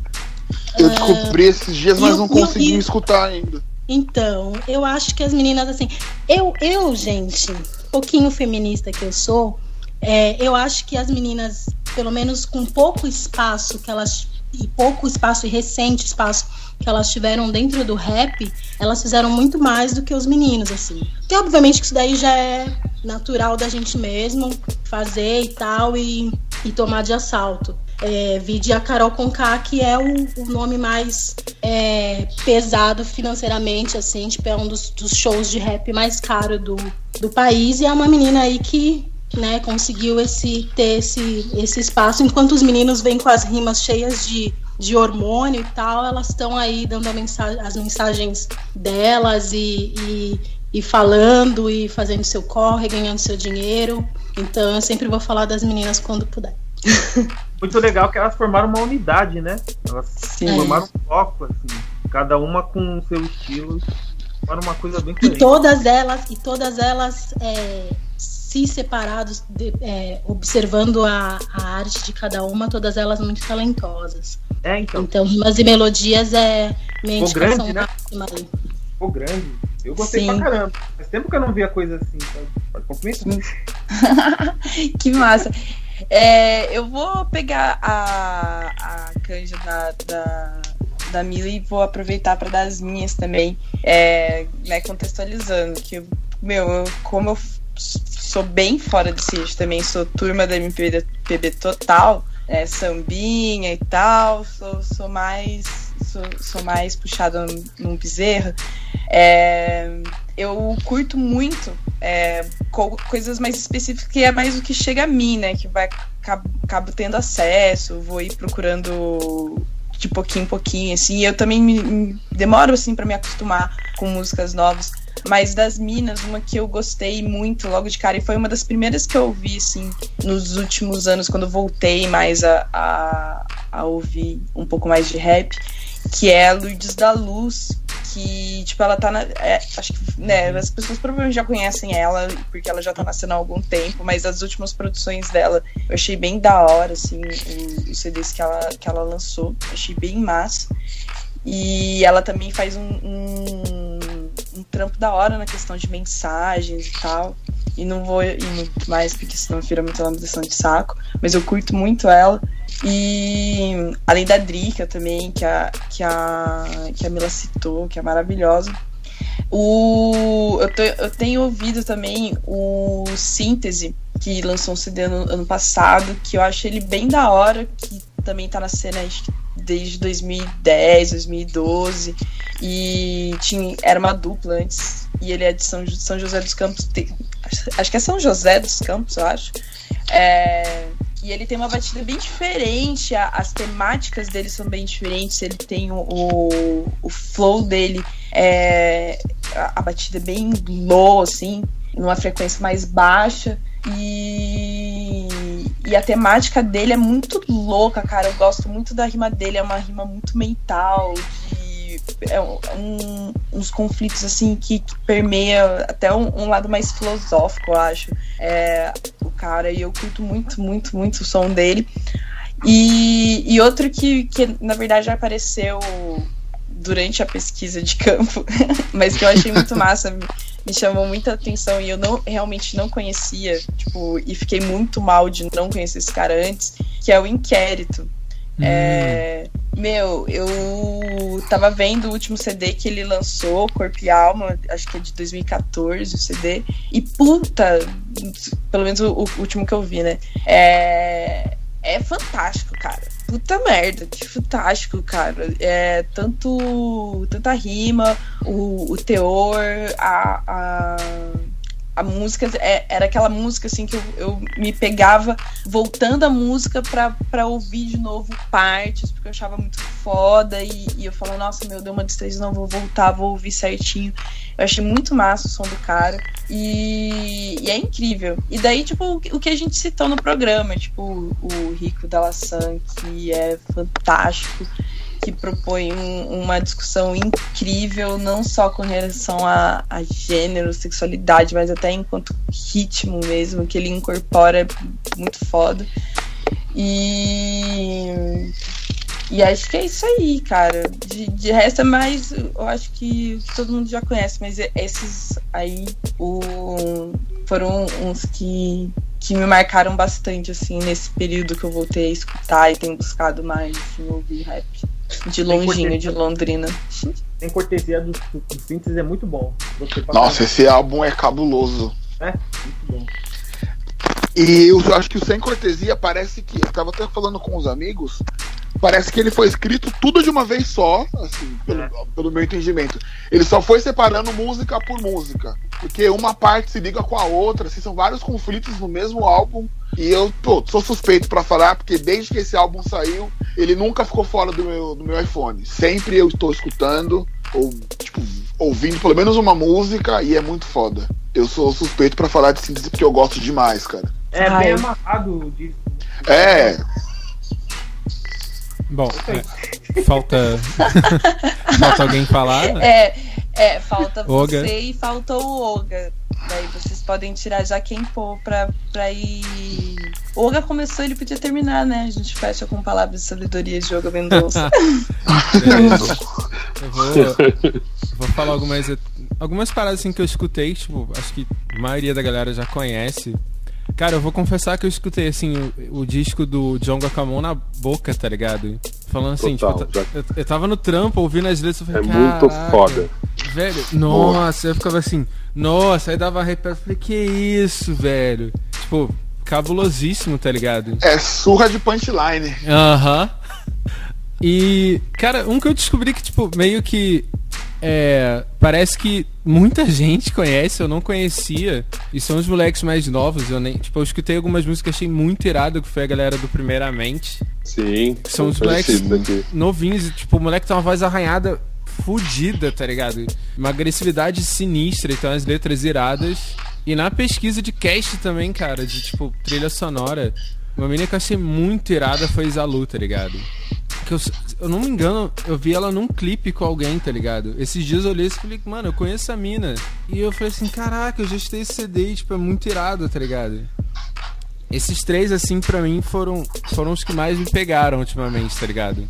Eu descobri uh, esses dias, mas não consegui escutar ainda. Então, eu acho que as meninas, assim, eu, eu, gente, pouquinho feminista que eu sou, é, eu acho que as meninas, pelo menos com pouco espaço que elas e pouco espaço e recente espaço que elas tiveram dentro do rap, elas fizeram muito mais do que os meninos, assim. E obviamente que isso daí já é natural da gente mesmo fazer e tal e, e tomar de assalto. É, vide a Carol Conká, que é o, o nome mais é, pesado financeiramente, assim, tipo, é um dos, dos shows de rap mais caro do, do país, e é uma menina aí que né, conseguiu esse ter esse, esse espaço, enquanto os meninos vêm com as rimas cheias de, de hormônio e tal, elas estão aí dando mensagem, as mensagens delas e, e, e, falando e fazendo seu corre, ganhando seu dinheiro. Então eu sempre vou falar das meninas quando puder. (laughs) Muito legal que elas formaram uma unidade, né? Elas Sim. formaram um foco, assim. cada uma com seu estilo. Era uma coisa bem E todas elas, e todas elas é, se separados, de, é, observando a, a arte de cada uma, todas elas muito talentosas. É, então. Então, rimas e melodias é minha Ficou indicação grande, né? máxima aí. Ficou grande. Eu gostei Sim. pra caramba. Faz tempo que eu não via coisa assim. Pode complementar. (laughs) que massa. É, eu vou pegar a, a canja da, da, da Mila e vou aproveitar para dar as minhas também, é, né, contextualizando. Que, meu, eu, como eu sou bem fora desse eixo também, sou turma da MPB total, é, sambinha e tal, sou, sou mais sou, sou mais puxada num bezerro. É, eu curto muito é, co coisas mais específicas que é mais o que chega a mim, né? Que vai acabo, acabo tendo acesso, vou ir procurando de pouquinho em pouquinho, assim. Eu também me, me demoro assim para me acostumar com músicas novas. Mas das Minas, uma que eu gostei muito logo de cara, e foi uma das primeiras que eu ouvi, assim, nos últimos anos, quando voltei mais a, a, a ouvir um pouco mais de rap, que é Lourdes da Luz, que, tipo, ela tá na. É, acho que, né, as pessoas provavelmente já conhecem ela, porque ela já tá nascendo há algum tempo, mas as últimas produções dela eu achei bem da hora, assim, os CDs que ela, que ela lançou, achei bem massa. E ela também faz um, um, um, trampo da hora na questão de mensagens e tal. E não vou ir muito mais, porque senão vira muita lamentação de saco. Mas eu curto muito ela. E além da Drica também, que a, que a, que a Mila citou, que é maravilhosa. O, eu, tô, eu tenho ouvido também o Síntese, que lançou um CD no ano passado, que eu acho ele bem da hora, que também tá na cena desde 2010, 2012. E tinha, era uma dupla antes. E ele é de São, São José dos Campos. Tem, acho que é São José dos Campos, eu acho. É, e ele tem uma batida bem diferente, a, as temáticas dele são bem diferentes. Ele tem o, o, o flow dele, é, a, a batida bem low, assim, numa frequência mais baixa. E, e a temática dele é muito louca, cara. Eu gosto muito da rima dele, é uma rima muito mental, de, é um, uns conflitos assim que, que permeia até um, um, lado mais filosófico, eu acho. É, o cara, e eu curto muito, muito, muito o som dele. E, e outro que, que na verdade apareceu durante a pesquisa de campo, (laughs) mas que eu achei muito massa me chamou muita atenção e eu não realmente não conhecia, tipo, e fiquei muito mal de não conhecer esse cara antes, que é o Inquérito. Hum. É, meu, eu tava vendo o último CD que ele lançou, Corpo e Alma, acho que é de 2014 o CD, e puta, pelo menos o, o último que eu vi, né? É, é fantástico, cara. Puta merda, que fantástico, cara. É tanto. tanta rima, o, o teor, a, a, a música. É, era aquela música assim que eu, eu me pegava voltando a música pra ouvir de novo partes, porque eu achava muito foda. E, e eu falava, nossa, meu, deu uma destreza, não, vou voltar, vou ouvir certinho. Eu achei muito massa o som do cara. E, e é incrível. E daí, tipo, o, o, que a gente citou no programa, tipo, o Rico da Laçã, que é fantástico, que propõe um, uma discussão incrível, não só com relação a, a gênero, sexualidade, mas até enquanto ritmo mesmo, que ele incorpora é muito foda. E e acho que é isso aí, cara. De, de resto é mais. Eu acho que todo mundo já conhece, mas esses aí o, foram uns que, que me marcaram bastante, assim, nesse período que eu voltei a escutar e tenho buscado mais, assim, ouvir rap. De longinho, de Londrina. Tem cortesia do, do Síntese, é muito bom. Nossa, esse álbum é cabuloso. É, muito bom. E eu acho que o Sem Cortesia parece que. Eu tava até falando com os amigos Parece que ele foi escrito tudo de uma vez só, assim, pelo, é. pelo, meu entendimento. Ele só foi separando música por música. Porque uma parte se liga com a outra, assim, são vários conflitos no mesmo álbum. E eu pô, sou suspeito para falar, porque desde que esse álbum saiu, ele nunca ficou fora do meu, do meu iPhone. Sempre eu estou escutando, ou tipo, ouvindo pelo menos uma música, e é muito foda. Eu sou suspeito para falar de síntese porque eu gosto demais, cara. É Ai. bem amarrado disso. É. Bom, falta. (laughs) falta alguém falar? É, é falta Oga. você e faltou o Oga. Daí vocês podem tirar já quem for pra, pra ir. O Oga começou, ele podia terminar, né? A gente fecha com palavras de sabedoria de Yoga Mendonça. (laughs) eu vou, vou falar algumas, algumas paradas assim que eu escutei, tipo, acho que a maioria da galera já conhece. Cara, eu vou confessar que eu escutei assim o, o disco do Jonga com a mão na boca, tá ligado? Falando assim, Total, tipo, eu, eu, tava no trampo ouvindo as letras, eu falei, É muito foda. Velho, nossa, eu ficava assim, nossa, aí dava arrepio, eu falei, que isso, velho? Tipo, cabulosíssimo, tá ligado? É surra de punchline. Aham. E, cara, um que eu descobri que, tipo, meio que é, parece que muita gente conhece, eu não conhecia. E são os moleques mais novos. Eu nem. Tipo, eu escutei algumas músicas, achei muito irado, que foi a galera do Primeiramente. Sim. São os moleques novinhos. Tipo, o moleque tem uma voz arranhada fodida, tá ligado? Uma agressividade sinistra, então as letras iradas. E na pesquisa de cast também, cara, de tipo, trilha sonora. Uma menina que eu achei muito irada foi Isalu, tá ligado? Que eu, eu não me engano, eu vi ela num clipe com alguém, tá ligado? Esses dias eu olhei e falei, mano, eu conheço a mina. E eu falei assim, caraca, eu já escutei esse CD, tipo, é muito irado, tá ligado? Esses três, assim, pra mim, foram, foram os que mais me pegaram ultimamente, tá ligado?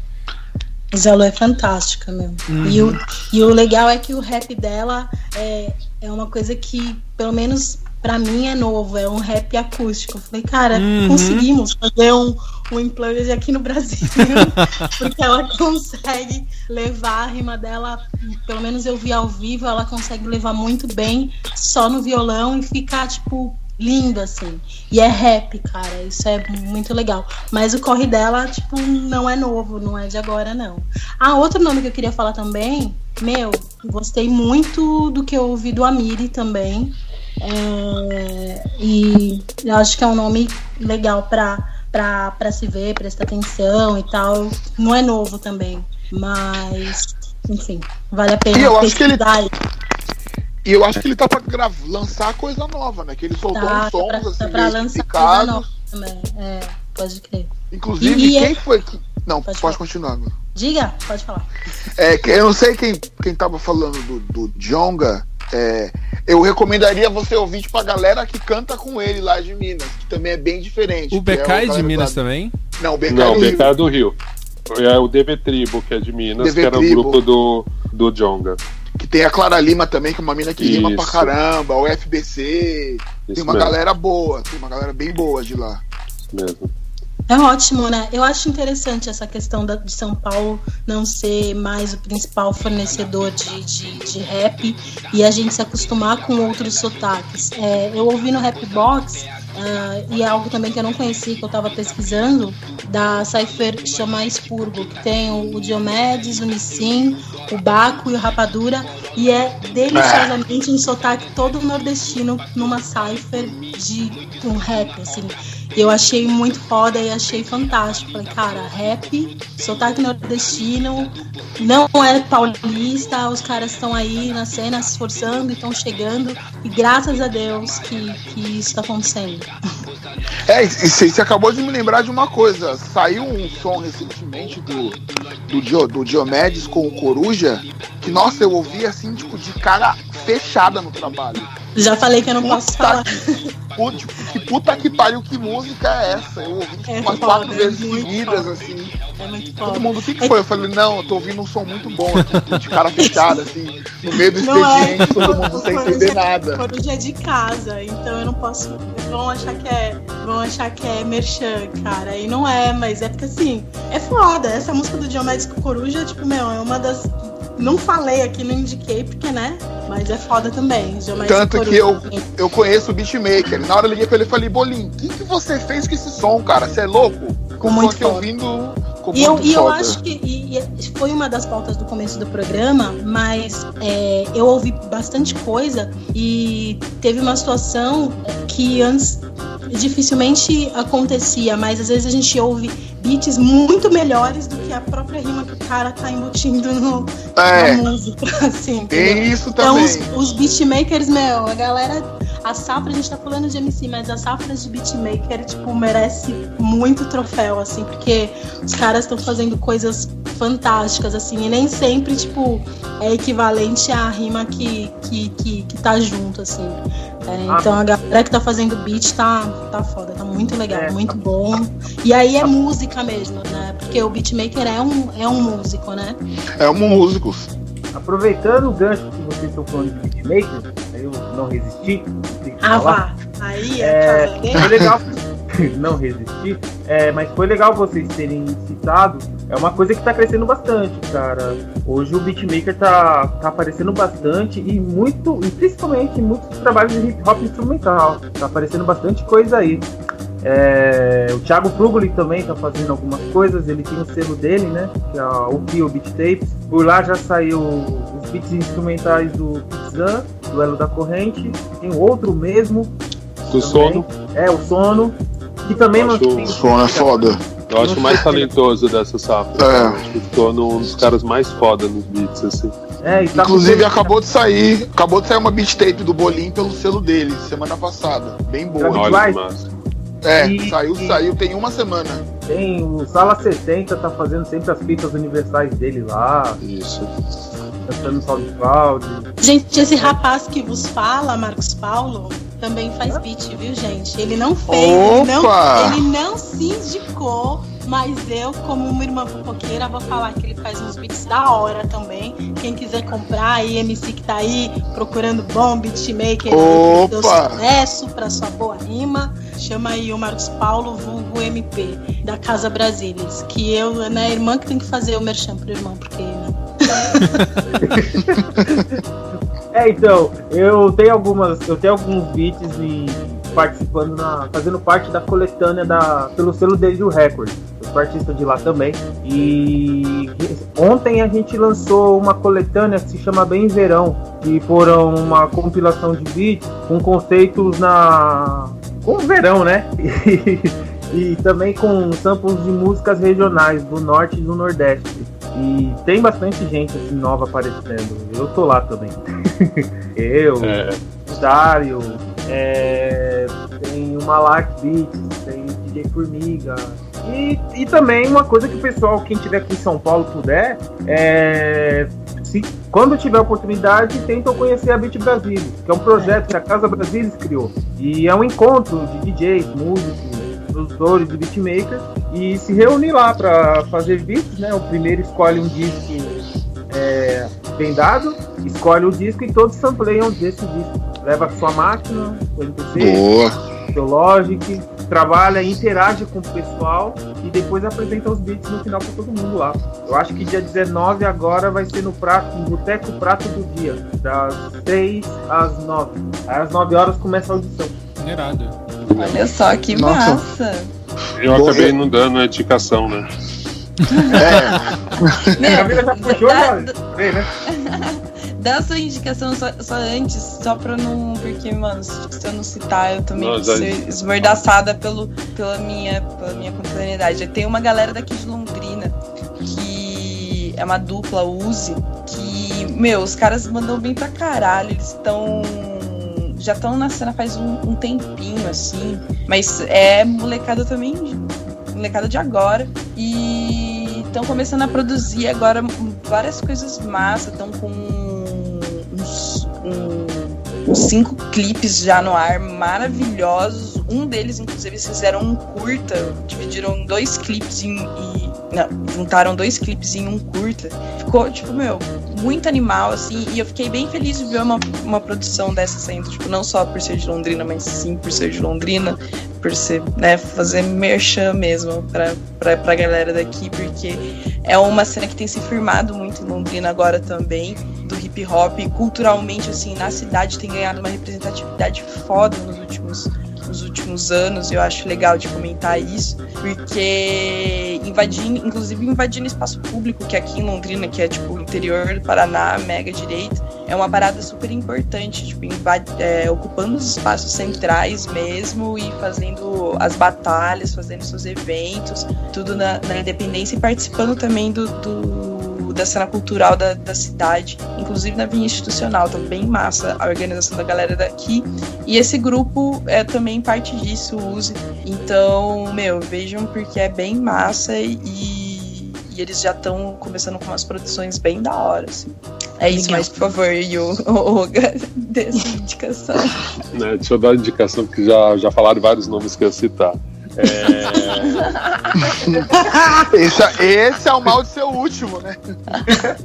Isalu é fantástica mesmo. Uhum. E, o, e o legal é que o rap dela é, é uma coisa que, pelo menos para mim é novo, é um rap acústico. Eu falei, cara, uhum. conseguimos fazer um, um Unplugged aqui no Brasil, (laughs) porque ela consegue levar a rima dela, pelo menos eu vi ao vivo, ela consegue levar muito bem só no violão e ficar, tipo, lindo, assim. E é rap, cara, isso é muito legal. Mas o corre dela, tipo, não é novo, não é de agora, não. Ah, outro nome que eu queria falar também, meu, gostei muito do que eu ouvi do Amiri também. É, e eu acho que é um nome legal para se ver, prestar atenção e tal. Não é novo também, mas enfim, vale a pena. E eu acho que ele e eu acho que ele tá pra lançar coisa nova, né? Que ele soltou tá, uns sons tá pra, assim, tá pra lançar coisa nova também. É, pode crer. Inclusive, e, quem é... foi que. Não, pode, pode continuar. Diga, pode falar. É, eu não sei quem, quem tava falando do, do Jonga. É, eu recomendaria você ouvir pra galera que canta com ele lá de Minas, que também é bem diferente. O BK é, é de Minas da... também? Não, o BK Não, é do, BK é do Rio. É o DB Tribo, que é de Minas, DB que era Tribo. o grupo do, do Jonga. Que tem a Clara Lima também, que é uma mina que Isso. rima pra caramba, o FBC. Isso tem uma mesmo. galera boa, tem uma galera bem boa de lá. Isso mesmo. É ótimo, né? Eu acho interessante essa questão da, de São Paulo não ser mais o principal fornecedor de, de, de rap e a gente se acostumar com outros sotaques. É, eu ouvi no Rapbox uh, e é algo também que eu não conhecia, que eu estava pesquisando, da Cypher chama Expurgo, que tem o, o Diomedes, o Nissim, o Baco e o Rapadura, e é deliciosamente um sotaque todo nordestino numa Cypher de um rap, assim. Eu achei muito foda e achei fantástico. Falei, cara, rap, sotaque nordestino, não é paulista, os caras estão aí na cena se esforçando e estão chegando. E graças a Deus que, que isso está acontecendo. (laughs) É, e você acabou de me lembrar de uma coisa. Saiu um som recentemente do, do, Dio, do Diomedes com o Coruja, que, nossa, eu ouvi assim, tipo, de cara fechada no trabalho. Já falei que eu não puta posso falar. Que, tipo, que puta que pariu, que música é essa? Eu ouvi tipo, é umas foda, quatro vezes seguidas, foda. assim. É. Todo mundo, o que, que foi? Eu falei, não, eu tô ouvindo um som muito bom, assim, de (laughs) cara fechada, assim, no meio do expediente, é. todo mundo sem entender nada. Coruja é de casa, então eu não posso. Vão achar que é. Vão achar que é merchan, cara. E não é, mas é porque assim, é foda. Essa música do Diomedes com Coruja, tipo, meu, é uma das não falei aqui, não indiquei, porque, né? Mas é foda também. Tanto que eu, eu conheço o beatmaker. Na hora eu liguei pra ele e falei, Bolinho, o que, que você fez com esse som, cara? Você é louco? Com muito ouvindo. E eu, e eu acho que e, e foi uma das pautas do começo do programa, mas é, eu ouvi bastante coisa e teve uma situação que antes dificilmente acontecia, mas às vezes a gente ouve beats muito melhores do que a própria rima que o cara tá embutindo no, é, na música, (laughs) assim. Tem isso também. Então, os, os beatmakers, meu, a galera a safra, a gente tá falando de MC, mas a safra de beatmaker, tipo, merece muito troféu, assim, porque os caras estão fazendo coisas fantásticas, assim, e nem sempre, tipo, é equivalente à rima que, que, que, que tá junto, assim. É, ah. então a galera que tá fazendo beat tá, tá foda, tá muito legal, é, muito tá bom. E aí é música mesmo, né? Porque o beatmaker é um, é um músico, né? É um músico. Aproveitando o gancho que vocês estão falando de beatmaker, eu não resisti. Ah, vá. Aí é, é Foi legal (laughs) não resistir, é, mas foi legal vocês terem citado. É uma coisa que tá crescendo bastante, cara. Hoje o beatmaker tá, tá aparecendo bastante e muito, e principalmente muitos trabalhos de hip hop instrumental. Tá aparecendo bastante coisa aí. É, o Thiago Frugoli também tá fazendo algumas coisas, ele tem o selo dele, né? Que é o Pio Beat Tapes. Por lá já saiu os beats instrumentais do Pizzan, Duelo da Corrente. Tem outro mesmo. Do também. sono. É, o sono. Que também não tem. O sono é foda. Eu acho o mais talentoso dessa safra. É. Acho que torna um dos caras mais foda nos beats, assim. É, tá Inclusive acabou de sair, acabou de sair uma beat tape do Bolim pelo selo dele, semana passada. Bem boa. Olha. É, e, saiu, e, saiu, tem uma semana. Tem o Sala 70 tá fazendo sempre as fitas universais dele lá. Isso. Gente, esse rapaz que vos fala, Marcos Paulo, também faz beat, viu, gente? Ele não fez, ele não, ele não se indicou mas eu, como uma irmã fofoqueira, vou falar que ele faz uns beats da hora também. Quem quiser comprar aí, MC que tá aí procurando bom beatmaker, deu sucesso pra sua boa rima. Chama aí o Marcos Paulo, vulgo MP, da Casa Brasilis. Que eu, né, irmã que tem que fazer o merchan pro irmão, porque. Né? É, então, eu tenho algumas. Eu tenho alguns beats e participando na. fazendo parte da coletânea da. pelo selo dele do Record. Eu sou artista de lá também. E ontem a gente lançou uma coletânea que se chama Bem Verão, que foram uma compilação de beats com conceitos na. com o verão, né? (laughs) E, e também com samples de músicas regionais do norte e do nordeste. E tem bastante gente assim, nova aparecendo. Eu tô lá também. (laughs) Eu, é. Dário, é, tem o Malak Beats, tem o DJ Formiga. E, e também uma coisa que o pessoal, quem tiver aqui em São Paulo puder, é, se, quando tiver oportunidade, tentam conhecer a Beat Brasil, que é um projeto que a Casa Brasilis criou. E é um encontro de DJs, músicos, produtores e beatmakers e se reunir lá para fazer beats, né? O primeiro escolhe um disco é, vendado, escolhe o disco e todos sampleiam desse disco leva sua máquina, o NPC, Boa. seu Logic, trabalha, interage com o pessoal e depois apresenta os beats no final para todo mundo lá. Eu acho que dia 19 agora vai ser no prato, no Boteco Prato do Dia, das 6 às 9. Aí às 9 horas começa a audição. Generado. Olha só que Nossa. massa. Eu acabei não dando a indicação, né? É. Meu, a vida já puxou, da, né? (laughs) dá sua indicação só, só, antes, só pra não. Porque, mano, se eu não citar, eu também vou ser esmordaçada pelo, pela, minha, pela minha contemporaneidade. Tem uma galera daqui de Londrina que é uma dupla Use, que, meu, os caras mandam bem pra caralho, eles estão já estão na cena faz um, um, tempinho, assim. Mas é molecada também, molecada de agora. E estão começando a produzir agora várias coisas massas, estão com um, cinco clipes já no ar maravilhosos. Um deles, inclusive, fizeram um curta, dividiram dois clipes em, e. Não, juntaram dois clipes em um curta. Ficou, tipo, meu, muito animal, assim, e eu fiquei bem feliz de ver uma, uma produção dessa saindo, tipo, não só por ser de Londrina, mas sim por ser de Londrina, por ser, né, fazer merchan mesmo pra, pra, pra galera daqui, porque é uma cena que tem se firmado muito em Londrina agora também do hip hop culturalmente assim na cidade tem ganhado uma representatividade foda nos últimos nos últimos anos, eu acho legal de comentar isso, porque invadindo, inclusive invadindo espaço público, que aqui em Londrina, que é tipo o interior do Paraná, mega direito, é uma parada super importante, tipo, é, ocupando os espaços centrais mesmo e fazendo as batalhas, fazendo seus eventos, tudo na, na independência e participando também do, do da cena cultural da, da cidade, inclusive na vinha institucional, tá bem massa a organização da galera daqui. E esse grupo é também parte disso, use. Então, meu, vejam porque é bem massa e, e eles já estão começando com umas produções bem da hora, assim. É isso, mas por favor, Yu, (laughs) o dessa indicação. Né, deixa eu dar uma indicação, porque já, já falaram vários nomes que eu ia citar. É... (laughs) esse, esse, é o mal de ser o último, né?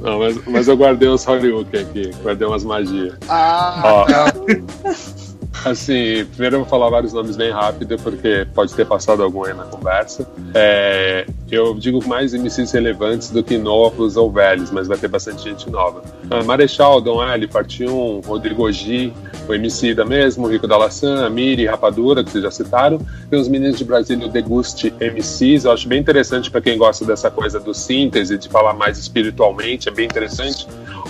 Não, mas, mas eu guardei uns Hollywood aqui, guardei umas magias. Ah, Ó, (laughs) Assim, primeiro eu vou falar vários nomes bem rápido, porque pode ter passado algum aí na conversa. É, eu digo mais MCs relevantes do que novos ou velhos, mas vai ter bastante gente nova. Uh, Marechal, Dom L, Parte 1, Rodrigo G, o MC da mesmo, Rico da Laçã, Miri, Rapadura, que vocês já citaram. Tem os meninos de Brasília, o Deguste MCs, eu acho bem interessante para quem gosta dessa coisa do síntese, de falar mais espiritualmente, é bem interessante.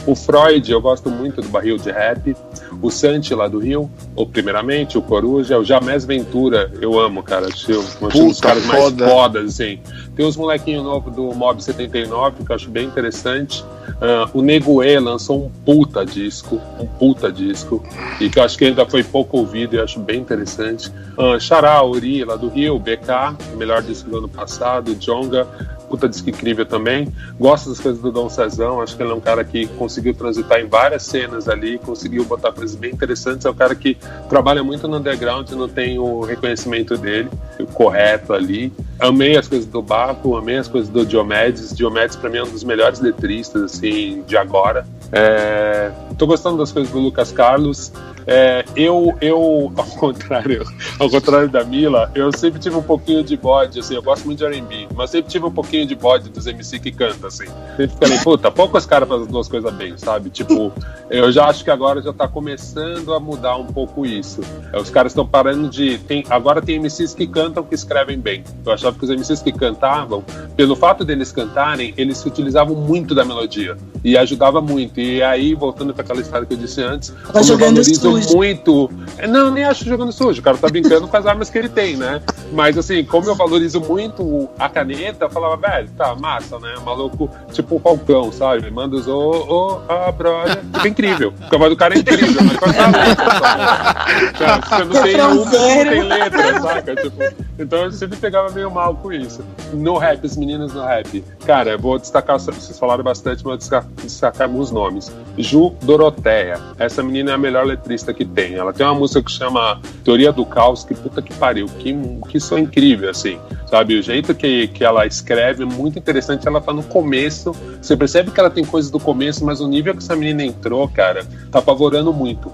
O Freud, eu gosto muito do barril de rap. O Santi, lá do Rio, ou primeiramente, o Coruja. O Jamés Ventura, eu amo, cara. Acho, acho um dos caras mais fodas, assim. Tem os molequinhos novos do Mob 79, que eu acho bem interessante. Uh, o Neguê lançou um puta disco, um puta disco, e que eu acho que ainda foi pouco ouvido e eu acho bem interessante. Uh, Xará, Uri, lá do Rio, BK, melhor disco do ano passado, Jonga, puta disco incrível também. Gosto das coisas do Dom Cezão, acho que ele é um cara que conseguiu transitar em várias cenas ali, conseguiu botar coisas bem interessantes. É um cara que trabalha muito no underground e não tem o reconhecimento dele, o correto ali. Amei as coisas do Baco, amei as coisas do Diomedes. Diomedes, pra mim, é um dos melhores letristas, assim, de agora. É... Tô gostando das coisas do Lucas Carlos. É, eu, eu, (laughs) ao contrário, ao contrário da Mila, eu sempre tive um pouquinho de bode, assim, eu gosto muito de R&B, mas sempre tive um pouquinho de bode dos MC que canta, assim. Sempre fiquei, (laughs) puta, poucos caras fazem as duas coisas bem, sabe? Tipo, eu já acho que agora já tá começando a mudar um pouco isso. É, os caras estão parando de... Tem, agora tem MCs que cantam que escrevem bem. Eu achava que os MCs que cantavam, pelo fato deles cantarem, eles se utilizavam muito da melodia e ajudava muito. E aí, voltando para aquela história que eu disse antes, tá jogando sujo. muito. É, não, nem acho jogando sujo. O cara tá brincando com as armas que ele tem, né? Mas assim, como eu valorizo muito a caneta, eu falava, velho, tá, massa, né? Maluco, tipo o Falcão, sabe? Manda os ô, ô, a brother. Fica incrível. Porque a voz do cara é incrível, mas quando tá letra, Você não tem uma, não tem letra, saca? Tipo, então eu sempre pegava meio mal com isso. No rap, os meninos no rap. Cara, eu vou destacar, vocês falaram bastante, mas vou destacar alguns nomes. Ju Doroteia. Essa menina é a melhor letrista que tem. Ela tem uma música que chama Teoria do Caos, que puta que pariu. Que, que é incrível, assim. Sabe? O jeito que, que ela escreve é muito interessante. Ela tá no começo. Você percebe que ela tem coisas do começo, mas o nível que essa menina entrou, cara, tá apavorando muito.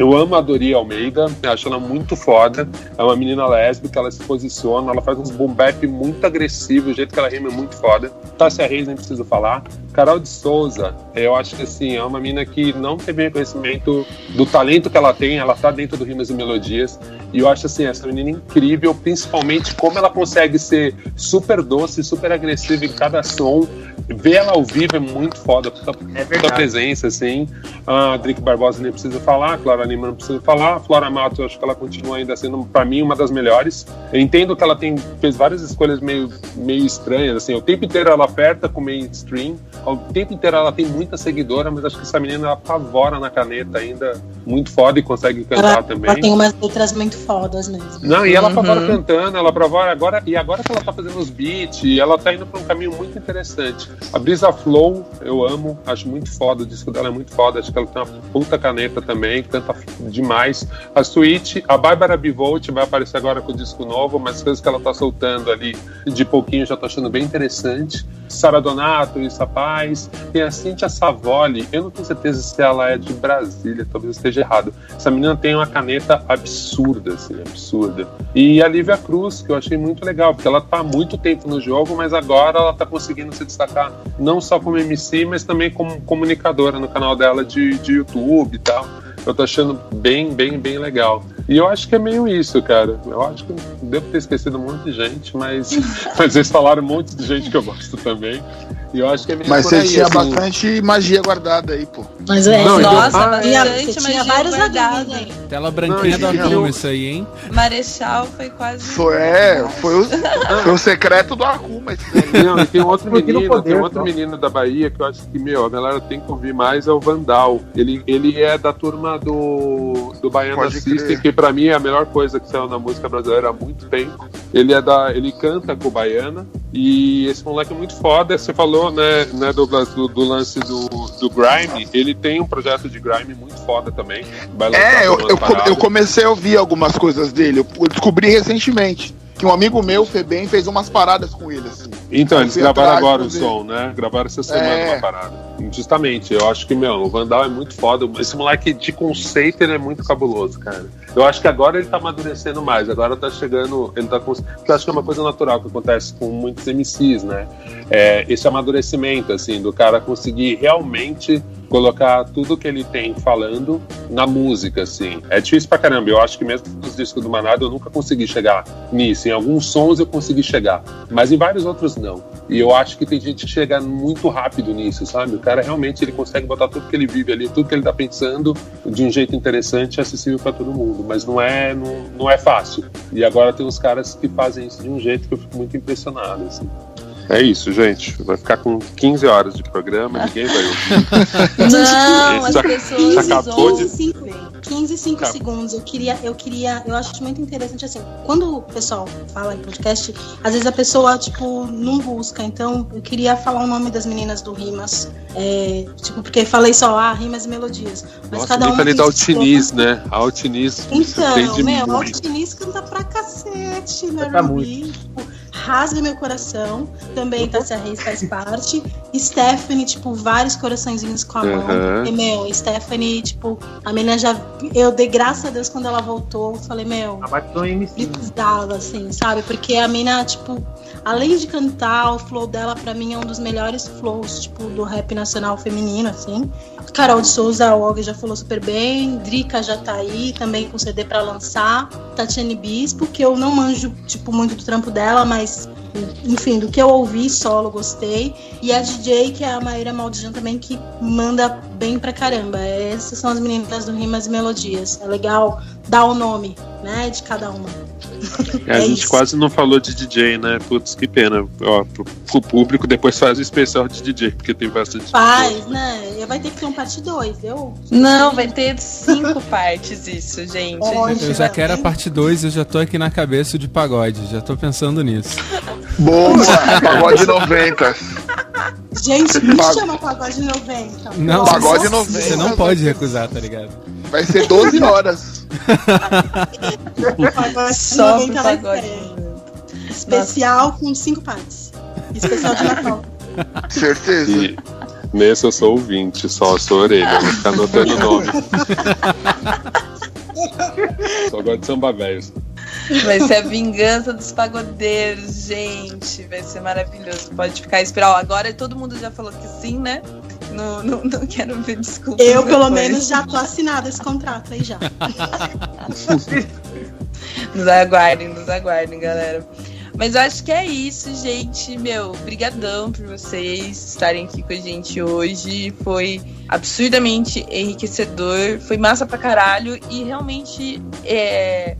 Eu amo a Dori Almeida, acho ela muito foda. É uma menina lésbica, ela se posiciona, ela faz uns boom bap muito agressivos, o jeito que ela rima é muito foda. Tássia Reis, nem preciso falar. Carol de Souza, eu acho que assim, é uma menina que não teve reconhecimento do talento que ela tem, ela tá dentro do Rimas e Melodias. E eu acho assim, essa menina incrível, principalmente como ela consegue ser super doce, super agressiva em cada som. Ver ela ao vivo é muito foda, puta, é puta presença, assim. A Drick Barbosa nem precisa falar, Clara Lima não precisa falar. A Flora Mato, eu acho que ela continua ainda sendo, para mim, uma das melhores. Eu entendo que ela tem, fez várias escolhas meio, meio estranhas, assim. O tempo inteiro ela aperta com mainstream, o tempo inteiro ela tem muita seguidora, mas acho que essa menina ela apavora na caneta ainda, muito foda e consegue cantar ela, também. Ela tem umas letras muito fodas mesmo. Não, e ela uhum. apavora cantando, ela apavora agora, e agora que ela tá fazendo os beats, ela tá indo pra um caminho muito interessante. A Brisa Flow, eu amo, acho muito foda, o disco dela é muito foda, acho que ela tem uma puta caneta também, canta demais. A Suite, a Bárbara Bivolt vai aparecer agora com o disco novo, mas as coisas que ela tá soltando ali de pouquinho já tô achando bem interessante. Sara Donato, Issa Tem a Cintia Savoli, eu não tenho certeza se ela é de Brasília, talvez esteja errado. Essa menina tem uma caneta absurda, assim, absurda. E a Lívia Cruz, que eu achei muito legal, porque ela tá há muito tempo no jogo, mas agora ela tá conseguindo se destacar não só como MC, mas também como comunicadora no canal dela de, de YouTube e tal. Eu tô achando bem, bem, bem legal. E eu acho que é meio isso, cara. Eu acho que devo ter esquecido um monte de gente, mas, (laughs) mas eles falaram um monte de gente que eu gosto também. E eu acho que é meio Mas você aí, tinha assim. bastante magia guardada aí, pô. Mas é, Não, nossa, então- bastante, Ah, você tinha magia vários guardada. amigos. Tela branquinha Não, da isso aí, hein? Marechal foi quase. Foi, é, foi o, foi o secreto do Akuma. Não, e tem um outro (laughs) menino, poder, tem um outro menino da Bahia que eu acho que, meu, a galera tem que ouvir mais, é o Vandal. Ele, ele é da turma do, do Baiana System, que pra mim é a melhor coisa que saiu na música brasileira há muito tempo. Ele é da. ele canta com o Baiana. E esse moleque é muito foda. Você falou, né, né Douglas, do, do lance do, do Grime. Ele tem um projeto de Grime muito foda também. é, eu, eu, eu, comecei a ouvir algumas coisas dele. Eu descobri recentemente que um amigo meu, Febem, fez umas paradas com ele, assim. Então, eles gravaram agora o som, né? Gravaram essa semana é. uma parada. Justamente, eu acho que, meu, o Vandal é muito foda. Esse moleque de conceito, ele é muito cabuloso, cara. Eu acho que agora ele tá amadurecendo mais, agora tá chegando, ele tá com... eu acho que é uma coisa natural que acontece com muitos MCs, né? É, esse amadurecimento, assim, do cara conseguir realmente colocar tudo que ele tem falando na música, assim. É difícil pra caramba. Eu acho que mesmo nos discos do Manado eu nunca consegui chegar nisso. Em alguns sons eu consegui chegar, mas em vários outros não. E eu acho que tem gente que chega muito rápido nisso, sabe? O cara realmente ele consegue botar tudo que ele vive ali, tudo que ele tá pensando de um jeito interessante e acessível para todo mundo. Mas não é, não, não é fácil. E agora tem uns caras que fazem isso de um jeito que eu fico muito impressionado, assim. É isso, gente. Vai ficar com 15 horas de programa, ninguém vai ouvir. (laughs) Não, as pessoas acabou 15, 5, 15, 5 segundos. Eu queria, eu queria, eu acho muito interessante assim, quando o pessoal fala em podcast, às vezes a pessoa, tipo, não busca. Então, eu queria falar o nome das meninas do Rimas. É, tipo, porque falei só, ah, rimas e melodias. Mas Nossa, cada uma. falei da Altiniz, né? A Altiniz. Então, meu, a Altiniz canta pra cacete, né? Tá muito. Rasga Meu Coração, também Tássia Reis faz parte. Stephanie, tipo, vários coraçõezinhos com a uhum. mão. E, meu, Stephanie, tipo, a menina já. Eu dei graças a Deus quando ela voltou. Falei, meu. Precisava, assim, sabe? Porque a menina, tipo, além de cantar, o flow dela, pra mim, é um dos melhores flows, tipo, do rap nacional feminino, assim. Carol de Souza, o Olga já falou super bem. Drica já tá aí, também com CD para lançar. Tatiane Bispo, que eu não manjo, tipo, muito do trampo dela, mas enfim, do que eu ouvi solo, gostei. E a DJ, que é a Maíra Maldijan também, que manda bem pra caramba. Essas são as meninas do Rimas e Melodias. É legal dar o nome, né, de cada uma. É, a é gente isso. quase não falou de DJ, né? Putz, que pena. Ó, pro, pro público depois faz o especial de DJ, porque tem bastante. Faz, né? Vai ter que ter um parte 2. Eu. Não, vai ter cinco (laughs) partes isso, gente. eu já quero a parte 2, eu já tô aqui na cabeça de pagode, já tô pensando nisso. Boa! pagode 90. Gente, me chama pagode 90. Não, pagode 90. Você não pode recusar, tá ligado? Vai ser 12 horas. Só pro pagode. Especial Nossa. com 5 partes. Especial de Natal. Certeza. E nesse eu sou ouvinte, só sou orelha. Vou ficar anotando o nome. só gosto de samba velho. Vai ser a vingança dos pagodeiros, gente. Vai ser maravilhoso. Pode ficar esperando. Agora todo mundo já falou que sim, né? Não, não, não quero ver desculpa. Eu, pelo depois. menos, já tô assinado esse contrato aí já. (laughs) nos aguardem, nos aguardem, galera. Mas eu acho que é isso, gente. Meu, brigadão por vocês estarem aqui com a gente hoje. Foi absurdamente enriquecedor. Foi massa pra caralho. E realmente é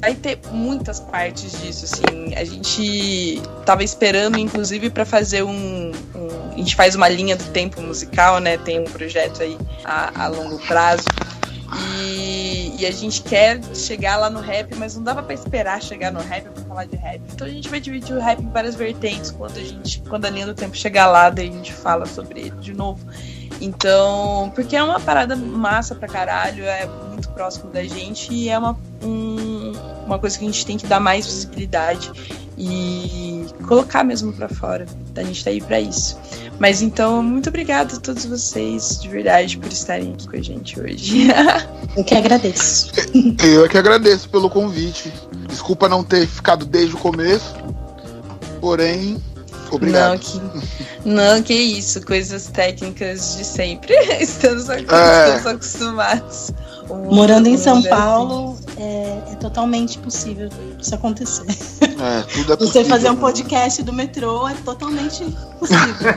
vai ter muitas partes disso, assim. A gente tava esperando, inclusive, para fazer um, um, A gente faz uma linha do tempo musical, né? Tem um projeto aí a, a longo prazo. E, e, a gente quer chegar lá no rap, mas não dava para esperar chegar no rap para falar de rap. Então a gente vai dividir o rap em várias vertentes. Quando a gente, quando a linha do tempo chegar lá, daí a gente fala sobre ele de novo. Então, porque é uma parada massa pra caralho, é muito próximo da gente e é uma, um, uma coisa que a gente tem que dar mais visibilidade e colocar mesmo para fora. A gente tá aí para isso. Mas então, muito obrigada a todos vocês, de verdade, por estarem aqui com a gente hoje. (laughs) Eu que agradeço. Eu é que agradeço pelo convite. Desculpa não ter ficado desde o começo, porém, obrigado. Não, que, não, que isso, coisas técnicas de sempre. (laughs) Estamos, é. estamos acostumados. Um, Morando em São Paulo é, é, totalmente possível isso acontecer. É, tudo é possível. (laughs) Você fazer um podcast do metrô é totalmente possível.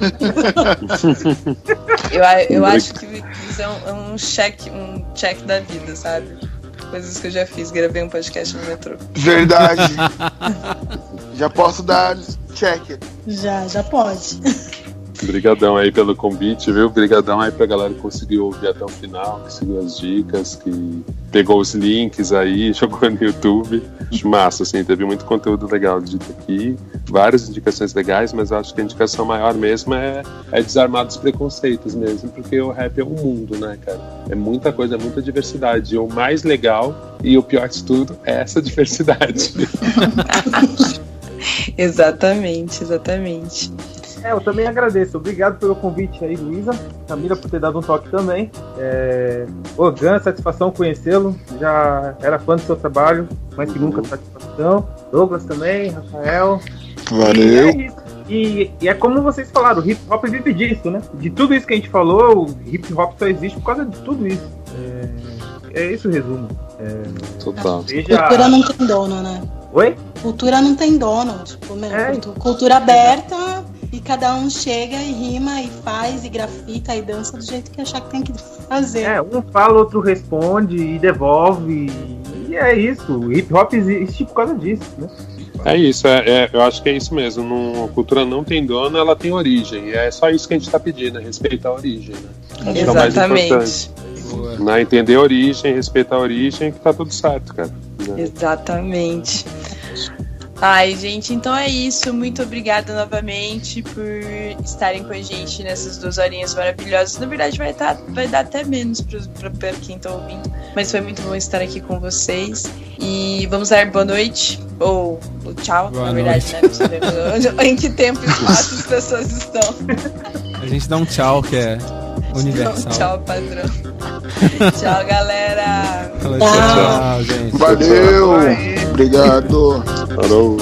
(laughs) eu, eu acho que isso é um, é um check, um check da vida, sabe? Coisas que eu já fiz, gravei um podcast no metrô. Verdade. (laughs) já posso dar check. Já, já pode. Obrigadão aí pelo convite, viu? Obrigadão aí pra galera que conseguiu ouvir até o final, que seguiu as dicas, que pegou os links aí, (laughs) jogou no YouTube. Acho massa, assim, teve muito conteúdo legal dito aqui, várias indicações legais, mas acho que a indicação maior mesmo é, é desarmar dos preconceitos mesmo, porque o rap é um mundo, né, cara? É muita coisa, é muita diversidade. E o mais legal e o pior de tudo é essa (laughs) diversidade. (laughs) exatamente, exatamente. É, eu também agradeço. Obrigado pelo convite aí, Luísa. Camila, por ter dado um toque também. É... Organ, satisfação conhecê-lo. Já era fã do seu trabalho, mas que nunca satisfação. Douglas também, Rafael. Valeu. E é, e, e é como vocês falaram, o hip hop vive disso, né? De tudo isso que a gente falou, o hip hop só existe por causa de tudo isso. É, é isso o resumo. É... Total. Seja... Cultura não tem dono, né? Oi? Cultura não tem dono. Tipo, meu, é. cultura aberta e cada um chega e rima e faz e grafita e dança do jeito que achar que tem que fazer. É, um fala, outro responde e devolve. E é isso. O hip hop existe por causa disso, né? É isso, é, é, eu acho que é isso mesmo. Não, a cultura não tem dono, ela tem origem. E é só isso que a gente está pedindo, é respeitar a origem. Né? Exatamente. É né? Entender a origem, respeitar a origem, que tá tudo certo, cara. Né? Exatamente. Ai, gente, então é isso. Muito obrigada novamente por estarem com a gente nessas duas horinhas maravilhosas. Na verdade, vai, tá, vai dar até menos para quem tá ouvindo. Mas foi muito bom estar aqui com vocês. E vamos dar boa noite. Ou tchau, boa na verdade, noite. né? (laughs) Em que tempo e espaço as pessoas estão. A gente dá um tchau que é universal. tchau, padrão. tchau, galera. Tchau, tchau, gente. Valeu. Obrigado. Falou.